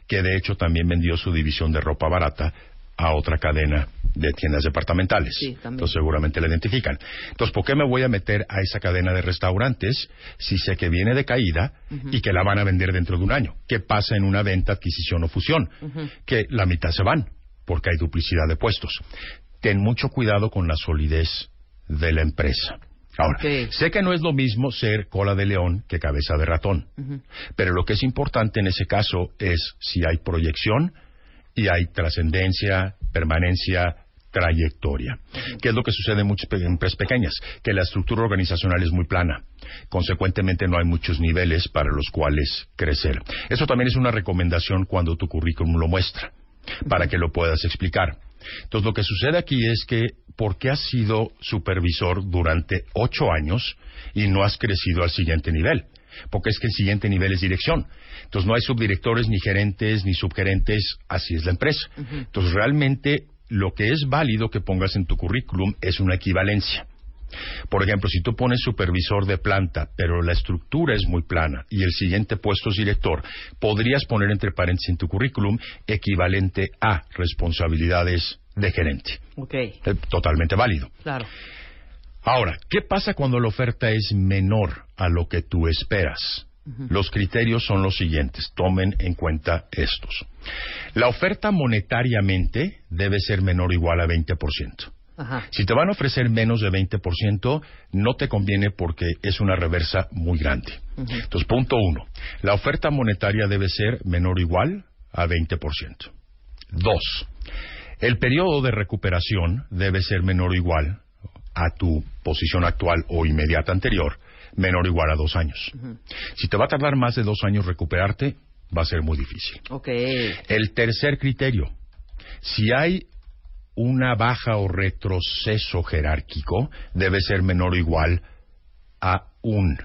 que de hecho también vendió su división de ropa barata a otra cadena de tiendas departamentales. Sí, también. Entonces seguramente la identifican. Entonces, ¿por qué me voy a meter a esa cadena de restaurantes si sé que viene de caída y que la van a vender dentro de un año? ¿Qué pasa en una venta, adquisición o fusión? Que la mitad se van porque hay duplicidad de puestos. Ten mucho cuidado con la solidez de la empresa. Ahora, sé que no es lo mismo ser cola de león que cabeza de ratón, pero lo que es importante en ese caso es si hay proyección y hay trascendencia, permanencia, trayectoria. ¿Qué es lo que sucede en muchas empresas pequeñas? Que la estructura organizacional es muy plana. Consecuentemente no hay muchos niveles para los cuales crecer. Eso también es una recomendación cuando tu currículum lo muestra, para que lo puedas explicar. Entonces lo que sucede aquí es que, ¿por qué has sido supervisor durante ocho años y no has crecido al siguiente nivel? Porque es que el siguiente nivel es dirección. Entonces no hay subdirectores, ni gerentes, ni subgerentes, así es la empresa. Entonces realmente lo que es válido que pongas en tu currículum es una equivalencia. Por ejemplo, si tú pones supervisor de planta, pero la estructura es muy plana y el siguiente puesto es director, podrías poner entre paréntesis en tu currículum equivalente a responsabilidades de gerente. Ok, Eh, Totalmente válido. claro. Ahora, ¿qué pasa cuando la oferta es menor a lo que tú esperas? Los criterios son los siguientes. Tomen en cuenta estos. La oferta monetariamente debe ser menor o igual a 20%. Ajá. Si te van a ofrecer menos de 20%, no te conviene porque es una reversa muy grande. Entonces, punto uno. La oferta monetaria debe ser menor o igual a 20%. Dos. El periodo de recuperación debe ser menor o igual a tu posición actual o inmediata anterior, menor o igual a dos años. Si te va a tardar más de dos años recuperarte, va a ser muy difícil. Ok. El tercer criterio, si hay una baja o retroceso jerárquico, debe ser menor o igual a un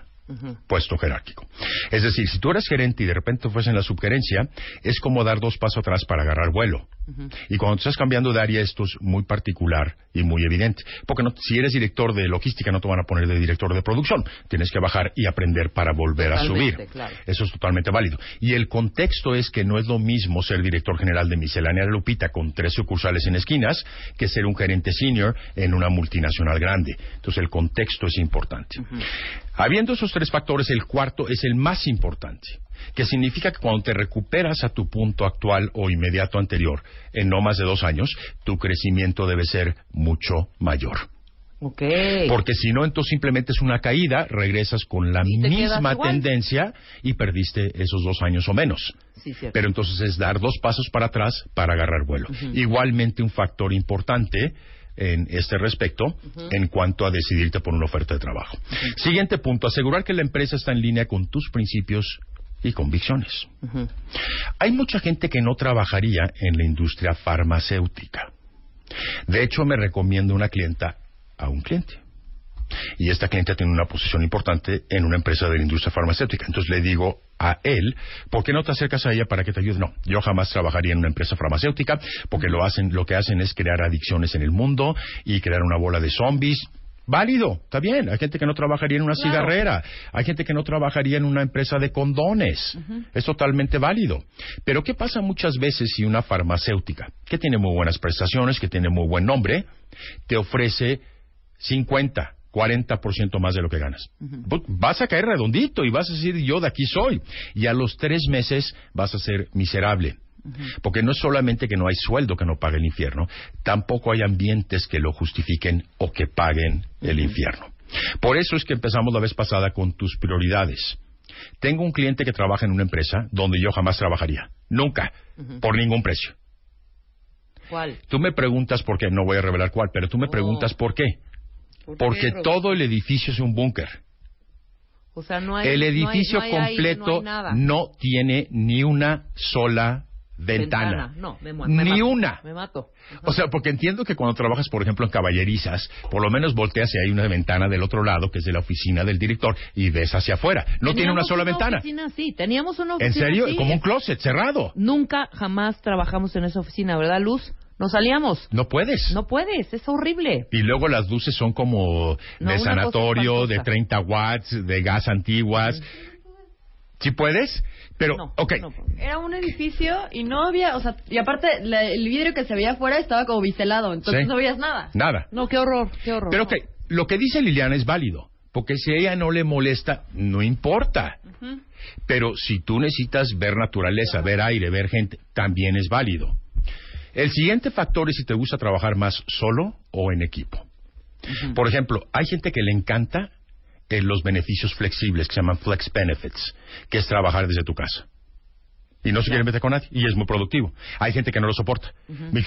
puesto jerárquico. Es decir, si tú eres gerente y de repente fues en la subgerencia, es como dar dos pasos atrás para agarrar vuelo. Y cuando estás cambiando de área, esto es muy particular y muy evidente. Porque no- si eres director de logística, no te van a poner de director de producción. Tienes que bajar y aprender para volver a subir. claro. Eso es totalmente válido. Y el contexto es que no es lo mismo ser director general de Miscelánea de Lupita con tres sucursales en esquinas que ser un gerente senior en una multinacional grande. Entonces el contexto es importante. Habiendo esos tres factores, el cuarto es el más importante, que significa que cuando te recuperas a tu punto actual o inmediato anterior en no más de dos años, tu crecimiento debe ser mucho mayor. Ok. Porque si no, entonces simplemente es una caída, regresas con la misma tendencia y perdiste esos dos años o menos. Sí, cierto. Pero entonces es dar dos pasos para atrás para agarrar vuelo. Igualmente un factor importante en este respecto en cuanto a decidirte por una oferta de trabajo. Siguiente punto, asegurar que la empresa está en línea con tus principios y convicciones. Hay mucha gente que no trabajaría en la industria farmacéutica. De hecho, me recomiendo una clienta a un cliente. Y esta cliente tiene una posición importante en una empresa de la industria farmacéutica. Entonces le digo a él, ¿por qué no te acercas a ella para que te ayude? No, yo jamás trabajaría en una empresa farmacéutica porque lo hacen, lo que hacen es crear adicciones en el mundo y crear una bola de zombies. Válido, está bien. Hay gente que no trabajaría en una cigarrera, hay gente que no trabajaría en una empresa de condones. Es totalmente válido. Pero ¿qué pasa muchas veces si una farmacéutica, que tiene muy buenas prestaciones, que tiene muy buen nombre, te ofrece 50, 40% más de lo que ganas? Bu- Vas a caer redondito y vas a decir, yo de aquí soy. Y a los tres meses vas a ser miserable. Porque no es solamente que no hay sueldo que no pague el infierno, tampoco hay ambientes que lo justifiquen o que paguen el infierno. Por eso es que empezamos la vez pasada con tus prioridades. Tengo un cliente que trabaja en una empresa donde yo jamás trabajaría. Nunca. Por ningún precio. ¿Cuál? Tú me preguntas por qué, no voy a revelar cuál, pero tú me preguntas por qué. ¿Por qué, Porque todo el edificio es un búnker. O sea, no hay. El no hay- edificio no hay aire, completo no no tiene ni una sola ventana. No, me, me Ni mato, una. Me mato. O sea, porque entiendo que cuando trabajas, por ejemplo, en caballerizas, por lo menos volteas y hay una ventana del otro lado, que es de la oficina del director, y ves hacia afuera. No tiene una sola ventana. Oficina así. Teníamos una ¿En oficina serio? así. Como un closet cerrado. Nunca, jamás trabajamos en esa oficina, ¿verdad, Luz? Nos salíamos. No puedes. No puedes, es horrible. Y luego las luces son como No, de sanatorio, de espantosa. 30 watts, de gas antiguas. ¿Sí puedes? Pero, ok, Era un edificio y no había, o sea, y aparte la- el vidrio que se veía afuera estaba como biselado, entonces Sí. no veías nada. nada. No, qué horror, qué horror. Pero ok, lo que dice Liliana es válido, porque si a ella no le molesta, no importa. Pero si tú necesitas ver naturaleza, ver aire, ver gente, también es válido. El siguiente factor es si te gusta trabajar más solo o en equipo. Por ejemplo, hay gente que le encanta eh, los beneficios flexibles que se llaman flex benefits, que es trabajar desde tu casa. Y no se quiere meter con nadie, y es muy productivo. Hay gente que no lo soporta.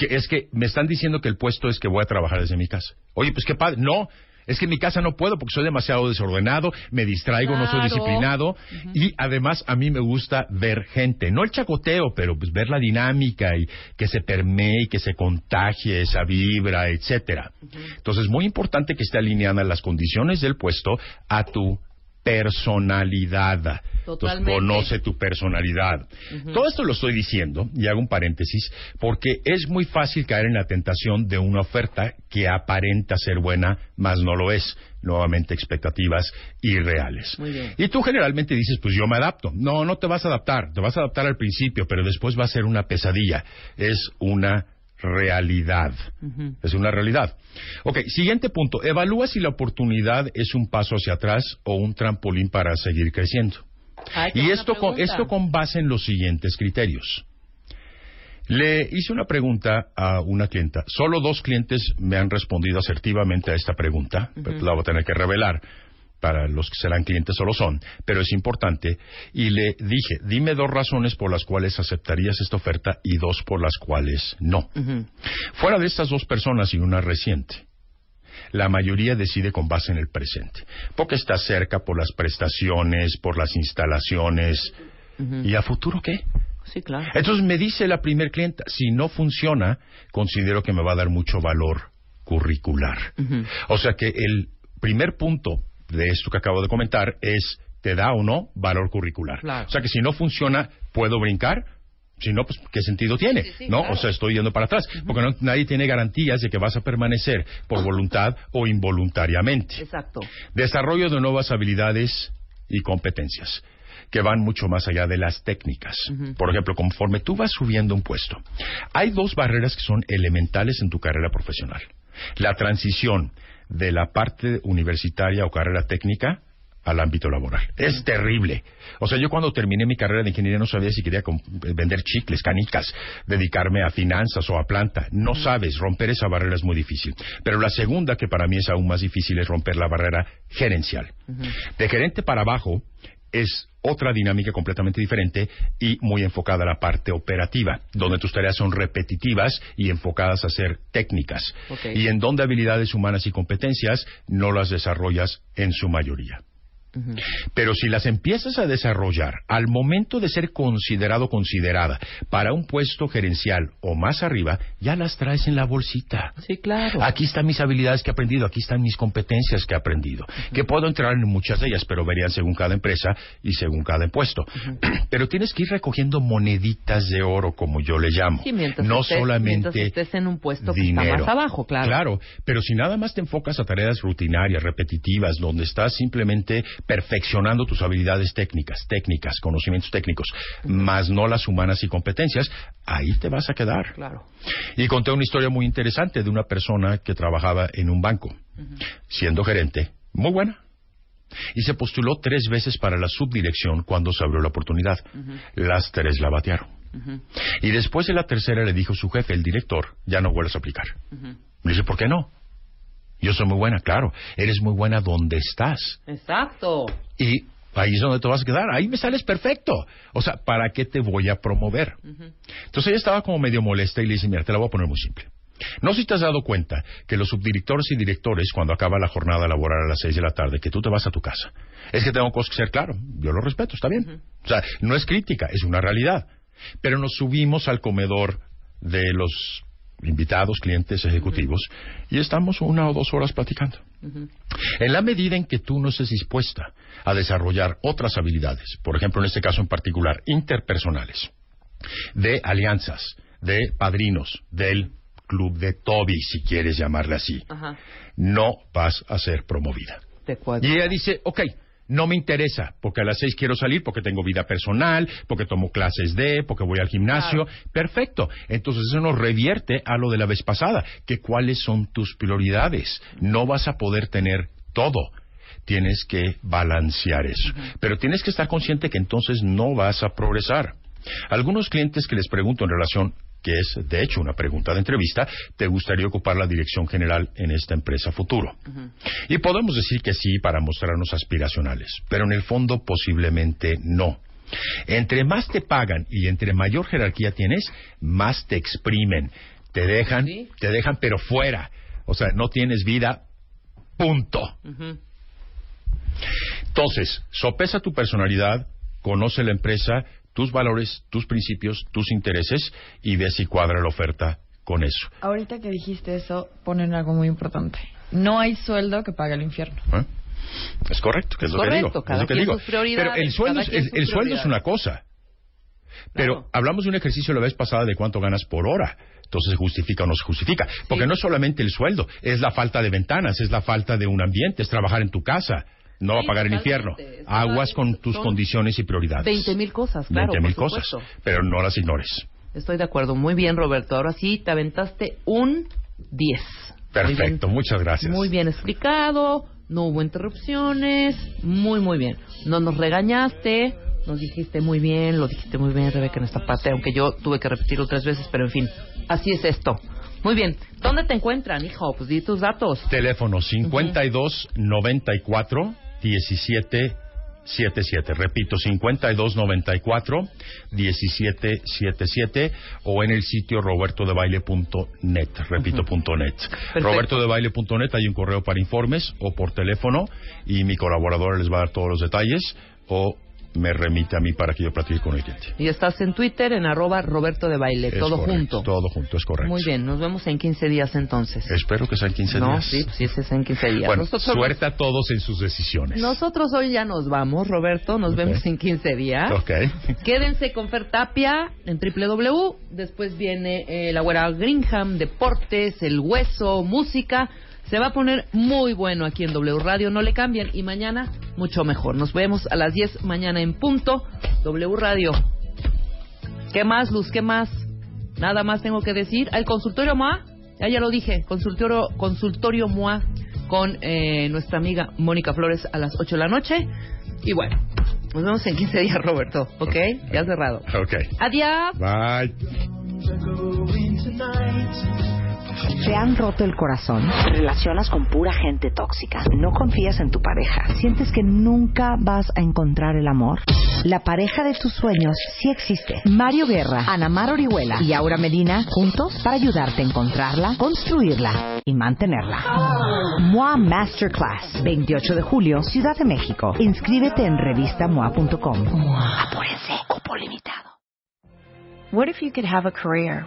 Es que me están diciendo que el puesto es que voy a trabajar desde mi casa. Oye, pues qué padre. No, es que en mi casa no puedo porque soy demasiado desordenado, me distraigo, no soy disciplinado. Y además a mí me gusta ver gente. No el chacoteo, pero pues ver la dinámica y que se permee y que se contagie esa vibra, etcétera. Entonces es muy importante que esté alineada las condiciones del puesto a tu personalidad. Entonces, Totalmente. conoce tu personalidad. Todo esto lo estoy diciendo, y hago un paréntesis, porque es muy fácil caer en la tentación de una oferta que aparenta ser buena, mas no lo es. Nuevamente, expectativas irreales. Muy bien. Y tú generalmente dices, pues yo me adapto. No, no te vas a adaptar. Te vas a adaptar al principio, pero después va a ser una pesadilla. Es una realidad. Es una realidad. Ok, siguiente punto. Evalúa si la oportunidad es un paso hacia atrás o un trampolín para seguir creciendo. Ay, Y esto con, esto con base en los siguientes criterios. Le hice una pregunta a una clienta. Solo dos clientes me han respondido asertivamente a esta pregunta. pero La voy a tener que revelar para los que serán clientes o lo son, pero es importante. Y le dije, dime dos razones por las cuales aceptarías esta oferta y dos por las cuales no. Fuera de estas dos personas y una reciente, la mayoría decide con base en el presente, porque está cerca por las prestaciones, por las instalaciones. ¿Y a futuro qué? Sí, claro. Entonces me dice la primer clienta, si no funciona, considero que me va a dar mucho valor curricular. O sea que el primer punto de esto que acabo de comentar es, ¿te da o no valor curricular? Claro. O sea que si no funciona, ¿puedo brincar? Si no, pues, ¿qué sentido tiene? Sí, sí, ¿No? claro. O sea, estoy yendo para atrás. Porque no- nadie tiene garantías de que vas a permanecer por voluntad o involuntariamente. Exacto. Desarrollo de nuevas habilidades y competencias que van mucho más allá de las técnicas. Por ejemplo, conforme tú vas subiendo un puesto, hay dos barreras que son elementales en tu carrera profesional. La transición de la parte universitaria o carrera técnica al ámbito laboral. Es terrible. O sea, yo cuando terminé mi carrera de ingeniería no sabía si quería com- vender chicles, canicas, dedicarme a finanzas o a planta. No sabes, romper esa barrera es muy difícil. Pero la segunda, que para mí es aún más difícil, es romper la barrera gerencial. De gerente para abajo es otra dinámica completamente diferente y muy enfocada a la parte operativa, donde tus tareas son repetitivas y enfocadas a ser técnicas. Y en donde habilidades humanas y competencias no las desarrollas en su mayoría. Pero si las empiezas a desarrollar al momento de ser considerado considerada para un puesto gerencial o más arriba, ya las traes en la bolsita. Sí, claro. Aquí están mis habilidades que he aprendido, aquí están mis competencias que he aprendido, que puedo entrar en muchas de ellas, pero verían según cada empresa y según cada impuesto. Pero tienes que ir recogiendo moneditas de oro, como yo le llamo. Sí, no estés, solamente estés en un puesto que dinero. está más abajo, claro. Claro, pero si nada más te enfocas a tareas rutinarias, repetitivas, donde estás simplemente perfeccionando tus habilidades técnicas, técnicas, conocimientos técnicos, más no las humanas y competencias, ahí te vas a quedar. Claro. Y conté una historia muy interesante de una persona que trabajaba en un banco, siendo gerente, muy buena. Y se postuló tres veces para la subdirección cuando se abrió la oportunidad. Las tres la batearon. Y después de la tercera le dijo su jefe, el director, ya no vuelves a aplicar. Le dice, ¿por qué no? Yo soy muy buena, claro. Eres muy buena donde estás. Exacto. Y ahí es donde te vas a quedar. Ahí me sales perfecto. O sea, ¿para qué te voy a promover? Entonces ella estaba como medio molesta y le dice, mira, te la voy a poner muy simple. No sé si te has dado cuenta que los subdirectores y directores, cuando acaba la jornada laboral a las seis de la tarde, que tú te vas a tu casa. Es que tengo cosas que ser claro. Yo lo respeto, está bien. O sea, no es crítica, es una realidad. Pero nos subimos al comedor de los invitados, clientes, ejecutivos, y estamos una o dos horas platicando. En la medida en que tú no estés dispuesta a desarrollar otras habilidades, por ejemplo, en este caso en particular, interpersonales, de alianzas, de padrinos, del club de Toby, si quieres llamarle así, no vas a ser promovida. Y ella dice, ok, no me interesa, porque a las seis quiero salir, porque tengo vida personal, porque tomo clases de, porque voy al gimnasio. Perfecto. Entonces eso nos revierte a lo de la vez pasada, que cuáles son tus prioridades. No vas a poder tener todo. Tienes que balancear eso. Pero tienes que estar consciente que entonces no vas a progresar. Algunos clientes que les pregunto en relación que es de hecho una pregunta de entrevista, ¿te gustaría ocupar la dirección general en esta empresa futuro? Y podemos decir que sí para mostrarnos aspiracionales, pero en el fondo posiblemente no. Entre más te pagan y entre mayor jerarquía tienes, más te exprimen, te dejan, te dejan pero fuera. O sea, no tienes vida, punto. Entonces, sopesa tu personalidad, conoce la empresa, tus valores, tus principios, tus intereses y ve si cuadra la oferta con eso. Ahorita que dijiste eso, ponen algo muy importante. No hay sueldo que pague el infierno. ¿Eh? Es correcto, que es lo que digo. es lo que digo. Pero el sueldo, es, el, el sueldo es una cosa. Pero hablamos de un ejercicio la vez pasada de cuánto ganas por hora. Entonces, ¿se justifica o no se justifica? Porque no es solamente el sueldo, es la falta de ventanas, es la falta de un ambiente, es trabajar en tu casa. No va a pagar el infierno. Aguas con tus condiciones y prioridades. Veinte mil cosas, claro. Veinte mil cosas. Pero no las ignores. Estoy de acuerdo. Muy bien, Roberto. Ahora sí, te aventaste un 10. Perfecto, muchas gracias. Muy bien explicado, no hubo interrupciones, muy, muy bien. No nos regañaste, nos dijiste muy bien, lo dijiste muy bien, Rebeca, en esta parte, aunque yo tuve que repetirlo tres veces, pero en fin, así es esto. Muy bien. ¿Dónde te encuentran, hijo? Pues di tus datos. Teléfono 52 94 17 77. Repito, 52 94 17 77 o en el sitio robertodebaile.net. Repito, punto .net. Robertodebaile.net hay un correo para informes o por teléfono y mi colaboradora les va a dar todos los detalles o me remite a mí para que yo platique con el cliente. Y estás en Twitter en arroba Roberto de Baile, Es todo correcto, junto. Todo junto, es correcto. Muy bien, nos vemos en 15 días entonces. Espero que sean 15 no, días. sí, pues sí, ese es en 15 días. Bueno, Nosotros- suerte a todos en sus decisiones. Nosotros hoy ya nos vamos, Roberto. Nos Ok. vemos en 15 días. Ok. Quédense con Fer Tapia en www. Después viene eh, la güera Greenham, deportes, el hueso, música. Se va a poner muy bueno aquí en W Radio. No le cambian. Y mañana, mucho mejor. Nos vemos a las 10 mañana en punto. W Radio. ¿Qué más, Luz? ¿Qué más? Nada más tengo que decir. Al consultorio MOA. Ya, ya lo dije. Consultorio, consultorio MOA con eh, nuestra amiga Mónica Flores a las 8 de la noche. Y bueno, nos vemos en 15 días, Roberto. ¿Ok? Ya cerrado. Ok. Adiós. Bye. ¿Te han roto el corazón? ¿Te relacionas con pura gente tóxica? ¿No confías en tu pareja? ¿Sientes que nunca vas a encontrar el amor? La pareja de tus sueños sí existe. Mario Guerra, Ana Mar Orihuela y Aura Medina juntos para ayudarte a encontrarla, construirla y mantenerla. MOA Masterclass, 28 de julio, Ciudad de México. Inscríbete en revistamoa.com. Apúrense, cupo limitado. What if you could have a career